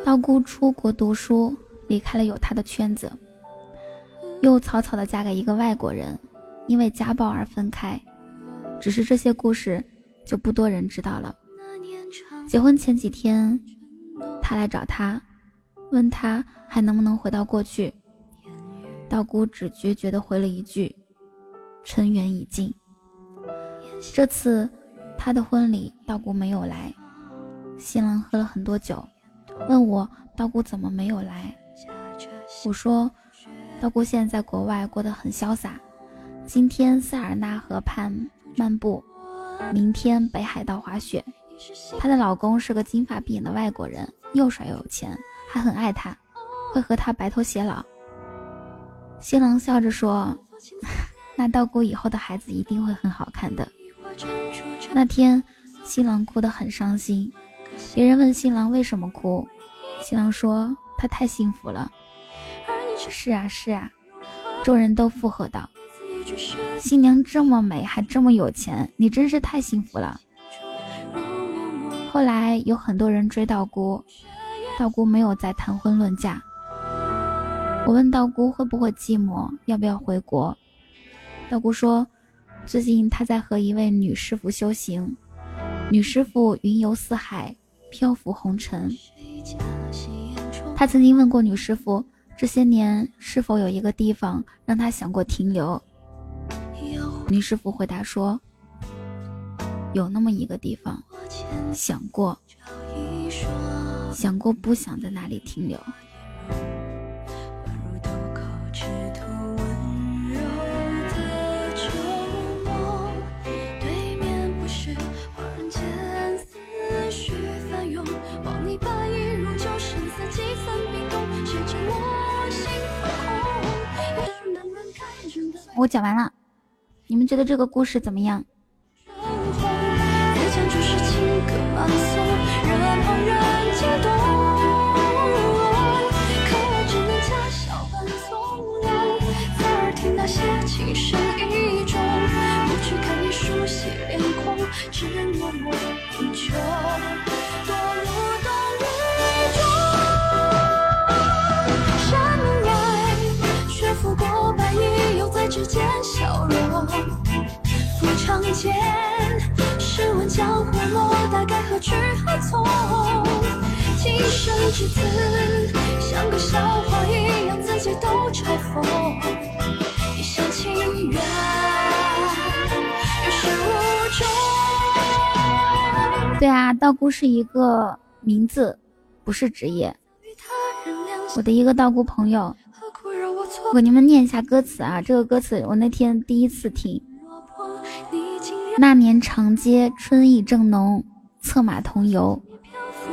道姑出国读书，离开了有他的圈子。又草草的嫁给一个外国人，因为家暴而分开。只是这些故事就不多人知道了。结婚前几天，他来找她，问她还能不能回到过去。道姑只决绝的回了一句：“尘缘已尽。”这次他的婚礼，道姑没有来。新郎喝了很多酒，问我道姑怎么没有来。我说。道姑现在在国外过得很潇洒，今天塞尔纳河畔漫步，明天北海道滑雪。她的老公是个金发碧眼的外国人，又帅又有钱，还很爱她，会和她白头偕老。新郎笑着说：“ 那道姑以后的孩子一定会很好看的。”那天，新郎哭得很伤心。别人问新郎为什么哭，新郎说他太幸福了。是啊是啊，众人都附和道：“新娘这么美，还这么有钱，你真是太幸福了。”后来有很多人追道姑，道姑没有再谈婚论嫁。我问道姑会不会寂寞，要不要回国？道姑说，最近他在和一位女师傅修行，女师傅云游四海，漂浮红尘。他曾经问过女师傅。这些年是否有一个地方让他想过停留？女师傅回答说：“有那么一个地方，想过，想过不想在那里停留。”我讲完了，你们觉得这个故事怎么样？浮长剑，试问江湖落，大概何去何从？今生至此，像个笑话一样，自己都嘲讽。一厢情愿，有始无终。对啊，道姑是一个名字，不是职业。我的一个道姑朋友。我给你们念一下歌词啊，这个歌词我那天第一次听。那年长街春意正浓，策马同游，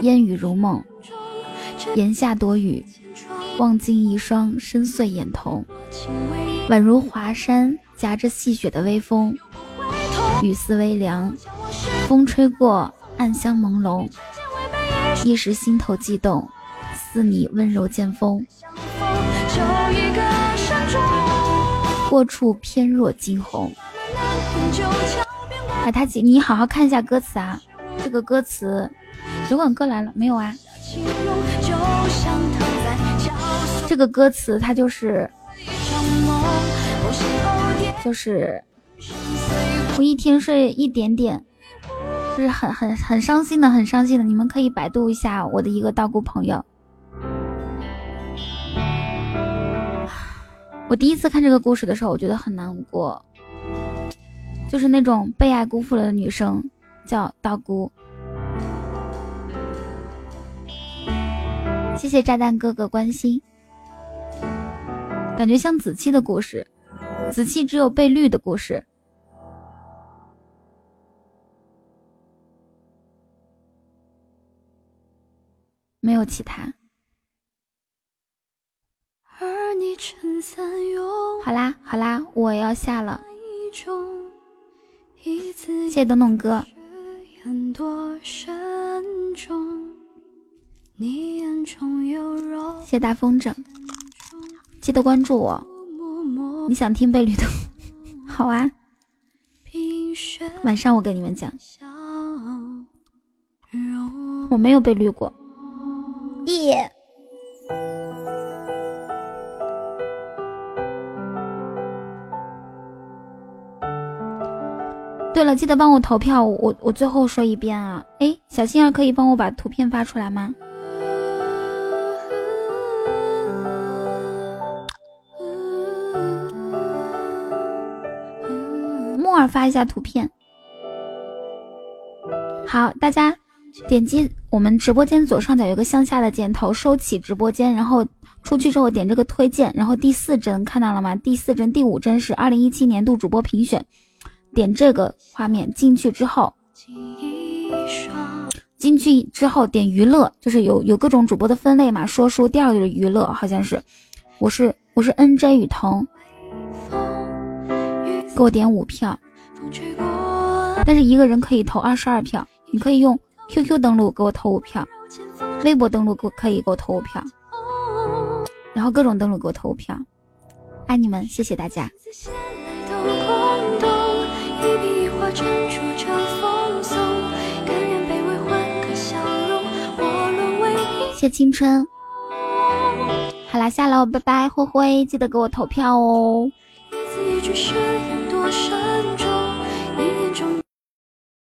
烟雨如梦。檐下躲雨，望尽一双深邃眼瞳，宛如华山夹着细雪的微风。雨丝微凉，风吹过，暗香朦胧，一时心头悸动，似你温柔剑锋。过处翩若惊鸿，哎，他姐，你好好看一下歌词啊，这个歌词，酒馆哥来了没有啊？这个歌词它就是，就是我一天睡一点点，就是很很很伤心的，很伤心的。你们可以百度一下我的一个道姑朋友。我第一次看这个故事的时候，我觉得很难过，就是那种被爱辜负了的女生，叫道姑。谢谢炸弹哥哥关心，感觉像子期的故事，子期只有被绿的故事，没有其他。好啦好啦，我要下了，谢谢东东哥。谢谢大风筝，记得关注我。你想听被绿的？好啊，晚上我跟你们讲。我没有被绿过。耶。对了，记得帮我投票。我我最后说一遍啊，哎，小心儿可以帮我把图片发出来吗？木耳发一下图片。好，大家点击我们直播间左上角有个向下的箭头，收起直播间，然后出去之后点这个推荐，然后第四帧看到了吗？第四帧、第五帧是二零一七年度主播评选。点这个画面进去之后，进去之后点娱乐，就是有有各种主播的分类嘛。说书第二个就是娱乐，好像是。我是我是 N J 雨桐，给我点五票，但是一个人可以投二十二票。你可以用 Q Q 登录给我投五票，微博登录给可以给我投五票，然后各种登录给我投五票。爱你们，谢谢大家。谢青春，好啦，下楼，拜拜，灰灰，记得给我投票哦。一字一句誓言多慎重。